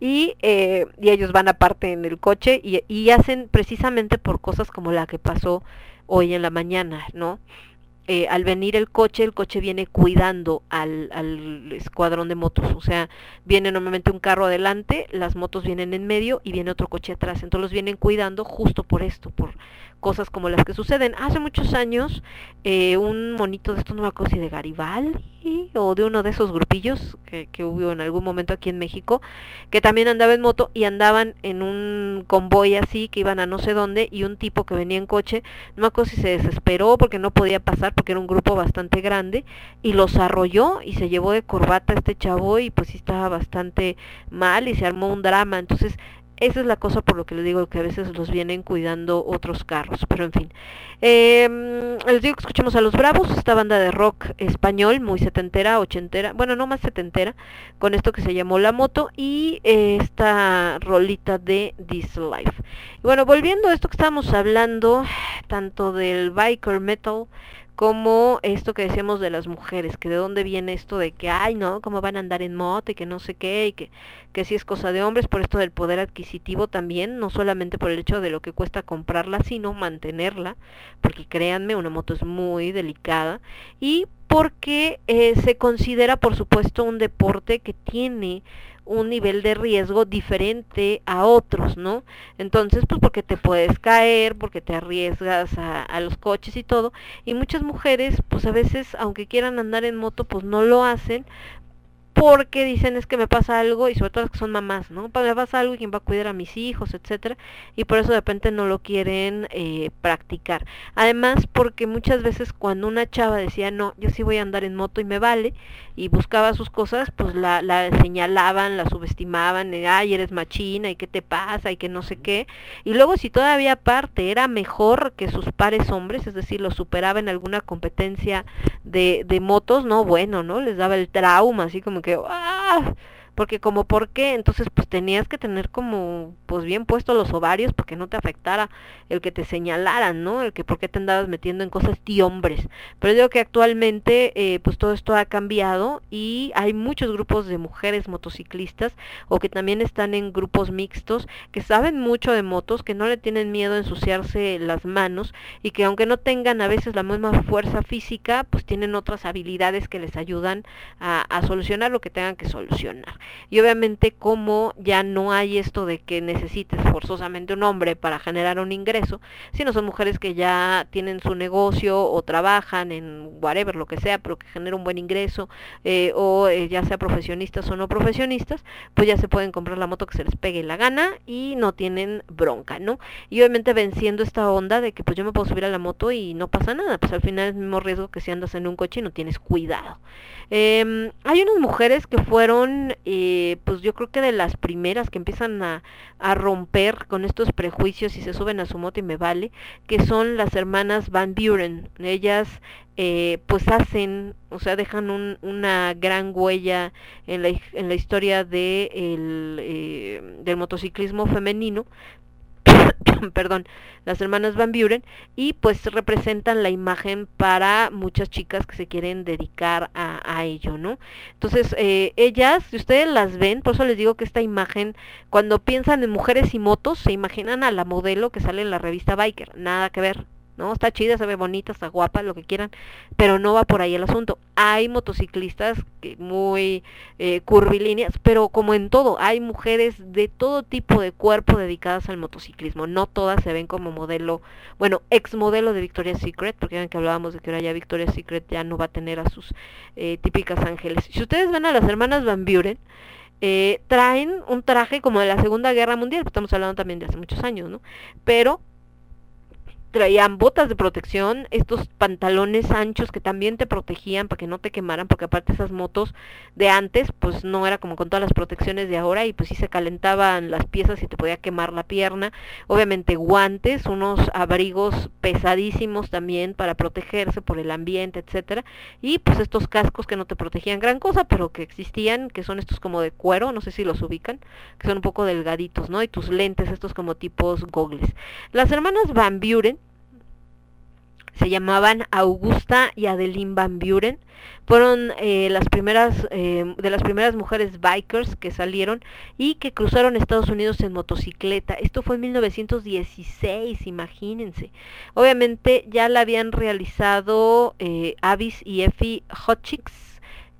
y, eh, y ellos van aparte en el coche y, y, hacen precisamente por cosas como la que pasó hoy en la mañana, ¿no? Eh, al venir el coche, el coche viene cuidando al, al escuadrón de motos, o sea, viene normalmente un carro adelante, las motos vienen en medio y viene otro coche atrás, entonces los vienen cuidando justo por esto, por cosas como las que suceden. Hace muchos años, eh, un monito de estos, no me acuerdo si de Garibaldi o de uno de esos grupillos que, que, hubo en algún momento aquí en México, que también andaba en moto y andaban en un convoy así, que iban a no sé dónde, y un tipo que venía en coche, no me acuerdo si se desesperó porque no podía pasar, porque era un grupo bastante grande, y los arrolló y se llevó de corbata este chavo y pues sí estaba bastante mal y se armó un drama. Entonces, esa es la cosa por lo que les digo que a veces los vienen cuidando otros carros, pero en fin. Eh, les digo que escuchemos a Los Bravos, esta banda de rock español, muy setentera, ochentera, bueno, no más setentera, con esto que se llamó La Moto y eh, esta rolita de This Life. Y bueno, volviendo a esto que estábamos hablando, tanto del biker metal, como esto que decíamos de las mujeres, que de dónde viene esto de que, ay, no, cómo van a andar en moto y que no sé qué, y que, que sí es cosa de hombres, por esto del poder adquisitivo también, no solamente por el hecho de lo que cuesta comprarla, sino mantenerla, porque créanme, una moto es muy delicada, y porque eh, se considera, por supuesto, un deporte que tiene un nivel de riesgo diferente a otros, ¿no? Entonces, pues porque te puedes caer, porque te arriesgas a, los coches y todo, y muchas mujeres, pues a veces, aunque quieran andar en moto, pues no lo hacen, porque dicen es que me pasa algo y sobre todo las que son mamás, ¿no? Me pasa algo y quién va a cuidar a mis hijos, etcétera, y por eso de repente no lo quieren eh, practicar. Además, porque muchas veces cuando una chava decía, no, yo sí voy a andar en moto y me vale, y buscaba sus cosas, pues la, la señalaban, la subestimaban, ay, eres machina, y qué te pasa, y que no sé qué. Y luego si todavía aparte era mejor que sus pares hombres, es decir, los superaba en alguna competencia de, de motos, no, bueno, ¿no? Les daba el trauma, así como que, ¡ah! Porque como, ¿por qué? Entonces, pues tenías que tener como, pues bien puestos los ovarios para que no te afectara el que te señalaran, ¿no? El que por qué te andabas metiendo en cosas de hombres. Pero digo que actualmente, eh, pues todo esto ha cambiado y hay muchos grupos de mujeres motociclistas o que también están en grupos mixtos, que saben mucho de motos, que no le tienen miedo a ensuciarse las manos y que aunque no tengan a veces la misma fuerza física, pues tienen otras habilidades que les ayudan a, a solucionar lo que tengan que solucionar. Y obviamente como ya no hay esto de que necesites forzosamente un hombre para generar un ingreso, sino son mujeres que ya tienen su negocio o trabajan en whatever, lo que sea, pero que genera un buen ingreso, eh, o eh, ya sea profesionistas o no profesionistas, pues ya se pueden comprar la moto que se les pegue la gana y no tienen bronca, ¿no? Y obviamente venciendo esta onda de que pues yo me puedo subir a la moto y no pasa nada, pues al final es el mismo riesgo que si andas en un coche y no tienes cuidado. Eh, hay unas mujeres que fueron, eh, pues yo creo que de las primeras que empiezan a, a, romper con estos prejuicios y se suben a su moto y me vale, que son las hermanas Van Buren. Ellas eh, pues hacen, o sea, dejan un, una gran huella en la, en la historia de eh, del motociclismo femenino, perdón, las hermanas Van Buren, y pues representan la imagen para muchas chicas que se quieren dedicar a, ello, ¿no? Entonces, eh, ellas, si ustedes las ven, por eso les digo que esta imagen, cuando piensan en mujeres y motos, se imaginan a la modelo que sale en la revista Biker, nada que ver, ¿no? Está chida, se ve bonita, está guapa, lo que quieran, pero no va por ahí el asunto. Hay motociclistas muy eh, curvilíneas, pero como en todo, hay mujeres de todo tipo de cuerpo dedicadas al motociclismo. No todas se ven como modelo, bueno, ex modelo de Victoria's Secret, porque ven que hablábamos de que ahora ya Victoria's Secret ya no va a tener a sus eh, típicas ángeles. Si ustedes ven a las hermanas Van Buren, eh, traen un traje como de la Segunda Guerra Mundial, estamos hablando también de hace muchos años, ¿no? Pero traían botas de protección, estos pantalones anchos que también te protegían para que no te quemaran, porque aparte esas motos de antes, pues no era como con todas las protecciones de ahora y pues sí se calentaban las piezas y te podía quemar la pierna. Obviamente guantes, unos abrigos pesadísimos también para protegerse por el ambiente, etcétera, y pues estos cascos que no te protegían gran cosa, pero que existían, que son estos como de cuero, no sé si los ubican, que son un poco delgaditos, ¿no? Y tus lentes estos como tipos gogles. Las hermanas Van Buren se llamaban Augusta y Adeline Van Buren. Fueron eh, las primeras eh, de las primeras mujeres bikers que salieron y que cruzaron Estados Unidos en motocicleta. Esto fue en 1916, imagínense. Obviamente ya la habían realizado eh, Avis y Effie Hutchings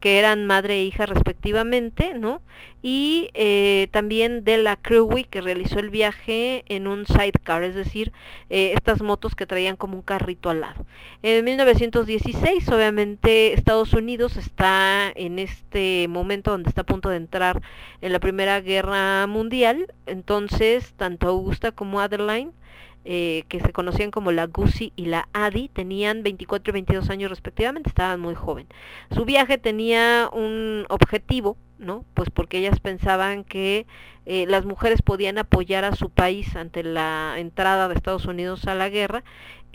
que eran madre e hija respectivamente, ¿no? Y eh, también de la Crewy que realizó el viaje en un sidecar, es decir, eh, estas motos que traían como un carrito al lado. En 1916, obviamente, Estados Unidos está en este momento donde está a punto de entrar en la Primera Guerra Mundial, entonces tanto Augusta como Adeline eh, que se conocían como la Gussie y la Adi, tenían 24 y 22 años respectivamente, estaban muy joven. Su viaje tenía un objetivo, ¿no? Pues porque ellas pensaban que eh, las mujeres podían apoyar a su país ante la entrada de Estados Unidos a la guerra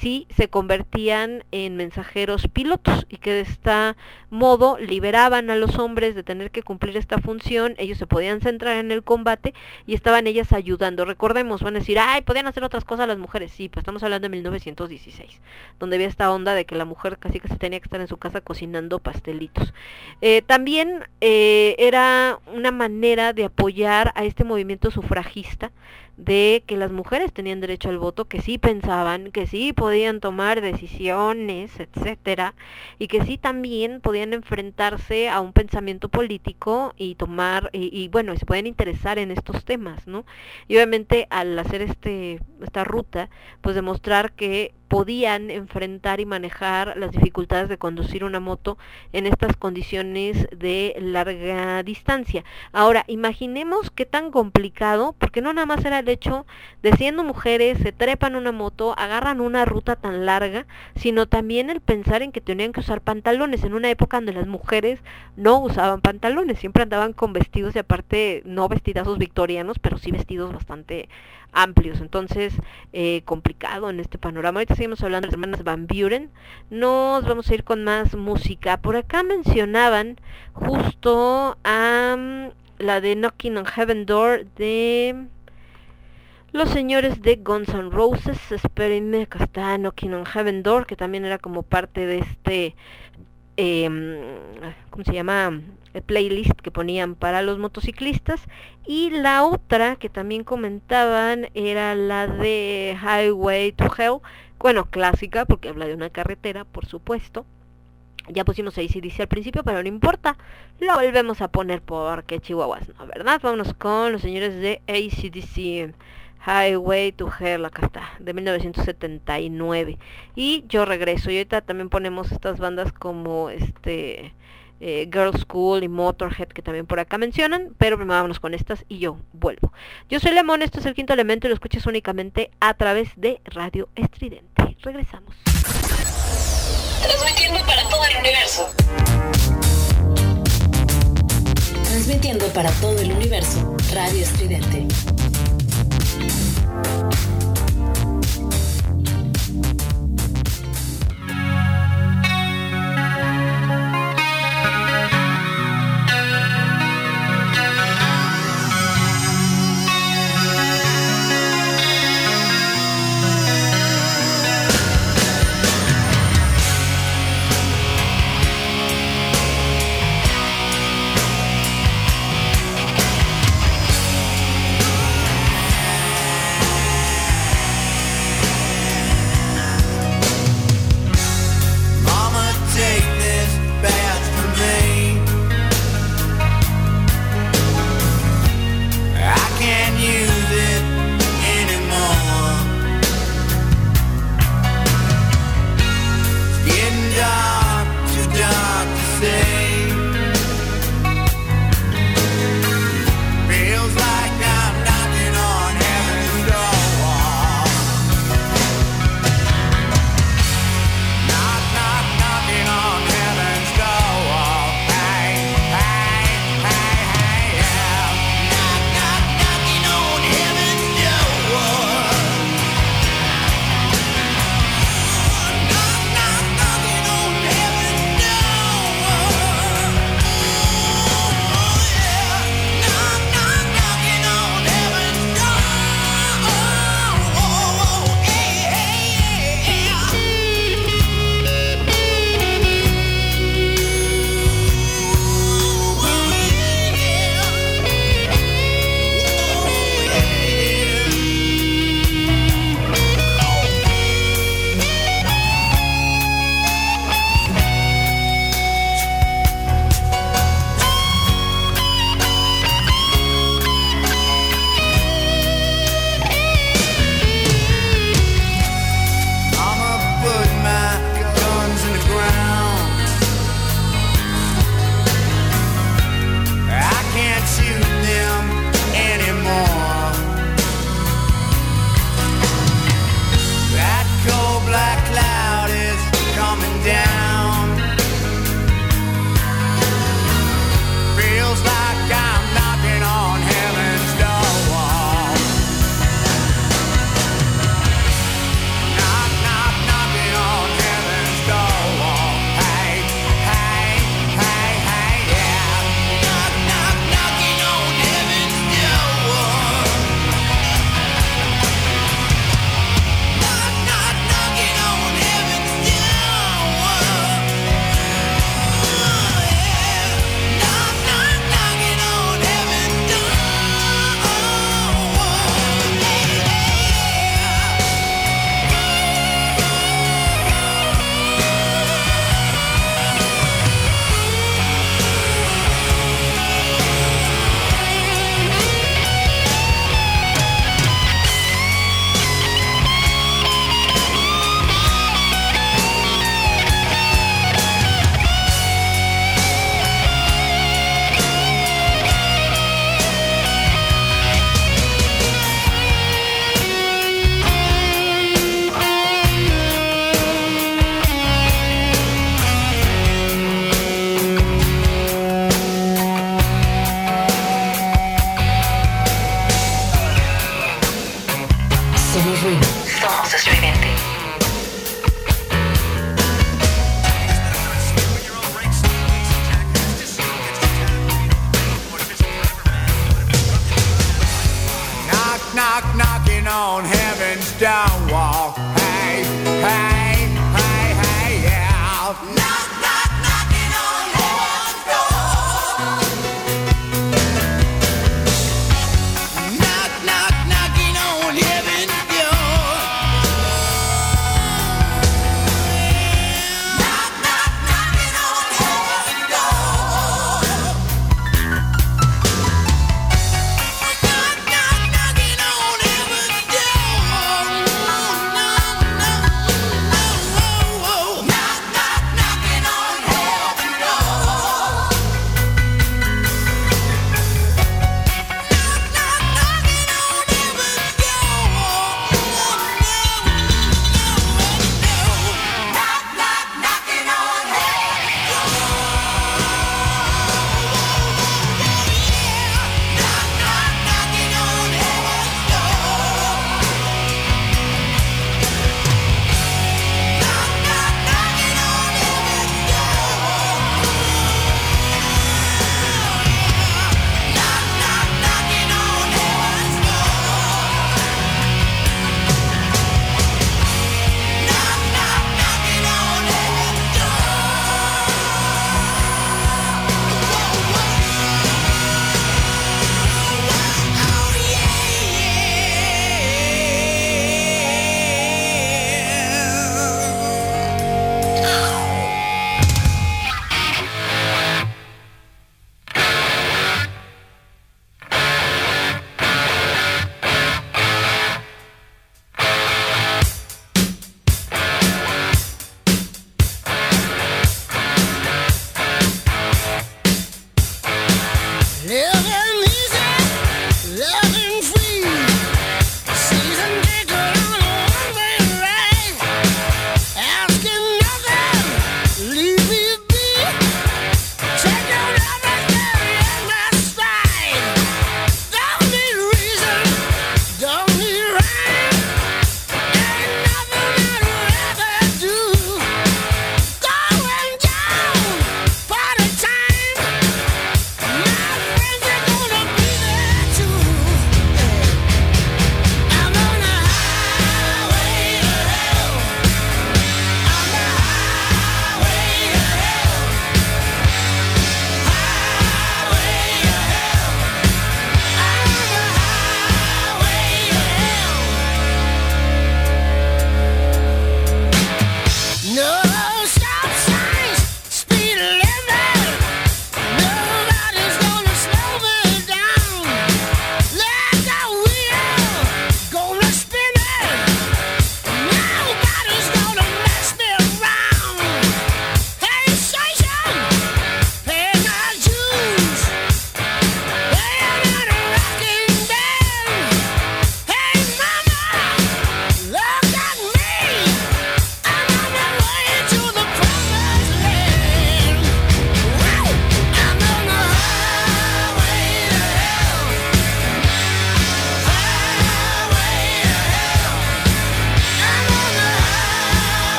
si se convertían en mensajeros pilotos y que de este modo liberaban a los hombres de tener que cumplir esta función, ellos se podían centrar en el combate y estaban ellas ayudando. Recordemos, van a decir, ay, podían hacer otras cosas las mujeres. Sí, pues estamos hablando de 1916, donde había esta onda de que la mujer casi que se tenía que estar en su casa cocinando pastelitos. Eh, también eh, era una manera de apoyar a este movimiento sufragista de que las mujeres tenían derecho al voto, que sí pensaban, que sí podían tomar decisiones, etcétera, y que sí también podían enfrentarse a un pensamiento político y tomar y, bueno, se pueden interesar en estos temas, ¿no? Y obviamente al hacer este esta ruta, pues demostrar que podían enfrentar y manejar las dificultades de conducir una moto en estas condiciones de larga distancia. Ahora, imaginemos qué tan complicado, porque no nada más era el hecho de siendo mujeres, se trepan una moto, agarran una ruta tan larga, sino también el pensar en que tenían que usar pantalones en una época donde las mujeres no usaban pantalones, siempre andaban con vestidos y aparte no vestidazos victorianos, pero sí vestidos bastante amplios. Entonces, eh, complicado en este panorama. Ahorita seguimos hablando de las hermanas Van Buren. Nos vamos a ir con más música. Por acá mencionaban justo a mm, la de Knocking on Heaven Door de los señores de Guns N' Roses. Espérenme, acá está Knocking on Heaven Door, que también era como parte de este eh, ¿cómo se llama? El playlist que ponían para los motociclistas y la otra que también comentaban era la de Highway to Hell, bueno, clásica porque habla de una carretera, por supuesto. Ya pusimos ahí al principio, pero no importa. Lo volvemos a poner porque chihuahuas, ¿no? ¿Verdad? Vámonos con los señores de ACDC. Highway to Hell, acá está, de 1979. Y yo regreso. Y ahorita también ponemos estas bandas como este eh, Girl School y Motorhead que también por acá mencionan. Pero primero vámonos con estas y yo vuelvo. Yo soy Lemón, esto es el quinto elemento y lo escuchas únicamente a través de Radio Estridente. Regresamos. Transmitiendo para todo el universo. Transmitiendo para todo el universo. Radio Estridente.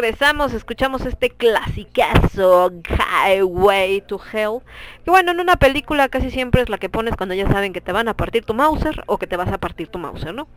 Regresamos, escuchamos este clasicazo Highway to Hell. Que bueno, en una película casi siempre es la que pones cuando ya saben que te van a partir tu Mauser o que te vas a partir tu Mauser, ¿no?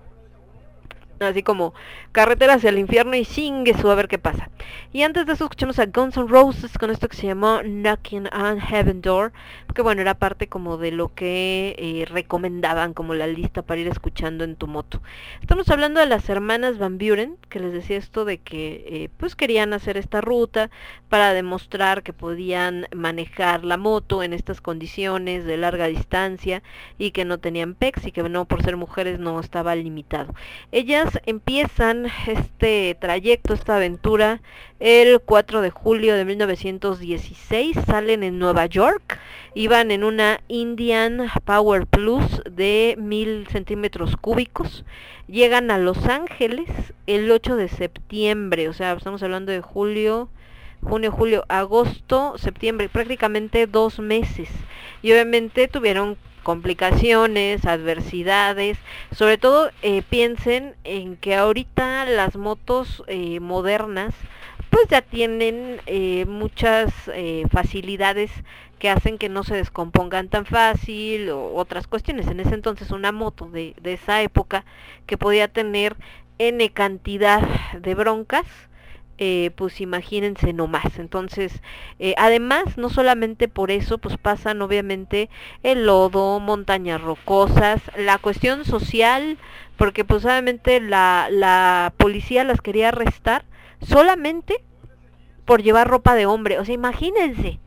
Así como carretera hacia el infierno y singue su a ver qué pasa. Y antes de eso escuchamos a Guns N' Roses con esto que se llamó Knocking on Heaven Door. Que bueno, era parte como de lo que eh, recomendaban como la lista para ir escuchando en tu moto. Estamos hablando de las hermanas Van Buren, que les decía esto de que eh, pues querían hacer esta ruta para demostrar que podían manejar la moto en estas condiciones de larga distancia y que no tenían PEX y que no por ser mujeres no estaba limitado. Ellas empiezan este trayecto, esta aventura, el 4 de julio de 1916, salen en Nueva York, iban en una Indian Power Plus de 1000 centímetros cúbicos, llegan a Los Ángeles el 8 de septiembre, o sea, estamos hablando de julio, junio, julio, agosto, septiembre, prácticamente dos meses. Y obviamente tuvieron complicaciones, adversidades, sobre todo eh, piensen en que ahorita las motos eh, modernas pues ya tienen eh, muchas eh, facilidades que hacen que no se descompongan tan fácil o otras cuestiones. En ese entonces una moto de, de esa época que podía tener n cantidad de broncas, eh, pues imagínense nomás. Entonces, eh, además, no solamente por eso, pues pasan obviamente el lodo, montañas rocosas, la cuestión social, porque pues obviamente la, la policía las quería arrestar solamente por llevar ropa de hombre. O sea, imagínense.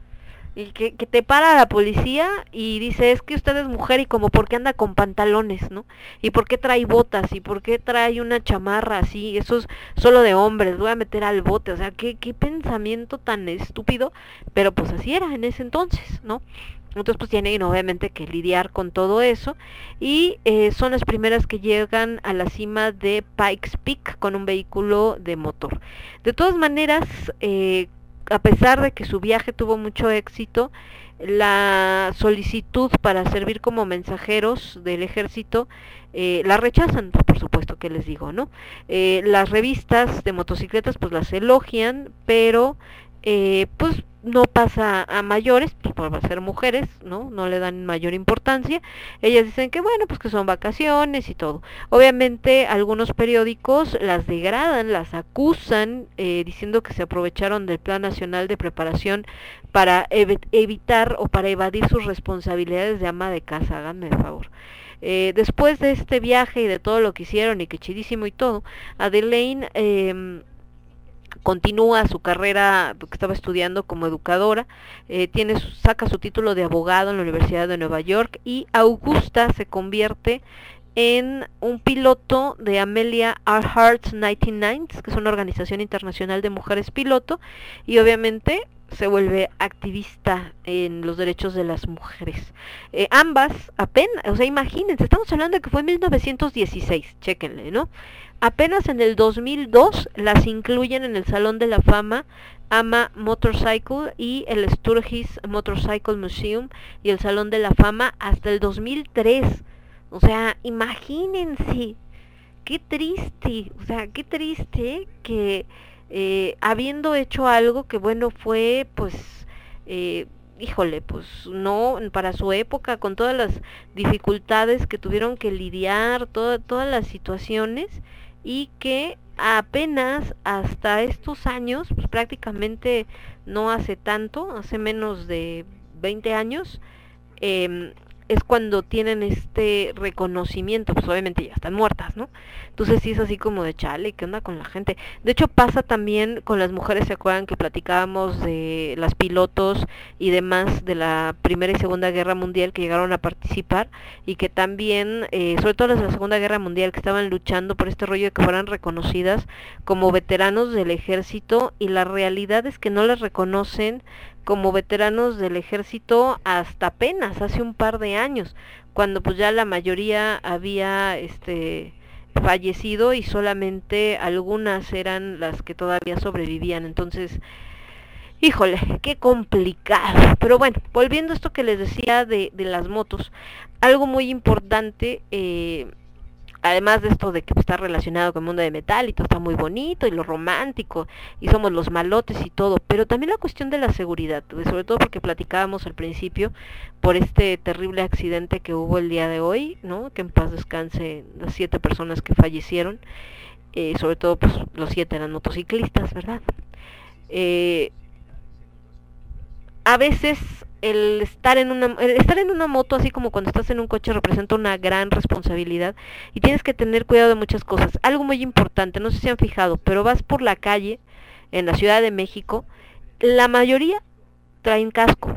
Y que, que te para la policía y dice, es que usted es mujer y como por qué anda con pantalones, ¿no? Y por qué trae botas y por qué trae una chamarra así, eso es solo de hombres, voy a meter al bote, o sea, qué, qué pensamiento tan estúpido, pero pues así era en ese entonces, ¿no? Entonces pues tienen obviamente que lidiar con todo eso y eh, son las primeras que llegan a la cima de Pikes Peak con un vehículo de motor. De todas maneras, eh, a pesar de que su viaje tuvo mucho éxito, la solicitud para servir como mensajeros del ejército eh, la rechazan, por supuesto que les digo, ¿no? Eh, las revistas de motocicletas pues las elogian, pero eh, pues no pasa a mayores, pues por ser mujeres, ¿no? No le dan mayor importancia. Ellas dicen que bueno, pues que son vacaciones y todo. Obviamente algunos periódicos las degradan, las acusan, eh, diciendo que se aprovecharon del Plan Nacional de Preparación para ev evitar o para evadir sus responsabilidades de ama de casa, háganme el favor. Eh, después de este viaje y de todo lo que hicieron y que chidísimo y todo, Adelaine eh, continúa su carrera que estaba estudiando como educadora, eh, tiene saca su título de abogado en la Universidad de Nueva York y Augusta se convierte en un piloto de Amelia Earhart 99, que es una organización internacional de mujeres piloto, y obviamente se vuelve activista en los derechos de las mujeres. Eh, ambas, apenas, o sea, imagínense, estamos hablando de que fue en 1916, chequenle, ¿no? Apenas en el 2002 las incluyen en el Salón de la Fama AMA Motorcycle y el Sturgis Motorcycle Museum y el Salón de la Fama hasta el 2003. O sea, imagínense, qué triste, o sea, qué triste que eh, habiendo hecho algo que bueno fue pues eh, híjole pues no para su época con todas las dificultades que tuvieron que lidiar toda, todas las situaciones y que apenas hasta estos años pues prácticamente no hace tanto hace menos de 20 años eh, es cuando tienen este reconocimiento, pues obviamente ya están muertas, ¿no? Entonces sí es así como de chale, ¿qué onda con la gente? De hecho pasa también con las mujeres, ¿se acuerdan que platicábamos de las pilotos y demás de la Primera y Segunda Guerra Mundial que llegaron a participar y que también, eh, sobre todo las de la Segunda Guerra Mundial, que estaban luchando por este rollo de que fueran reconocidas como veteranos del ejército y la realidad es que no las reconocen como veteranos del ejército hasta apenas hace un par de años, cuando pues ya la mayoría había este fallecido y solamente algunas eran las que todavía sobrevivían. Entonces, híjole, qué complicado. Pero bueno, volviendo a esto que les decía de, de las motos, algo muy importante, eh, además de esto de que está relacionado con el mundo de metal y todo está muy bonito y lo romántico y somos los malotes y todo, pero también la cuestión de la seguridad, sobre todo porque platicábamos al principio por este terrible accidente que hubo el día de hoy, ¿no? Que en paz descanse las siete personas que fallecieron, eh, sobre todo pues los siete eran motociclistas, ¿verdad? Eh, a veces el estar en una estar en una moto así como cuando estás en un coche representa una gran responsabilidad y tienes que tener cuidado de muchas cosas. Algo muy importante, no sé si han fijado, pero vas por la calle en la Ciudad de México, la mayoría traen casco.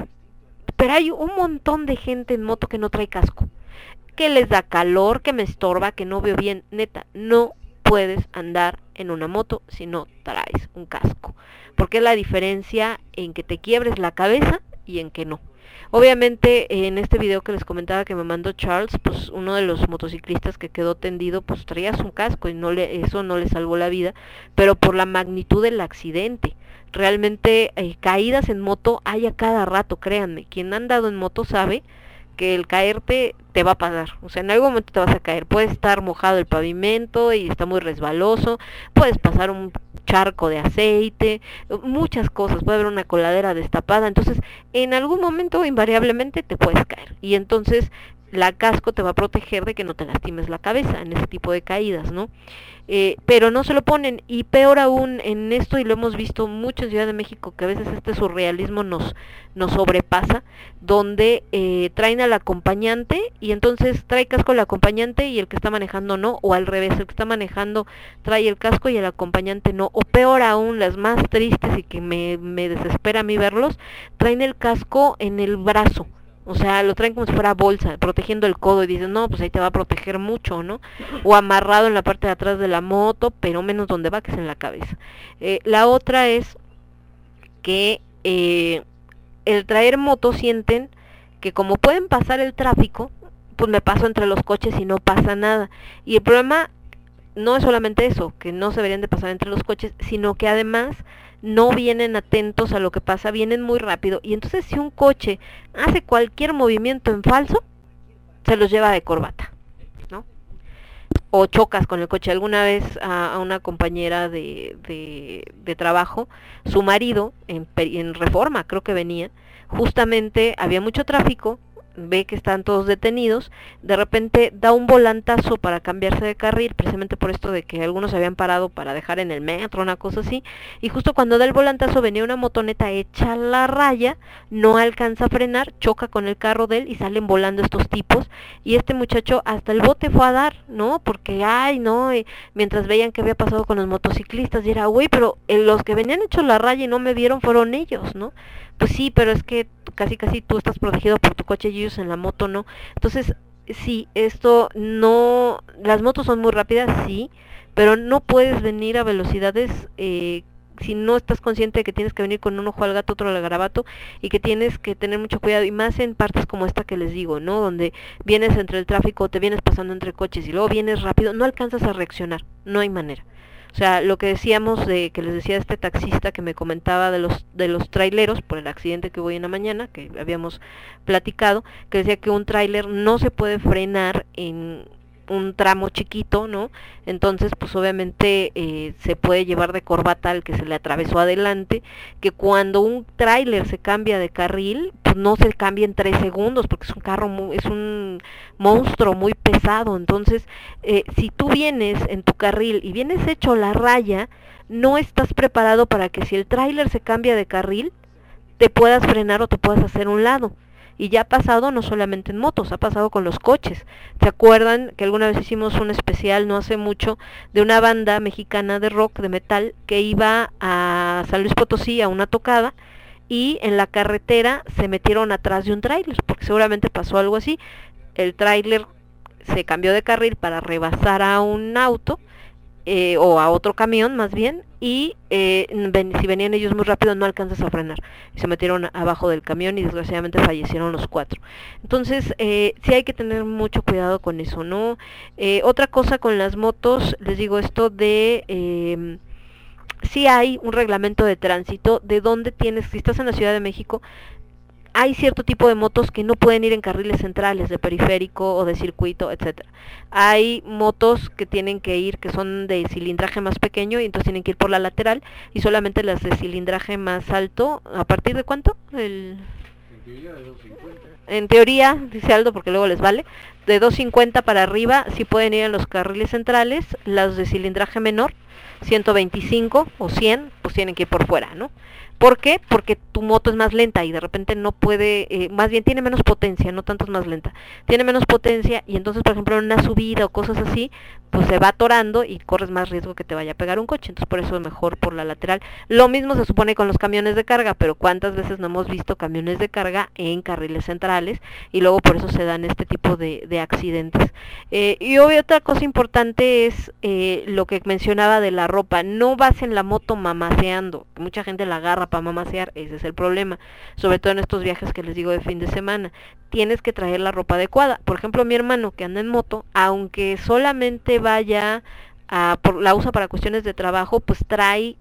Pero hay un montón de gente en moto que no trae casco. Que les da calor, que me estorba, que no veo bien. Neta, no puedes andar en una moto si no traes un casco. Porque es la diferencia en que te quiebres la cabeza y en que no. Obviamente en este video que les comentaba que me mandó Charles, pues uno de los motociclistas que quedó tendido, pues traía su casco y no le, eso no le salvó la vida, pero por la magnitud del accidente. Realmente eh, caídas en moto hay a cada rato, créanme. Quien ha andado en moto sabe que el caerte te va a pasar. O sea, en algún momento te vas a caer. Puede estar mojado el pavimento y está muy resbaloso. Puedes pasar un charco de aceite. Muchas cosas. Puede haber una coladera destapada. Entonces, en algún momento invariablemente te puedes caer. Y entonces la casco te va a proteger de que no te lastimes la cabeza en ese tipo de caídas, ¿no? Eh, pero no se lo ponen. Y peor aún en esto y lo hemos visto mucho en Ciudad de México que a veces este surrealismo nos nos sobrepasa donde eh, traen al acompañante y entonces trae casco el acompañante y el que está manejando no o al revés el que está manejando trae el casco y el acompañante no. O peor aún las más tristes y que me, me desespera a mí verlos traen el casco en el brazo o sea, lo traen como si fuera bolsa, protegiendo el codo y dicen, no, pues ahí te va a proteger mucho, ¿no? O amarrado en la parte de atrás de la moto, pero menos donde va, que es en la cabeza. Eh, la otra es que eh, el traer moto sienten que como pueden pasar el tráfico, pues me paso entre los coches y no pasa nada. Y el problema no es solamente eso, que no se deberían de pasar entre los coches, sino que además no vienen atentos a lo que pasa, vienen muy rápido. Y entonces si un coche hace cualquier movimiento en falso, se los lleva de corbata, ¿no? O chocas con el coche. Alguna vez a, una compañera de, de, de, trabajo, su marido, en, en reforma creo que venía, justamente había mucho tráfico, ve que están todos detenidos, de repente da un volantazo para cambiarse de carril, precisamente por esto de que algunos se habían parado para dejar en el metro, una cosa así, y justo cuando da el volantazo venía una motoneta hecha la raya, no alcanza a frenar, choca con el carro de él y salen volando estos tipos, y este muchacho hasta el bote fue a dar, ¿no? Porque, ay, no, y mientras veían que había pasado con los motociclistas, y era, güey, pero eh, los que venían hechos la raya y no me vieron fueron ellos, ¿no? Pues sí, pero es que casi casi tú estás protegido por tu coche y ellos en la moto no. Entonces, sí, esto no, las motos son muy rápidas, sí, pero no puedes venir a velocidades eh, si no estás consciente de que tienes que venir con un ojo al gato, otro al garabato y que tienes que tener mucho cuidado y más en partes como esta que les digo, ¿no? Donde vienes entre el tráfico, te vienes pasando entre coches y luego vienes rápido, no alcanzas a reaccionar, no hay manera. O sea, lo que decíamos de que les decía este taxista que me comentaba de los de los traileros por el accidente que hubo en la mañana, que habíamos platicado, que decía que un tráiler no se puede frenar en un tramo chiquito, ¿no? Entonces, pues obviamente eh, se puede llevar de corbata al que se le atravesó adelante, que cuando un tráiler se cambia de carril, pues no se cambia en tres segundos, porque es un carro, es un monstruo muy pesado. Entonces, eh, si tú vienes en tu carril y vienes hecho la raya, no estás preparado para que si el tráiler se cambia de carril, te puedas frenar o te puedas hacer un lado. Y ya ha pasado no solamente en motos, ha pasado con los coches. ¿Se acuerdan que alguna vez hicimos un especial no hace mucho de una banda mexicana de rock, de metal, que iba a San Luis Potosí a una tocada y en la carretera se metieron atrás de un tráiler, porque seguramente pasó algo así. El tráiler se cambió de carril para rebasar a un auto eh, o a otro camión más bien y eh, ven, si venían ellos muy rápido no alcanzas a frenar. Se metieron abajo del camión y desgraciadamente fallecieron los cuatro. Entonces eh, sí hay que tener mucho cuidado con eso no eh, otra cosa con las motos les digo esto de eh, sí hay un reglamento de tránsito de donde tienes si estás en la Ciudad de México hay cierto tipo de motos que no pueden ir en carriles centrales de periférico o de circuito, etcétera. Hay motos que tienen que ir, que son de cilindraje más pequeño y entonces tienen que ir por la lateral y solamente las de cilindraje más alto, ¿a partir de cuánto? El... En teoría, dice Aldo, porque luego les vale, de 250 para arriba sí pueden ir en los carriles centrales, las de cilindraje menor, 125 o 100, pues tienen que ir por fuera, ¿no? ¿Por qué? Porque tu moto es más lenta y de repente no puede, eh, más bien tiene menos potencia, no tanto es más lenta. Tiene menos potencia y entonces, por ejemplo, en una subida o cosas así, pues se va atorando y corres más riesgo que te vaya a pegar un coche. Entonces, por eso es mejor por la lateral. Lo mismo se supone con los camiones de carga, pero ¿cuántas veces no hemos visto camiones de carga en carriles centrales? Y luego por eso se dan este tipo de, de accidentes. Eh, y obvio, otra cosa importante es eh, lo que mencionaba de la ropa. No vas en la moto mamaseando. Mucha gente la agarra para mamasear, ese es el problema. Sobre todo en estos viajes que les digo de fin de semana. Tienes que traer la ropa adecuada. Por ejemplo, mi hermano que anda en moto, aunque solamente vaya a, por, la usa para cuestiones de trabajo, pues trae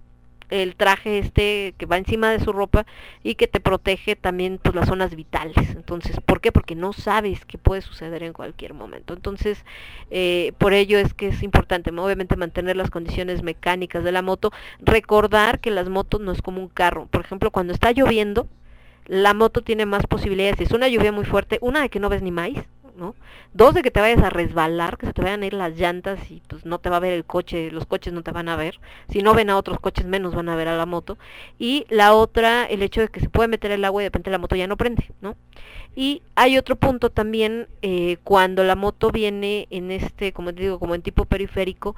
el traje este que va encima de su ropa y que te protege también pues las zonas vitales. Entonces, ¿por qué? Porque no sabes qué puede suceder en cualquier momento. Entonces, eh, por ello es que es importante, obviamente, mantener las condiciones mecánicas de la moto, recordar que las motos no es como un carro. Por ejemplo, cuando está lloviendo, la moto tiene más posibilidades. Si es una lluvia muy fuerte, una de que no ves ni maíz, ¿no? Dos, de que te vayas a resbalar, que se te vayan a ir las llantas y pues no te va a ver el coche, los coches no te van a ver. Si no ven a otros coches, menos van a ver a la moto. Y la otra, el hecho de que se puede meter el agua y de repente la moto ya no prende, ¿no? Y hay otro punto también, eh, cuando la moto viene en este, como te digo, como en tipo periférico,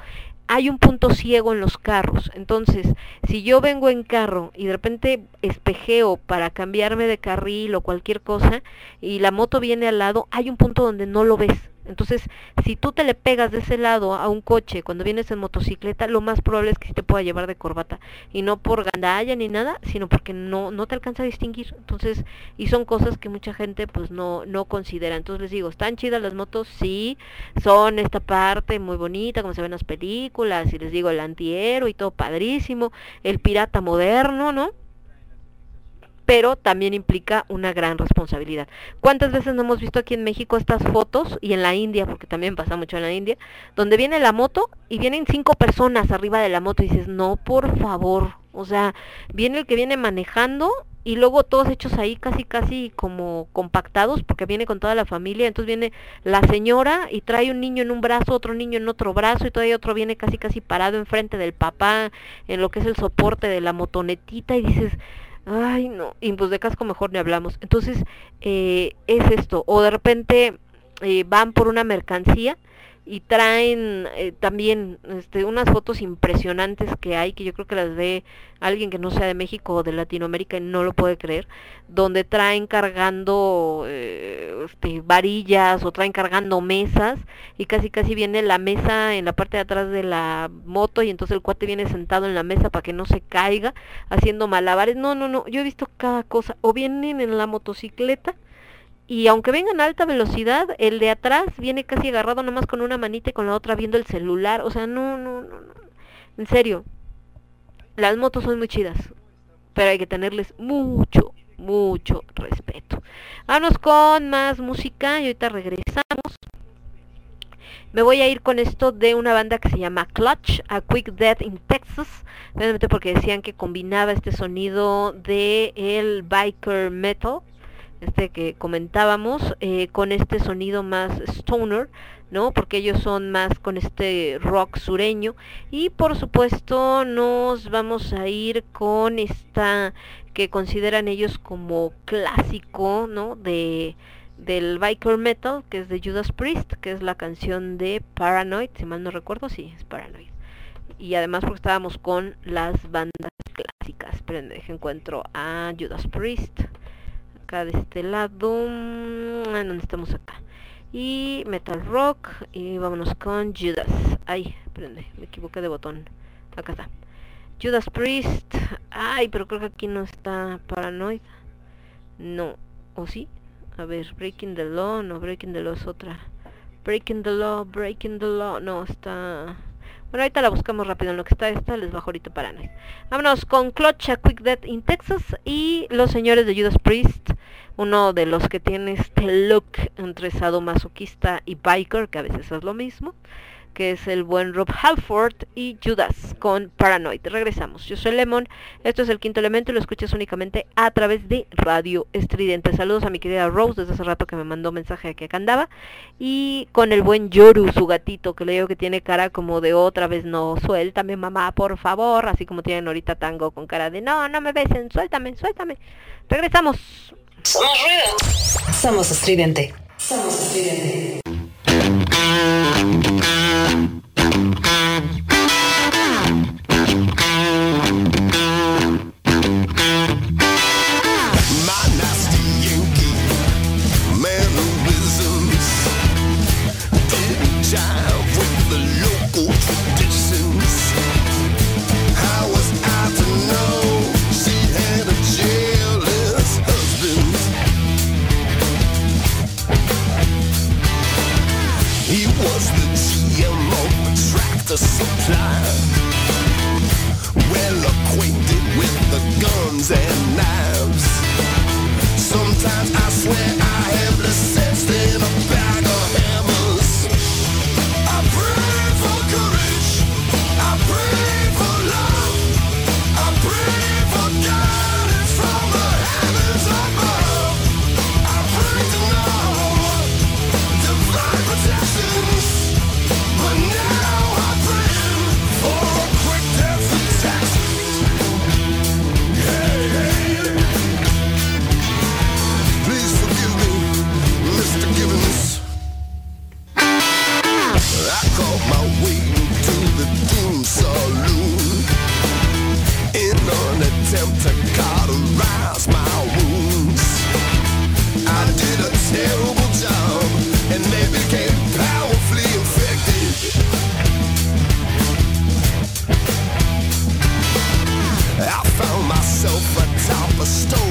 hay un punto ciego en los carros. Entonces, si yo vengo en carro y de repente espejeo para cambiarme de carril o cualquier cosa y la moto viene al lado, hay un punto donde no lo ves. Entonces, si tú te le pegas de ese lado a un coche cuando vienes en motocicleta, lo más probable es que te pueda llevar de corbata. Y no por gandalla ni nada, sino porque no, no te alcanza a distinguir. Entonces, y son cosas que mucha gente pues no, no considera. Entonces les digo, ¿están chidas las motos? Sí, son esta parte muy bonita, como se ven en las películas, y les digo, el antihéroe y todo padrísimo, el pirata moderno, ¿no? Pero también implica una gran responsabilidad. ¿Cuántas veces no hemos visto aquí en México estas fotos y en la India, porque también pasa mucho en la India, donde viene la moto y vienen cinco personas arriba de la moto y dices, no, por favor, o sea, viene el que viene manejando y luego todos hechos ahí casi casi como compactados porque viene con toda la familia, entonces viene la señora y trae un niño en un brazo, otro niño en otro brazo y todavía otro viene casi casi parado enfrente del papá en lo que es el soporte de la motonetita y dices, ay no, y pues de casco mejor ni hablamos. Entonces, eh, es esto, o de repente eh, van por una mercancía y traen eh, también este, unas fotos impresionantes que hay, que yo creo que las ve alguien que no sea de México o de Latinoamérica y no lo puede creer, donde traen cargando eh, este, varillas o traen cargando mesas y casi casi viene la mesa en la parte de atrás de la moto y entonces el cuate viene sentado en la mesa para que no se caiga haciendo malabares. No, no, no, yo he visto cada cosa. O vienen en la motocicleta y aunque vengan a alta velocidad, el de atrás viene casi agarrado nomás con una manita y con la otra viendo el celular. O sea, no, no, no, no. En serio, las motos son muy chidas, pero hay que tenerles mucho, mucho respeto. Vamos con más música y ahorita regresamos. Me voy a ir con esto de una banda que se llama Clutch, a Quick Death in Texas, obviamente porque decían que combinaba este sonido de el biker metal, este que comentábamos, eh, con este sonido más stoner, ¿no? Porque ellos son más con este rock sureño. Y por supuesto nos vamos a ir con esta que consideran ellos como clásico, ¿no? De del biker metal, que es de Judas Priest, que es la canción de Paranoid, si mal no recuerdo, sí, es Paranoid. Y además porque estábamos con las bandas clásicas. Esperen, deje encuentro a Judas Priest. Acá de este lado. Ah, ¿Dónde estamos acá? Y Metal Rock. Y vámonos con Judas. Ay, espérenme, me equivoqué de botón. Acá está. Judas Priest. Ay, pero creo que aquí no está Paranoid. No. ¿O sí? A ver, Breaking the Law. No, Breaking the Law es otra. Breaking the Law, Breaking the Law. No, está... Bueno, ahorita la buscamos rápido en lo que está esta, les bajo ahorita para antes. Vámonos con Clocha Quick Death in Texas y los señores de Judas Priest, uno de los que tiene este look entre sadomasoquista y biker, que a veces es lo mismo que es el buen Rob Halford y Judas con Paranoid. Regresamos. Yo soy Lemon, esto es el quinto elemento y lo escuchas únicamente a través de Radio Estridente. Saludos a mi querida Rose desde hace rato que me mandó mensaje de que acá andaba. Y con el buen Yoru, su gatito, que le digo que tiene cara como de otra vez no, suéltame mamá, por favor. Así como tienen ahorita tango con cara de no, no me besen, suéltame, suéltame. Regresamos. Somos ruido. Somos estridente. Somos estridente. to supply. Well acquainted with the guns and knives. Sometimes I stole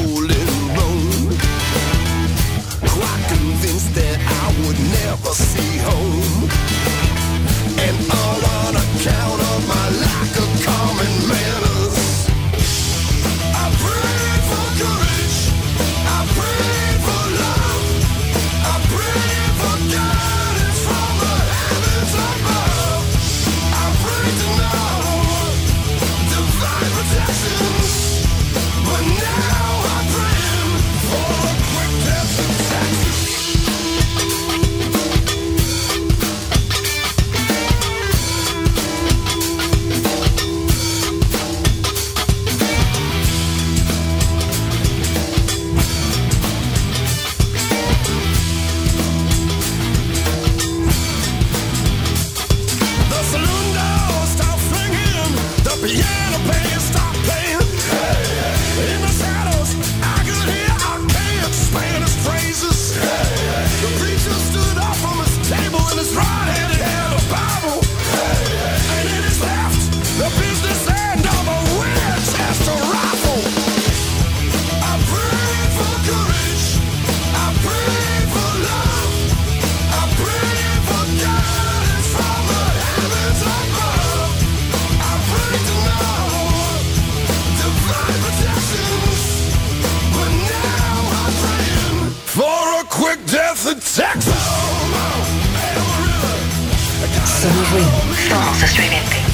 Sonido inconsistente.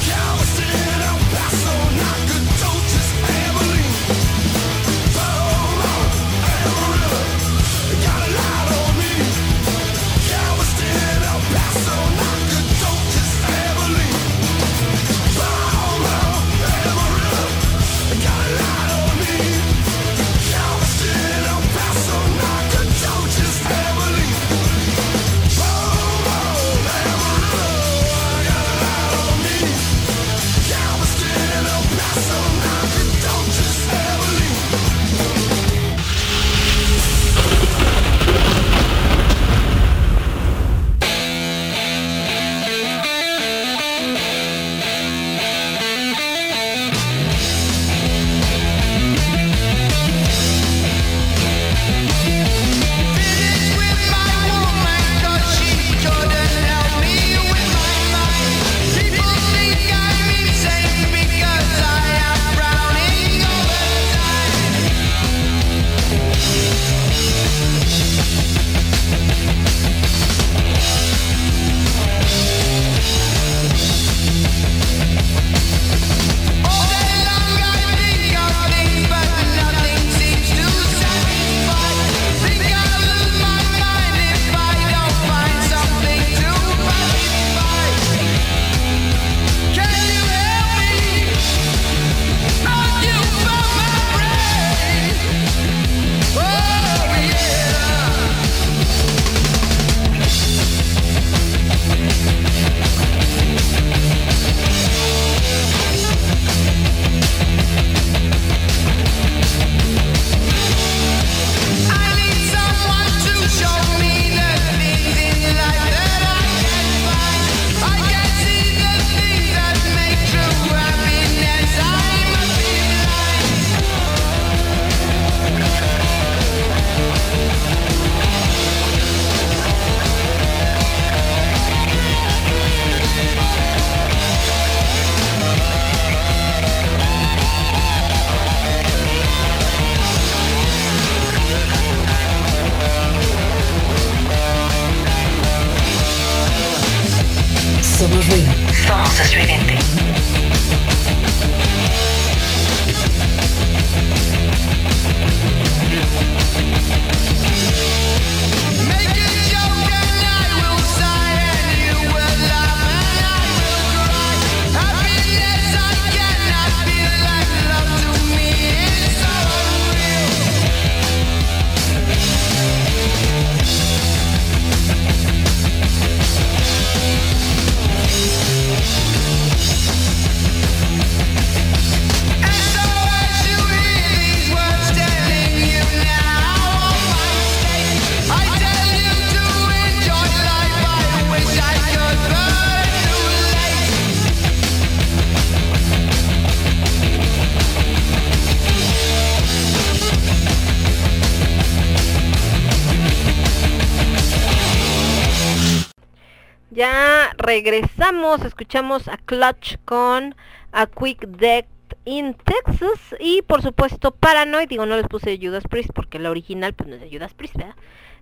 Regresamos, escuchamos a Clutch con A Quick Death in Texas y por supuesto Paranoid, digo no les puse Judas Priest porque la original pues no es de Judas Priest.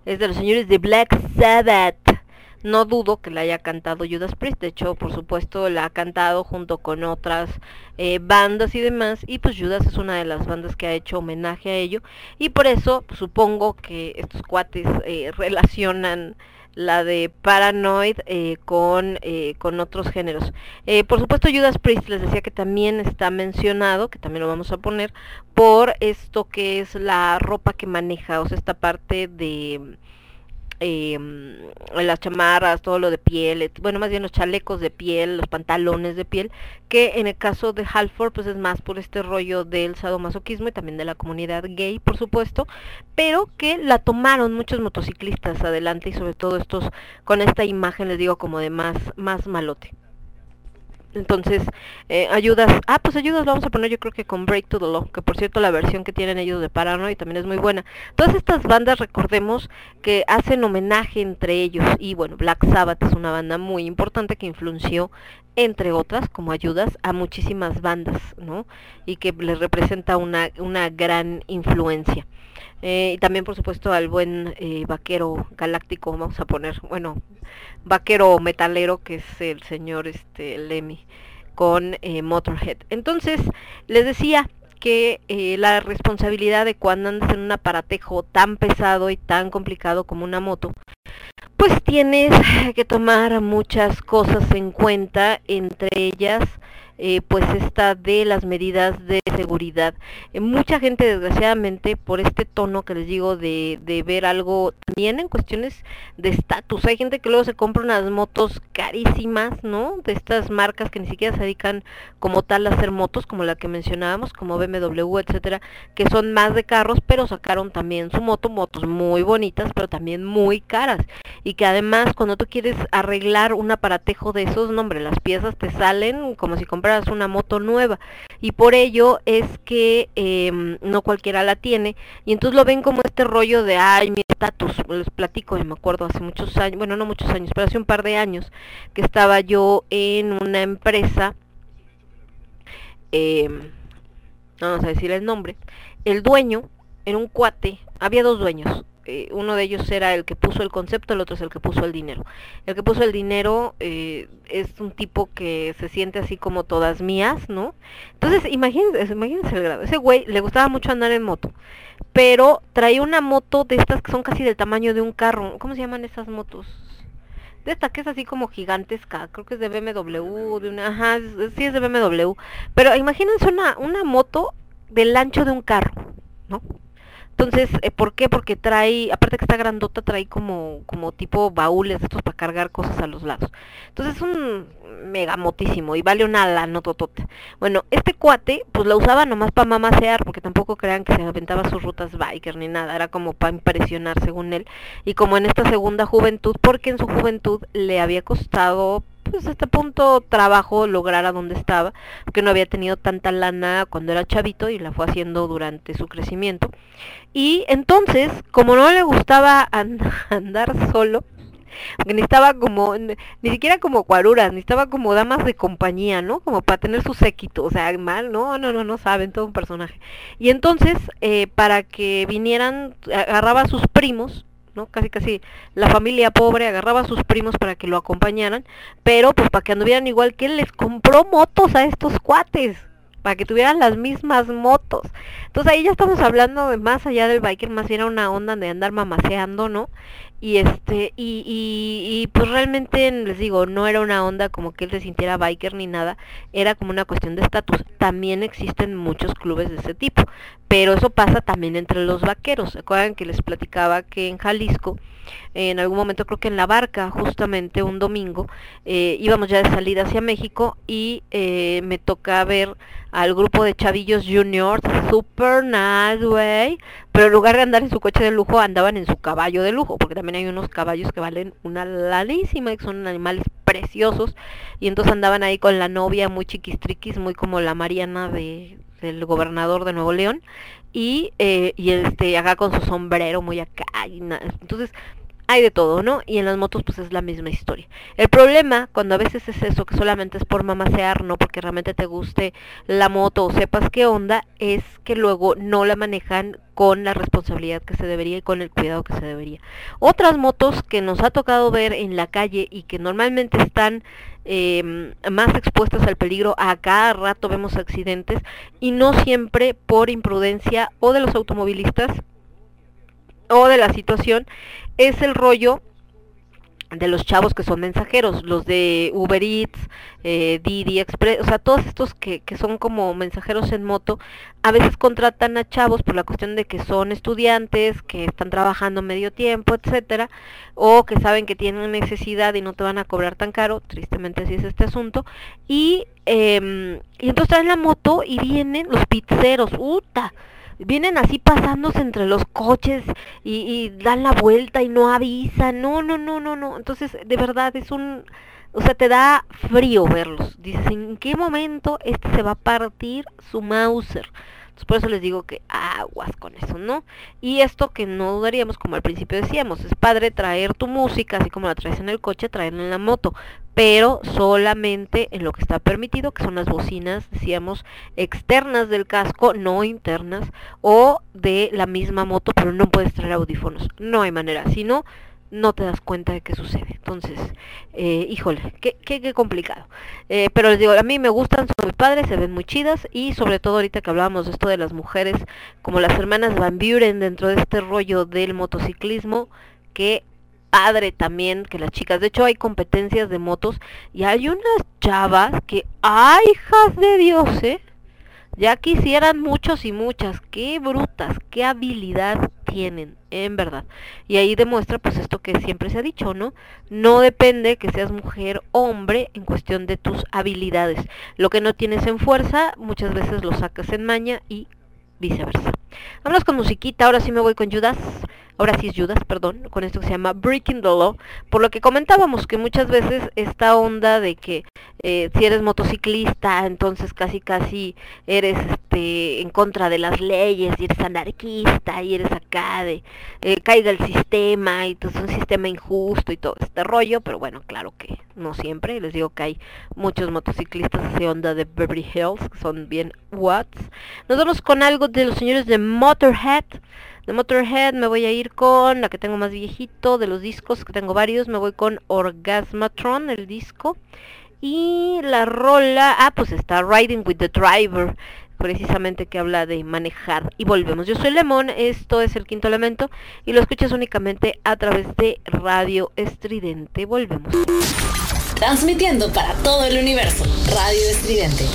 Es de los señores de Black Sabbath. No dudo que la haya cantado Judas Priest, de hecho por supuesto la ha cantado junto con otras eh, bandas y demás y pues Judas es una de las bandas que ha hecho homenaje a ello y por eso pues, supongo que estos cuates eh, relacionan la de Paranoid eh, con, eh, con otros géneros. Eh, por supuesto Judas Priest les decía que también está mencionado, que también lo vamos a poner, por esto que es la ropa que maneja, o sea, esta parte de eh, las chamarras, todo lo de piel, bueno, más bien los chalecos de piel, los pantalones de piel, que en el caso de Halford pues es más por este rollo del sadomasoquismo y también de la comunidad gay, por supuesto, pero que la tomaron muchos motociclistas adelante y sobre todo estos con esta imagen les digo como de más más malote. Entonces, eh, ayudas, ah, pues ayudas lo vamos a poner yo creo que con Break to the Law, que por cierto la versión que tienen ellos de Paranoid también es muy buena. Todas estas bandas, recordemos que hacen homenaje entre ellos y bueno, Black Sabbath es una banda muy importante que influenció entre otras como ayudas a muchísimas bandas, ¿no? Y que les representa una, una gran influencia. Eh, y también por supuesto al buen eh, vaquero galáctico, vamos a poner, bueno, vaquero metalero que es el señor este Lemmy con eh, Motorhead. Entonces, les decía que eh, la responsabilidad de cuando andas en un aparatejo tan pesado y tan complicado como una moto, pues tienes que tomar muchas cosas en cuenta, entre ellas eh, pues esta de las medidas de seguridad. Eh, mucha gente desgraciadamente por este tono que les digo de, de ver algo también en cuestiones de estatus. Hay gente que luego se compra unas motos carísimas, ¿no? De estas marcas que ni siquiera se dedican como tal a hacer motos, como la que mencionábamos, como BMW, etcétera, que son más de carros, pero sacaron también su moto, motos muy bonitas, pero también muy caras. Y que además cuando tú quieres arreglar un aparatejo de esos, no hombre, las piezas te salen como si compraras una moto nueva. Y por ello es que eh, no cualquiera la tiene. Y entonces lo ven como este rollo de, ay, mi estatus. Les platico, y me acuerdo hace muchos años, bueno, no muchos años, pero hace un par de años, que estaba yo en una empresa, eh, no vamos a decir el nombre, el dueño era un cuate, había dos dueños, eh, uno de ellos era el que puso el concepto, el otro es el que puso el dinero. El que puso el dinero eh, es un tipo que se siente así como todas mías, ¿no? Entonces, imagínense, imagínense el grado. Ese güey le gustaba mucho andar en moto, pero traía una moto de estas que son casi del tamaño de un carro. ¿Cómo se llaman esas motos? De esta que es así como gigantesca, creo que es de BMW, de una, ajá, sí es de BMW. Pero imagínense una, una moto del ancho de un carro, ¿no? Entonces, eh, ¿por qué? Porque trae, aparte que está grandota, trae como, como tipo baúles estos para cargar cosas a los lados. Entonces es un megamotísimo y vale una lana totota. Bueno, este cuate, pues la usaba nomás para mamasear, porque tampoco crean que se aventaba sus rutas biker ni nada, era como para impresionar según él. Y como en esta segunda juventud, porque en su juventud le había costado pues a este punto trabajo lograr a donde estaba, porque no había tenido tanta lana cuando era chavito y la fue haciendo durante su crecimiento. Y entonces, como no le gustaba and- andar solo, necesitaba como, ni siquiera como cuaruras, necesitaba como damas de compañía, ¿no? Como para tener su séquito, o sea, mal, no, no, no, no saben, todo un personaje. Y entonces, eh, para que vinieran, agarraba a sus primos, ¿no? Casi casi la familia pobre agarraba a sus primos para que lo acompañaran, pero pues para que anduvieran igual que él les compró motos a estos cuates para que tuvieran las mismas motos. Entonces ahí ya estamos hablando de más allá del biker, más era una onda de andar mamaseando, ¿no? Y este, y, y, y, pues realmente les digo, no era una onda como que él se sintiera biker ni nada, era como una cuestión de estatus. También existen muchos clubes de ese tipo, pero eso pasa también entre los vaqueros. ¿Se acuerdan que les platicaba que en Jalisco, en algún momento creo que en la barca, justamente un domingo, eh, íbamos ya de salida hacia México y eh, me toca ver al grupo de chavillos juniors, super nice, güey, pero en lugar de andar en su coche de lujo, andaban en su caballo de lujo, porque también hay unos caballos que valen una lanísima, que son animales preciosos, y entonces andaban ahí con la novia muy chiquistriquis, muy como la Mariana de, del gobernador de Nuevo León, y, eh, y este, acá con su sombrero muy acá, y na- entonces hay de todo, ¿no? Y en las motos pues es la misma historia. El problema cuando a veces es eso, que solamente es por mamasear, no porque realmente te guste la moto o sepas qué onda, es que luego no la manejan con la responsabilidad que se debería y con el cuidado que se debería. Otras motos que nos ha tocado ver en la calle y que normalmente están eh, más expuestas al peligro, a cada rato vemos accidentes y no siempre por imprudencia o de los automovilistas o de la situación es el rollo de los chavos que son mensajeros, los de Uber Eats, eh, Didi Express, o sea, todos estos que, que son como mensajeros en moto, a veces contratan a chavos por la cuestión de que son estudiantes, que están trabajando medio tiempo, etcétera, o que saben que tienen necesidad y no te van a cobrar tan caro, tristemente así es este asunto, y, em, y entonces traen la moto y vienen los pizzeros, ¡uta! Vienen así pasándose entre los coches y, y dan la vuelta y no avisan, no, no, no, no, no, entonces de verdad es un, o sea, te da frío verlos, dices, ¿en qué momento este se va a partir su Mauser? Por eso les digo que aguas con eso, ¿no? Y esto que no dudaríamos, como al principio decíamos, es padre traer tu música, así como la traes en el coche, traerla en la moto, pero solamente en lo que está permitido, que son las bocinas, decíamos, externas del casco, no internas, o de la misma moto, pero no puedes traer audífonos, no hay manera, si no, te das cuenta de qué sucede. Entonces, eh, híjole, qué, qué, qué complicado. Eh, pero les digo, a mí me gustan, son muy padres, se ven muy chidas y sobre todo ahorita que hablábamos de esto de las mujeres, como las hermanas Van Buren dentro de este rollo del motociclismo, que padre también que las chicas, de hecho hay competencias de motos y hay unas chavas que, ¡ay, hijas de Dios, eh! Ya quisieran muchos y muchas, qué brutas, qué habilidad tienen, en verdad. Y ahí demuestra pues esto que siempre se ha dicho, ¿no? No depende que seas mujer o hombre en cuestión de tus habilidades. Lo que no tienes en fuerza, muchas veces lo sacas en maña y viceversa. Vámonos con musiquita, ahora sí me voy con Judas. Ahora sí es Judas, perdón, con esto que se llama Breaking the Law, por lo que comentábamos que muchas veces esta onda de que eh, si eres motociclista, entonces casi casi eres este en contra de las leyes y eres anarquista y eres acá de eh, caiga el sistema y entonces un sistema injusto y todo este rollo, pero bueno, claro que no siempre, les digo que hay muchos motociclistas así onda de Beverly Hills que son bien watts. Nos vamos con algo de los señores de Motorhead. De Motorhead me voy a ir con la que tengo más viejito de los discos, que tengo varios, me voy con Orgasmatron, el disco. Y la rola, ah, pues está Riding with the Driver, precisamente que habla de manejar. Y volvemos, yo soy Lemón, esto es el quinto elemento y lo escuchas únicamente a través de Radio Estridente. Volvemos. Transmitiendo para todo el universo. Radio Estridente.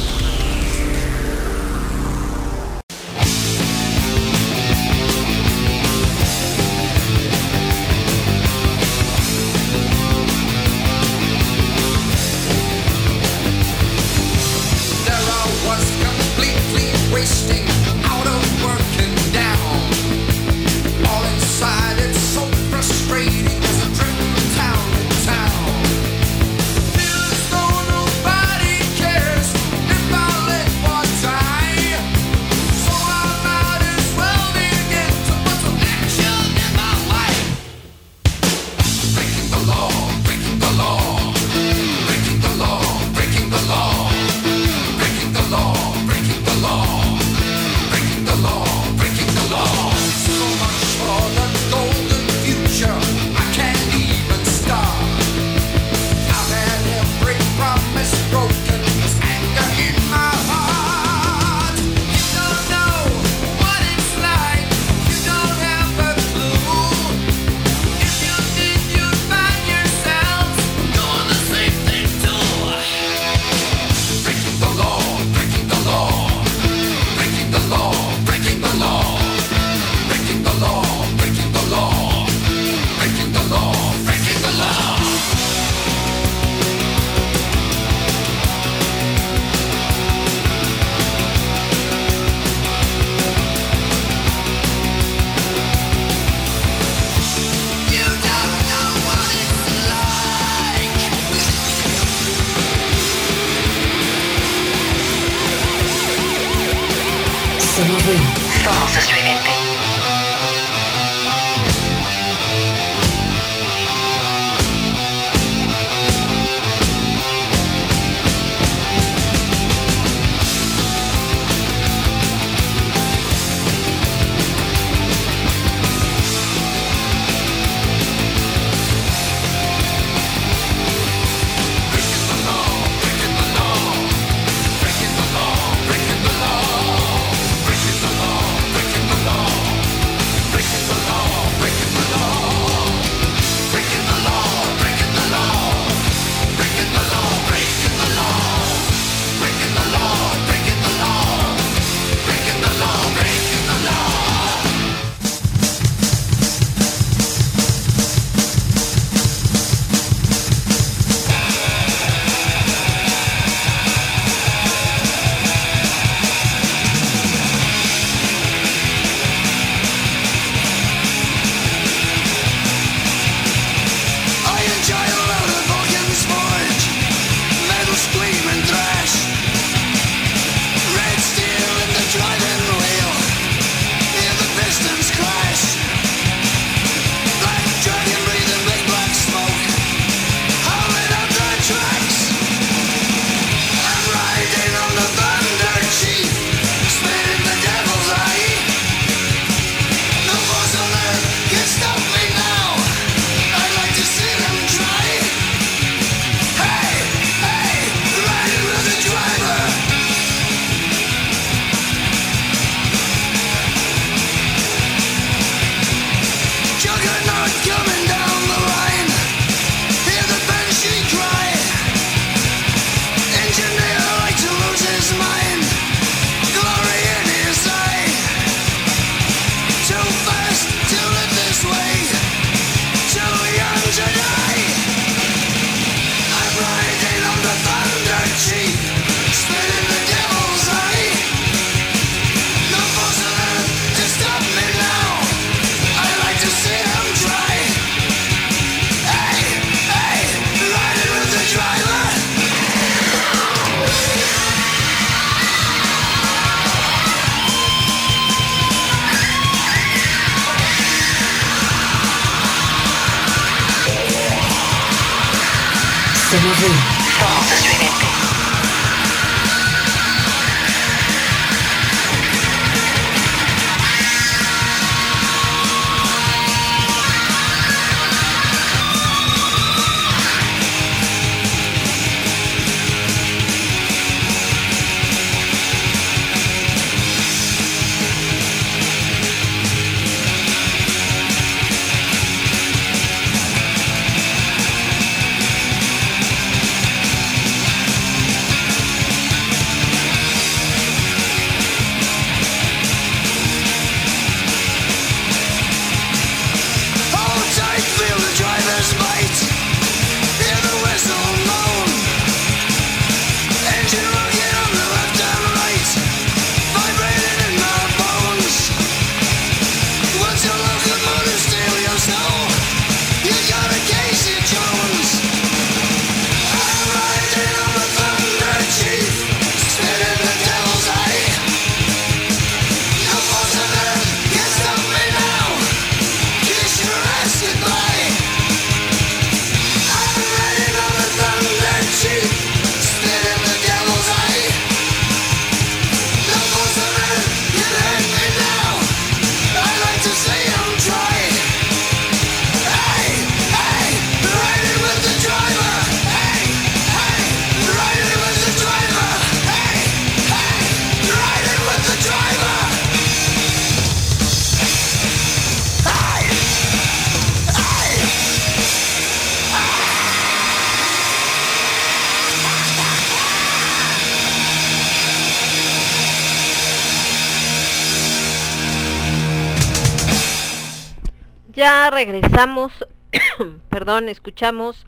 regresamos, perdón, escuchamos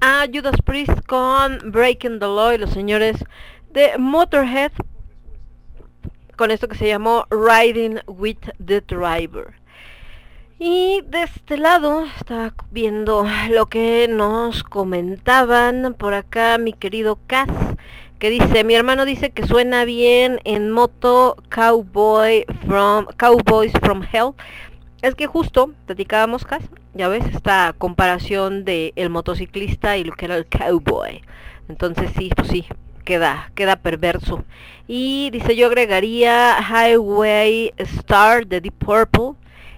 a Judas Priest con Breaking the Law y los señores de Motorhead con esto que se llamó Riding with the Driver. Y de este lado estaba viendo lo que nos comentaban por acá mi querido Cass, que dice, mi hermano dice que suena bien en moto Cowboy from Cowboys from Hell es que justo platicábamos, Cas, ya ves, esta comparación de el motociclista y lo que era el cowboy. Entonces sí, pues sí, queda, queda perverso. Y dice, yo agregaría Highway Star de Deep Purple.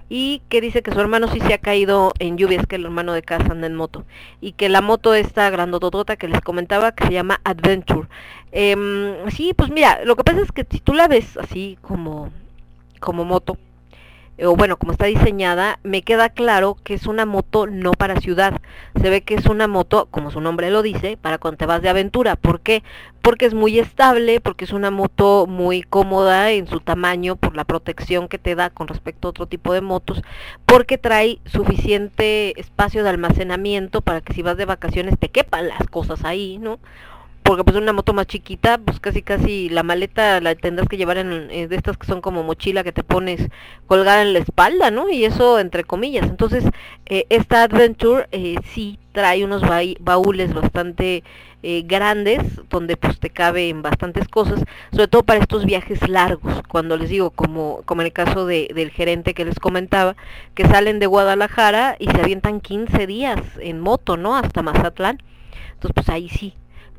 Y que dice que su hermano sí se ha caído en lluvias, que el hermano de casa anda en moto. Y que la moto esta grandototota que les comentaba, que se llama Adventure. Em, sí, pues mira, lo que pasa es que si tú la ves así como, como moto, o bueno, como está diseñada, me queda claro que es una moto no para ciudad. Se ve que es una moto, como su nombre lo dice, para cuando te vas de aventura. ¿Por qué? Porque es muy estable, porque es una moto muy cómoda en su tamaño, por la protección que te da con respecto a otro tipo de motos, porque trae suficiente espacio de almacenamiento para que si vas de vacaciones te quepan las cosas ahí, ¿no? Porque pues una moto más chiquita, pues casi casi la maleta la tendrás que llevar en, de estas que son como mochila que te pones colgada en la espalda, ¿no? Y eso entre comillas. Entonces, eh, esta Adventure eh, sí trae unos baúles bastante eh, grandes, donde pues te caben bastantes cosas, sobre todo para estos viajes largos, cuando les digo, como, como en el caso de, del gerente que les comentaba, que salen de Guadalajara y se avientan 15 días en moto, ¿no? Hasta Mazatlán. Entonces, pues ahí sí,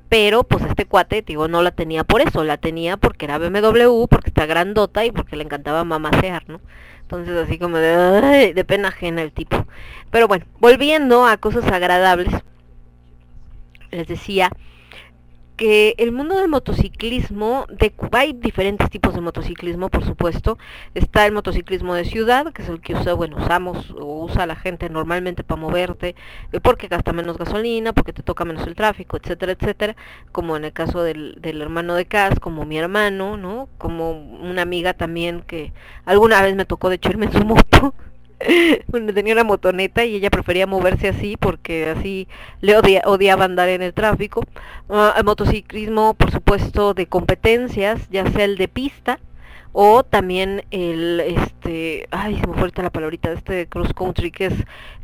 pero pues este cuate, te digo, no la tenía por eso, la tenía porque era BMW, porque está grandota y porque le encantaba mamasear, ¿no? Entonces así como de, de pena ajena el tipo. Pero bueno, volviendo a cosas agradables, les decía que el mundo del motociclismo, de, hay diferentes tipos de motociclismo, por supuesto. Está el motociclismo de ciudad, que es el que usa, bueno, usamos o usa la gente normalmente para moverte, eh, porque gasta menos gasolina, porque te toca menos el tráfico, etcétera, etcétera. Como en el caso del, del hermano de Cas, como mi hermano, ¿no? Como una amiga también que alguna vez me tocó de hecho en su moto. bueno, tenía una motoneta y ella prefería moverse así porque así le odia- odiaba andar en el tráfico. Ah, el motociclismo, por supuesto, de competencias, ya sea el de pista o también el, este, ay, se me fue la palabrita, este cross country, que es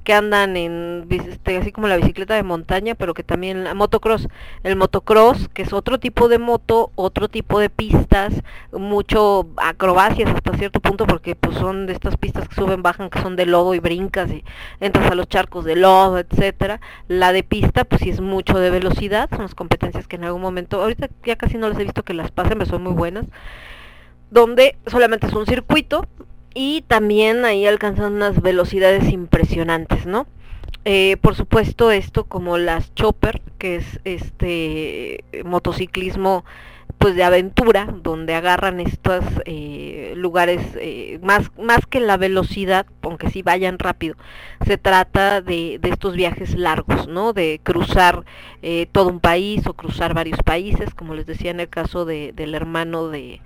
que andan en, este, así como la bicicleta de montaña, pero que también, la motocross, el motocross, que es otro tipo de moto, otro tipo de pistas, mucho acrobacias hasta cierto punto, porque pues son de estas pistas que suben, bajan, que son de lodo y brincas y entras a los charcos de lodo, etcétera. La de pista, pues sí es mucho de velocidad, son las competencias que en algún momento, ahorita ya casi no les he visto que las pasen, pero son muy buenas, donde solamente es un circuito y también ahí alcanzan unas velocidades impresionantes, ¿no? Eh, por supuesto esto como las chopper, que es este motociclismo pues de aventura, donde agarran estos eh, lugares eh, más, más que la velocidad, aunque sí vayan rápido, se trata de, de estos viajes largos, ¿no? De cruzar eh, todo un país o cruzar varios países, como les decía en el caso de, del hermano de,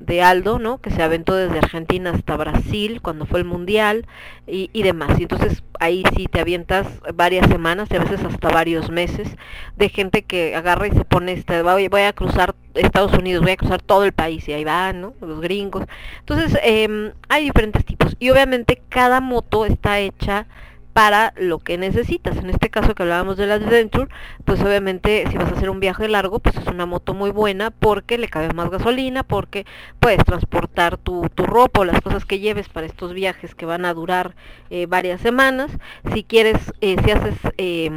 de Aldo, ¿no? Que se aventó desde Argentina hasta Brasil cuando fue el mundial y, y demás. Y entonces ahí sí te avientas varias semanas y a veces hasta varios meses de gente que agarra y se pone este, voy, voy a cruzar Estados Unidos, voy a cruzar todo el país y ahí van, ¿no? Los gringos. Entonces em, hay diferentes tipos y obviamente cada moto está hecha para lo que necesitas. En este caso que hablábamos de la Adventure, pues obviamente si vas a hacer un viaje largo, pues es una moto muy buena porque le cabe más gasolina, porque puedes transportar tu, tu ropa o las cosas que lleves para estos viajes que van a durar eh, varias semanas. Si quieres, eh, si haces eh,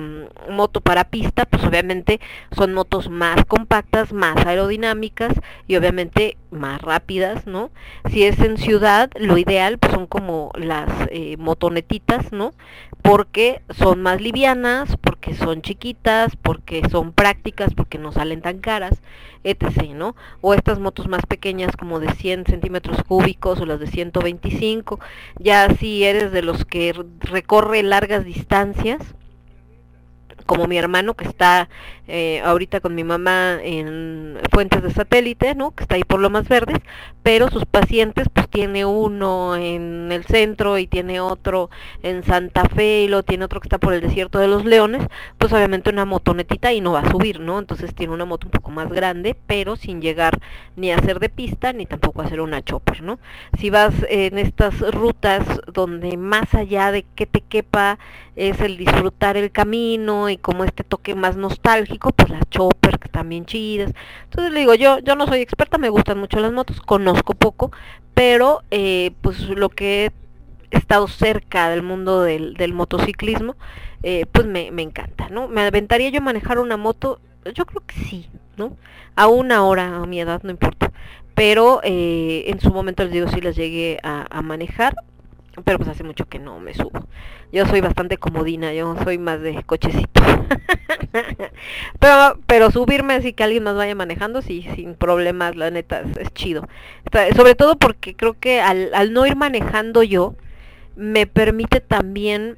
moto para pista, pues obviamente son motos más compactas, más aerodinámicas y obviamente más rápidas, ¿no? Si es en ciudad, lo ideal pues son como las eh, motonetitas, ¿no? Porque son más livianas, porque son chiquitas, porque son prácticas, porque no salen tan caras, etc., ¿no? O estas motos más pequeñas como de 100 centímetros cúbicos o las de 125, ya si eres de los que recorre largas distancias, como mi hermano que está eh, ahorita con mi mamá en fuentes de satélite, ¿no? Que está ahí por Lomas Verdes, pero sus pacientes pues tiene uno en el centro y tiene otro en Santa Fe y lo tiene otro que está por el desierto de los Leones, pues obviamente una motonetita y no va a subir, ¿no? Entonces tiene una moto un poco más grande, pero sin llegar ni a ser de pista ni tampoco a ser una chopper, ¿no? Si vas en estas rutas donde más allá de que te quepa es el disfrutar el camino y como este toque más nostálgico Pues las chopper, que bien chidas. Entonces le digo, yo, yo no soy experta, me gustan mucho las motos, conozco poco, pero eh, pues lo que he estado cerca del mundo del, del motociclismo, eh, pues me, me encanta, ¿no? ¿Me aventaría yo a manejar una moto? Yo creo que sí, ¿no? A una hora, a mi edad, no importa. Pero eh, en su momento les digo, sí las llegué a manejar, pero pues hace mucho que no me subo. Yo soy bastante comodina, yo soy más de cochecito. pero, pero subirme así que alguien más vaya manejando, sí, sin problemas, la neta, es, es chido. Sobre todo porque creo que al, al no ir manejando yo, me permite también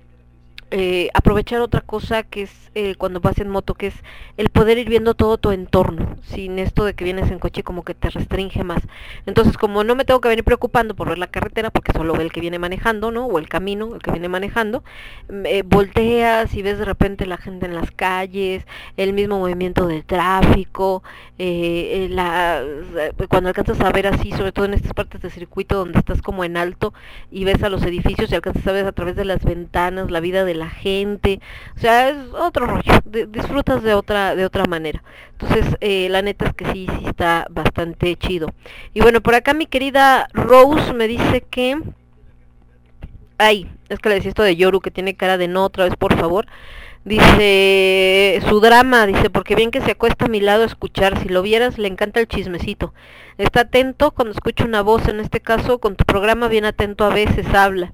eh, aprovechar otra cosa que es eh, cuando vas en moto, que es el poder ir viendo todo tu entorno, sin esto de que vienes en coche como que te restringe más. Entonces, como no me tengo que venir preocupando por ver la carretera, porque solo ve el que viene manejando, ¿no? O el camino, el que viene manejando, mm, eh, volteas y ves de repente la gente en las calles, el mismo movimiento del tráfico, eh, cuando alcanzas a ver así, sobre todo en estas partes de circuito donde estás como en alto y ves a los edificios y alcanzas a ver a través de las ventanas la vida de la gente, o sea, es otro rollo, di- disfrutas de otra de otra manera. Entonces, eh, la neta es que sí, sí está bastante chido. Y bueno, por acá mi querida Rose me dice que... Ay, es que le decía esto de Yoru que tiene cara de no otra vez, por favor. Dice, su drama, dice, porque bien que se acuesta a mi lado a escuchar, si lo vieras le encanta el chismecito. Está atento cuando escucha una voz, en este caso con tu programa bien atento a veces habla.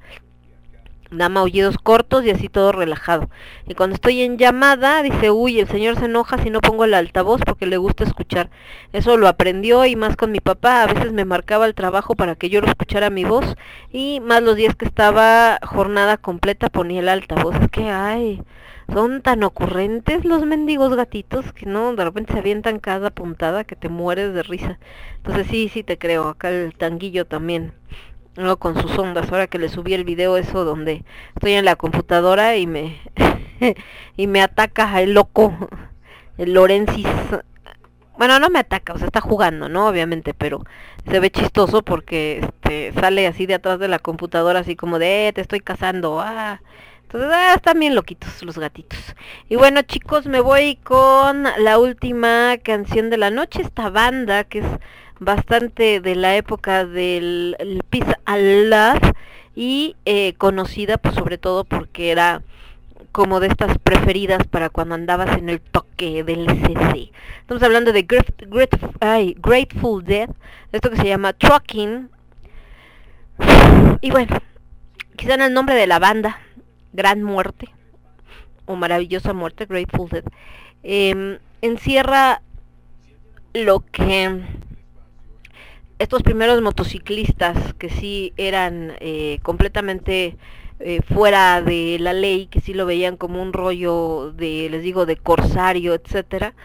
Da maullidos cortos y así todo relajado. Y cuando estoy en llamada, dice, uy, el señor se enoja si no pongo el altavoz porque le gusta escuchar. Eso lo aprendió y más con mi papá. A veces me marcaba el trabajo para que yo lo escuchara mi voz. Y más los días que estaba jornada completa ponía el altavoz. Es que, ay, son tan ocurrentes los mendigos gatitos que no, de repente se avientan cada puntada que te mueres de risa. Entonces sí, sí te creo. Acá el tanguillo también no con sus ondas. Ahora que le subí el video eso donde estoy en la computadora y me y me ataca el loco el Lorensis bueno no me ataca o sea está jugando no obviamente pero se ve chistoso porque este sale así de atrás de la computadora así como de eh, te estoy cazando ah entonces ah, están bien loquitos los gatitos. Y bueno chicos me voy con la última canción de la noche esta banda que es bastante de la época del el and Love y eh, conocida pues sobre todo porque era como de estas preferidas para cuando andabas en el toque del CC. Estamos hablando de ay, Grateful Dead, esto que se llama Trucking. Y bueno, quizá en el nombre de la banda, Gran Muerte, o Maravillosa Muerte, Grateful Dead, em, encierra lo que estos primeros motociclistas que sí eran eh, completamente eh, fuera de la ley, que sí lo veían como un rollo de, les digo, de corsario, etcétera,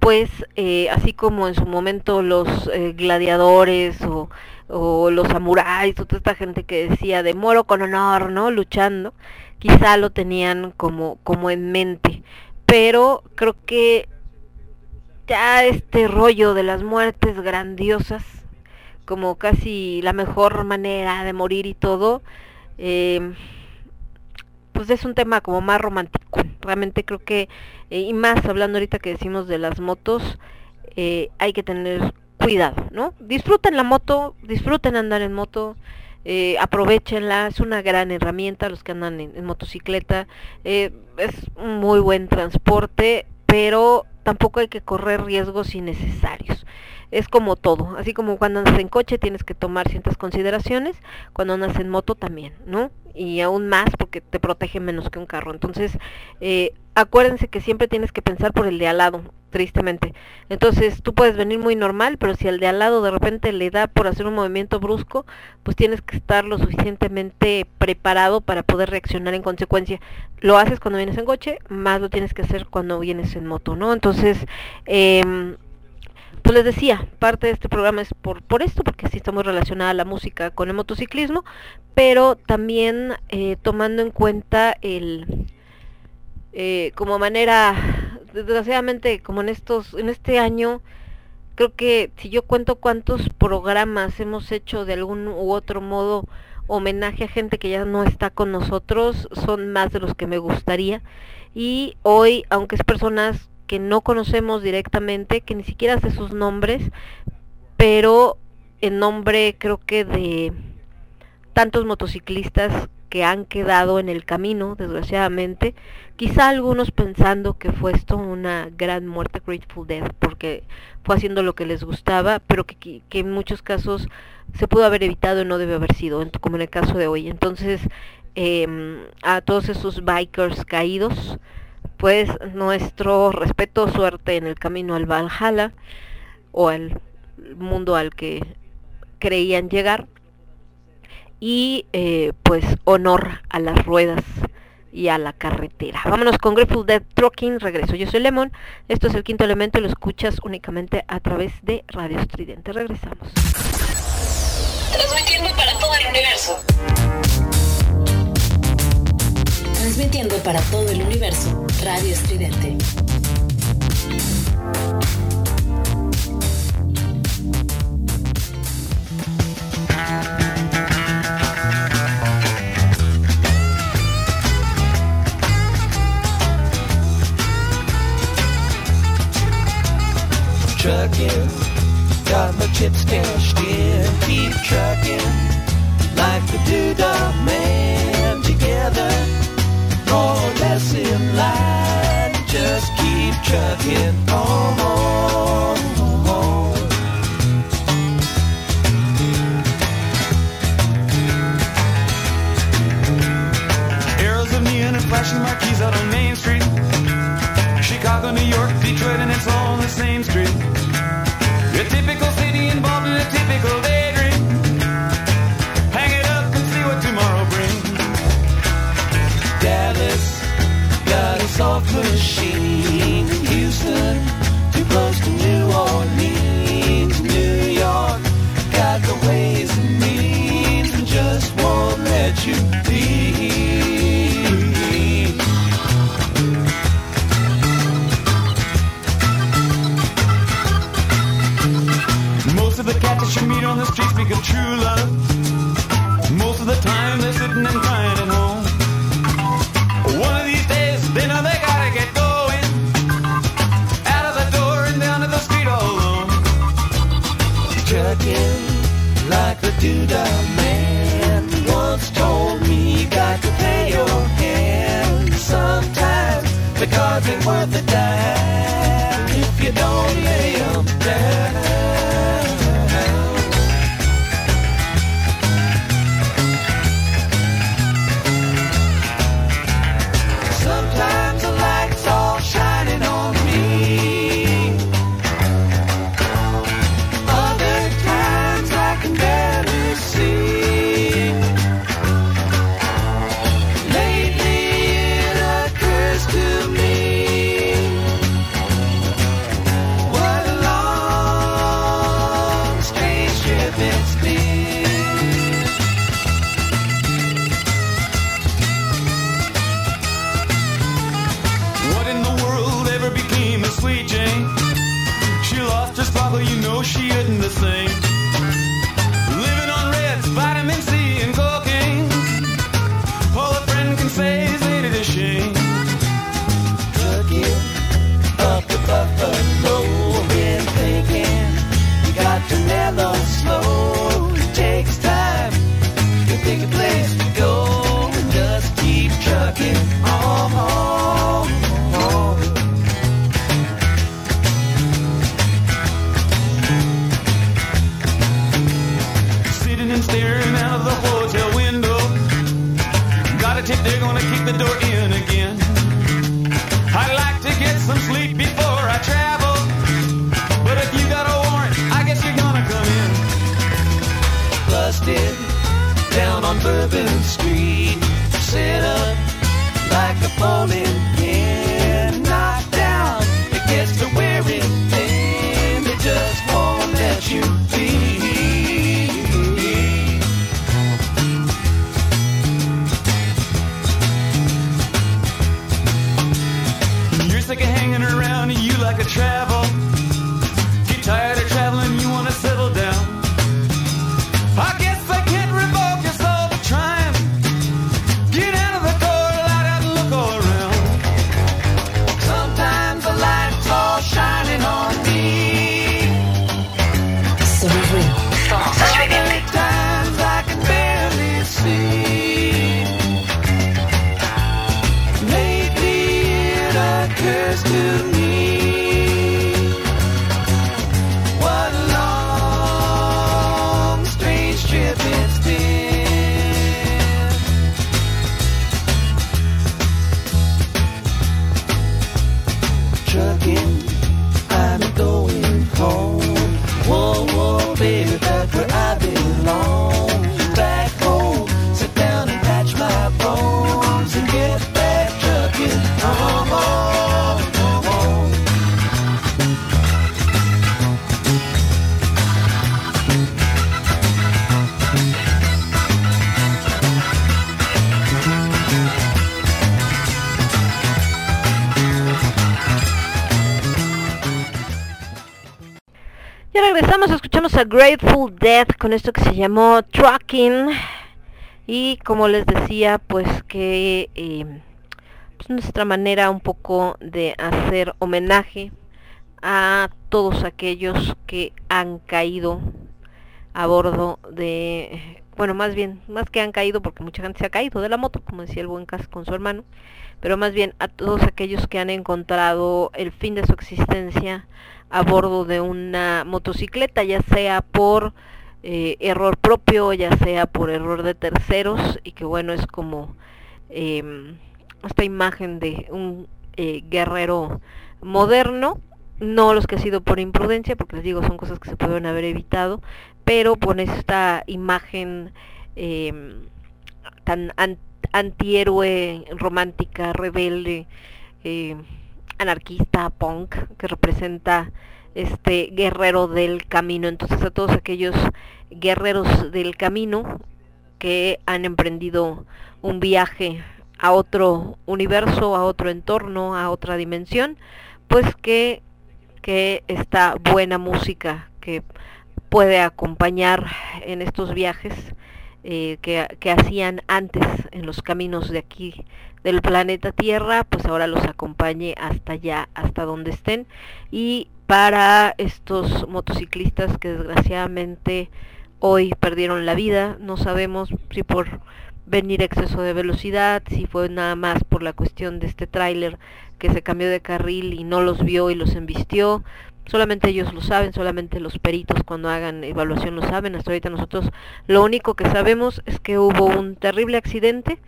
pues eh, así como en su momento los eh, gladiadores o, o los samuráis toda esta gente que decía de moro con honor, ¿no? Luchando, quizá lo tenían como, como en mente. Pero creo que ya este rollo de las muertes grandiosas, como casi la mejor manera de morir y todo, eh, pues es un tema como más romántico. Realmente creo que, eh, y más hablando ahorita que decimos de las motos, eh, hay que tener cuidado, ¿no? Disfruten la moto, disfruten andar en moto, eh, aprovechenla, es una gran herramienta los que andan en, motocicleta, es un muy buen transporte, pero tampoco hay que correr riesgos innecesarios. Es como todo, así como cuando andas en coche tienes que tomar ciertas consideraciones, cuando andas en moto también, ¿no? Y aún más porque te protege menos que un carro. Entonces, eh, acuérdense que siempre tienes que pensar por el de al lado, tristemente. Entonces, tú puedes venir muy normal, pero si al de al lado de repente le da por hacer un movimiento brusco, pues tienes que estar lo suficientemente preparado para poder reaccionar en consecuencia. Lo haces cuando vienes en coche, más lo tienes que hacer cuando vienes en moto, ¿no? Entonces, eh, pues les decía, parte de este programa es por, por esto, porque sí está muy relacionada la música con el motociclismo, pero también eh, tomando en cuenta el eh, como manera, desgraciadamente, como en estos, en este año, creo que si yo cuento cuántos programas hemos hecho de algún u otro modo homenaje a gente que ya no está con nosotros, son más de los que me gustaría. Y hoy, aunque es personas que no conocemos directamente, que ni siquiera sé sus nombres, pero en nombre creo que de tantos motociclistas que han quedado en el camino, desgraciadamente, quizá algunos pensando que fue esto una gran muerte Grateful Dead, porque fue haciendo lo que les gustaba, pero que, en muchos casos se pudo haber evitado y no debe haber sido, como en el caso de hoy. Entonces, em, a todos esos bikers caídos, pues nuestro respeto, suerte en el camino al Valhalla o al mundo al que creían llegar y eh, pues honor a las ruedas y a la carretera. Vámonos con Grateful Dead Trucking, regreso. Yo soy Lemon, esto es el quinto elemento y lo escuchas únicamente a través de Radio Estridente. Regresamos. Transmitiendo para todo el universo. Transmitiendo para todo el universo. Radio Estridente. trucking. Got my chips cashed in. Keep trucking like the doodah man. More or less in line. Just keep trucking on. Arrows of neon and flashing marquees out on Main cats meet on the street speak of true love. Most of the time they're sitting and crying at home. One of these days, they know they gotta get going. Out of the door and down to the street all alone. Trucking like the doodah man once told me you got to pay your hand. Sometimes the cards ain't worth a dime if you don't lay written the same. On Bourbon Street. Set up like a bowling Grateful Dead con esto que se llamó Trucking. Y como les decía, pues que eh, pues nuestra manera un poco de hacer homenaje a todos aquellos que han caído a bordo de, bueno, más bien, más que han caído, porque mucha gente se ha caído de la moto, como decía el buen Cas con su hermano, pero más bien a todos aquellos que han encontrado el fin de su existencia a bordo de una motocicleta, ya sea por eh, error propio, ya sea por error de terceros, y que bueno, es como eh, esta imagen de un eh, guerrero moderno, no los que ha sido por imprudencia, porque les digo, son cosas que se pueden haber evitado, pero con esta imagen eh, tan an antihéroe, romántica, rebelde, eh, anarquista, punk, que representa este guerrero del camino. Entonces a todos aquellos guerreros del camino que han emprendido un viaje a otro universo, a otro entorno, a otra dimensión, pues que, que esta buena música que puede acompañar en estos viajes eh, que, que hacían antes en los caminos de aquí del planeta Tierra, pues ahora los acompañe hasta allá, hasta donde estén. Y para estos motociclistas que desgraciadamente hoy perdieron la vida, no sabemos si por venir exceso de velocidad, si fue nada más por la cuestión de este tráiler que se cambió de carril y no los vio y los embistió, solamente ellos lo saben, solamente los peritos cuando hagan evaluación lo saben, hasta ahorita nosotros lo único que sabemos es que hubo un terrible accidente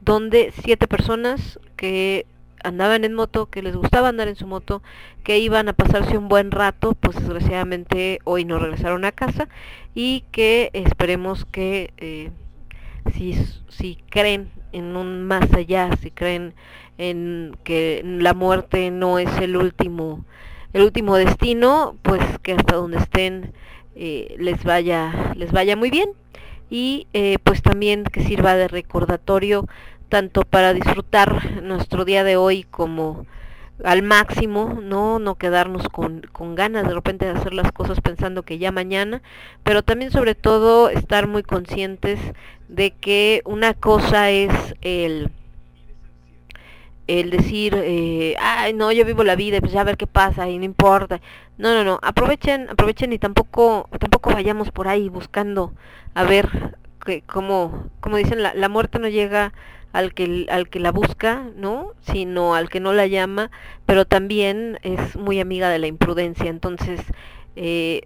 donde siete personas que andaban en moto, que les gustaba andar en su moto, que iban a pasarse un buen rato, pues desgraciadamente hoy no regresaron a casa y que esperemos que eh, si, si creen en un más allá, si creen en que la muerte no es el último el último destino, pues que hasta donde estén eh, les vaya les vaya muy bien. Y eh, pues también que sirva de recordatorio tanto para disfrutar nuestro día de hoy como al máximo, no no quedarnos con, con ganas de repente de hacer las cosas pensando que ya mañana, pero también sobre todo estar muy conscientes de que una cosa es el el decir, eh, ay, no, yo vivo la vida, pues ya a ver qué pasa y no importa. No, no, no, aprovechen, aprovechen y tampoco, tampoco vayamos por ahí buscando a ver que, como, como dicen, la, la muerte no llega al que, al que la busca, ¿no? Sino al que no la llama, pero también es muy amiga de la imprudencia. Entonces, eh,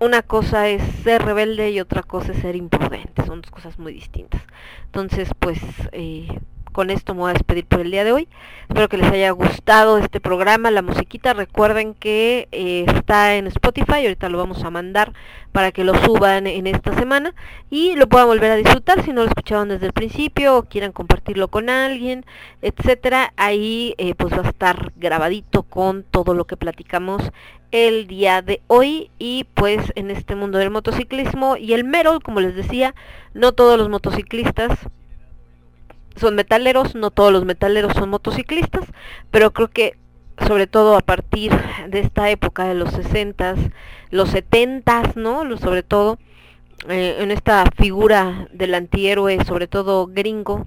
una cosa es ser rebelde y otra cosa es ser imprudente. Son dos cosas muy distintas. Entonces, pues, eh, con esto me voy a despedir por el día de hoy. Espero que les haya gustado este programa, la musiquita. Recuerden que eh, está en Spotify, ahorita lo vamos a mandar para que lo suban en esta semana y lo puedan volver a disfrutar si no lo escucharon desde el principio o quieran compartirlo con alguien, etcétera. Ahí eh, pues va a estar grabadito con todo lo que platicamos el día de hoy y pues en este mundo del motociclismo y el metal, como les decía, no todos los motociclistas son metaleros, no todos los metaleros son motociclistas, pero creo que sobre todo a partir de esta época de los 60s, los 70s, ¿no? Sobre todo eh, en esta figura del antihéroe, sobre todo gringo,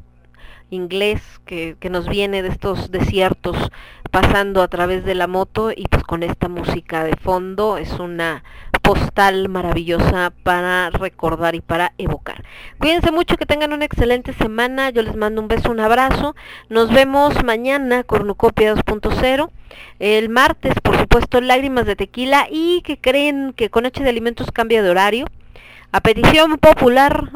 inglés, que, que nos viene de estos desiertos pasando a través de la moto y pues con esta música de fondo es una postal maravillosa para recordar y para evocar. Cuídense mucho, que tengan una excelente semana. Yo les mando un beso, un abrazo. Nos vemos mañana, Cornucopia 2.0. El martes, por supuesto, Lágrimas de Tequila. Y que creen que con H de Alimentos cambia de horario. A petición popular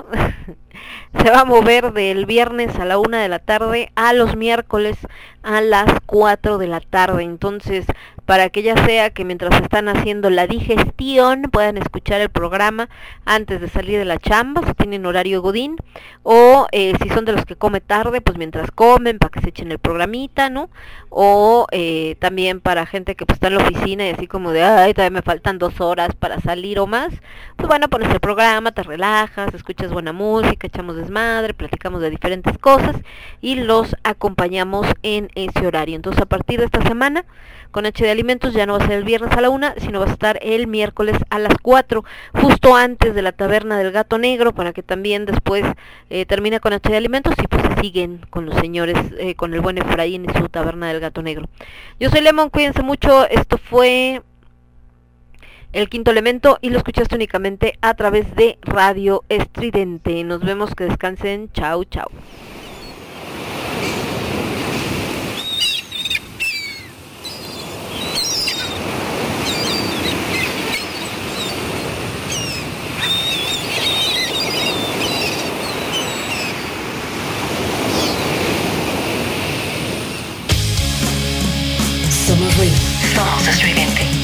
se va a mover del viernes a la una de la tarde a los miércoles a las 4 de la tarde. Entonces, para que ya sea que mientras están haciendo la digestión puedan escuchar el programa antes de salir de la chamba, si tienen horario godín, o eh, si son de los que come tarde, pues mientras comen, para que se echen el programita, ¿no? O eh, también para gente que pues está en la oficina y así como de, ay, todavía me faltan dos horas para salir o más, pues bueno, pones el programa, te relajas, escuchas buena música, echamos desmadre, platicamos de diferentes cosas y los acompañamos en ese horario. Entonces a partir de esta semana con H de Alimentos ya no va a ser el viernes a la una, sino va a estar el miércoles a las 4, justo antes de la taberna del gato negro, para que también después eh, termine con H de Alimentos y pues siguen con los señores, eh, con el buen Efraín y su taberna del gato negro. Yo soy Lemon, cuídense mucho, esto fue el quinto elemento y lo escuchaste únicamente a través de Radio Estridente. Nos vemos, que descansen, chao, chao. Florence Suivente.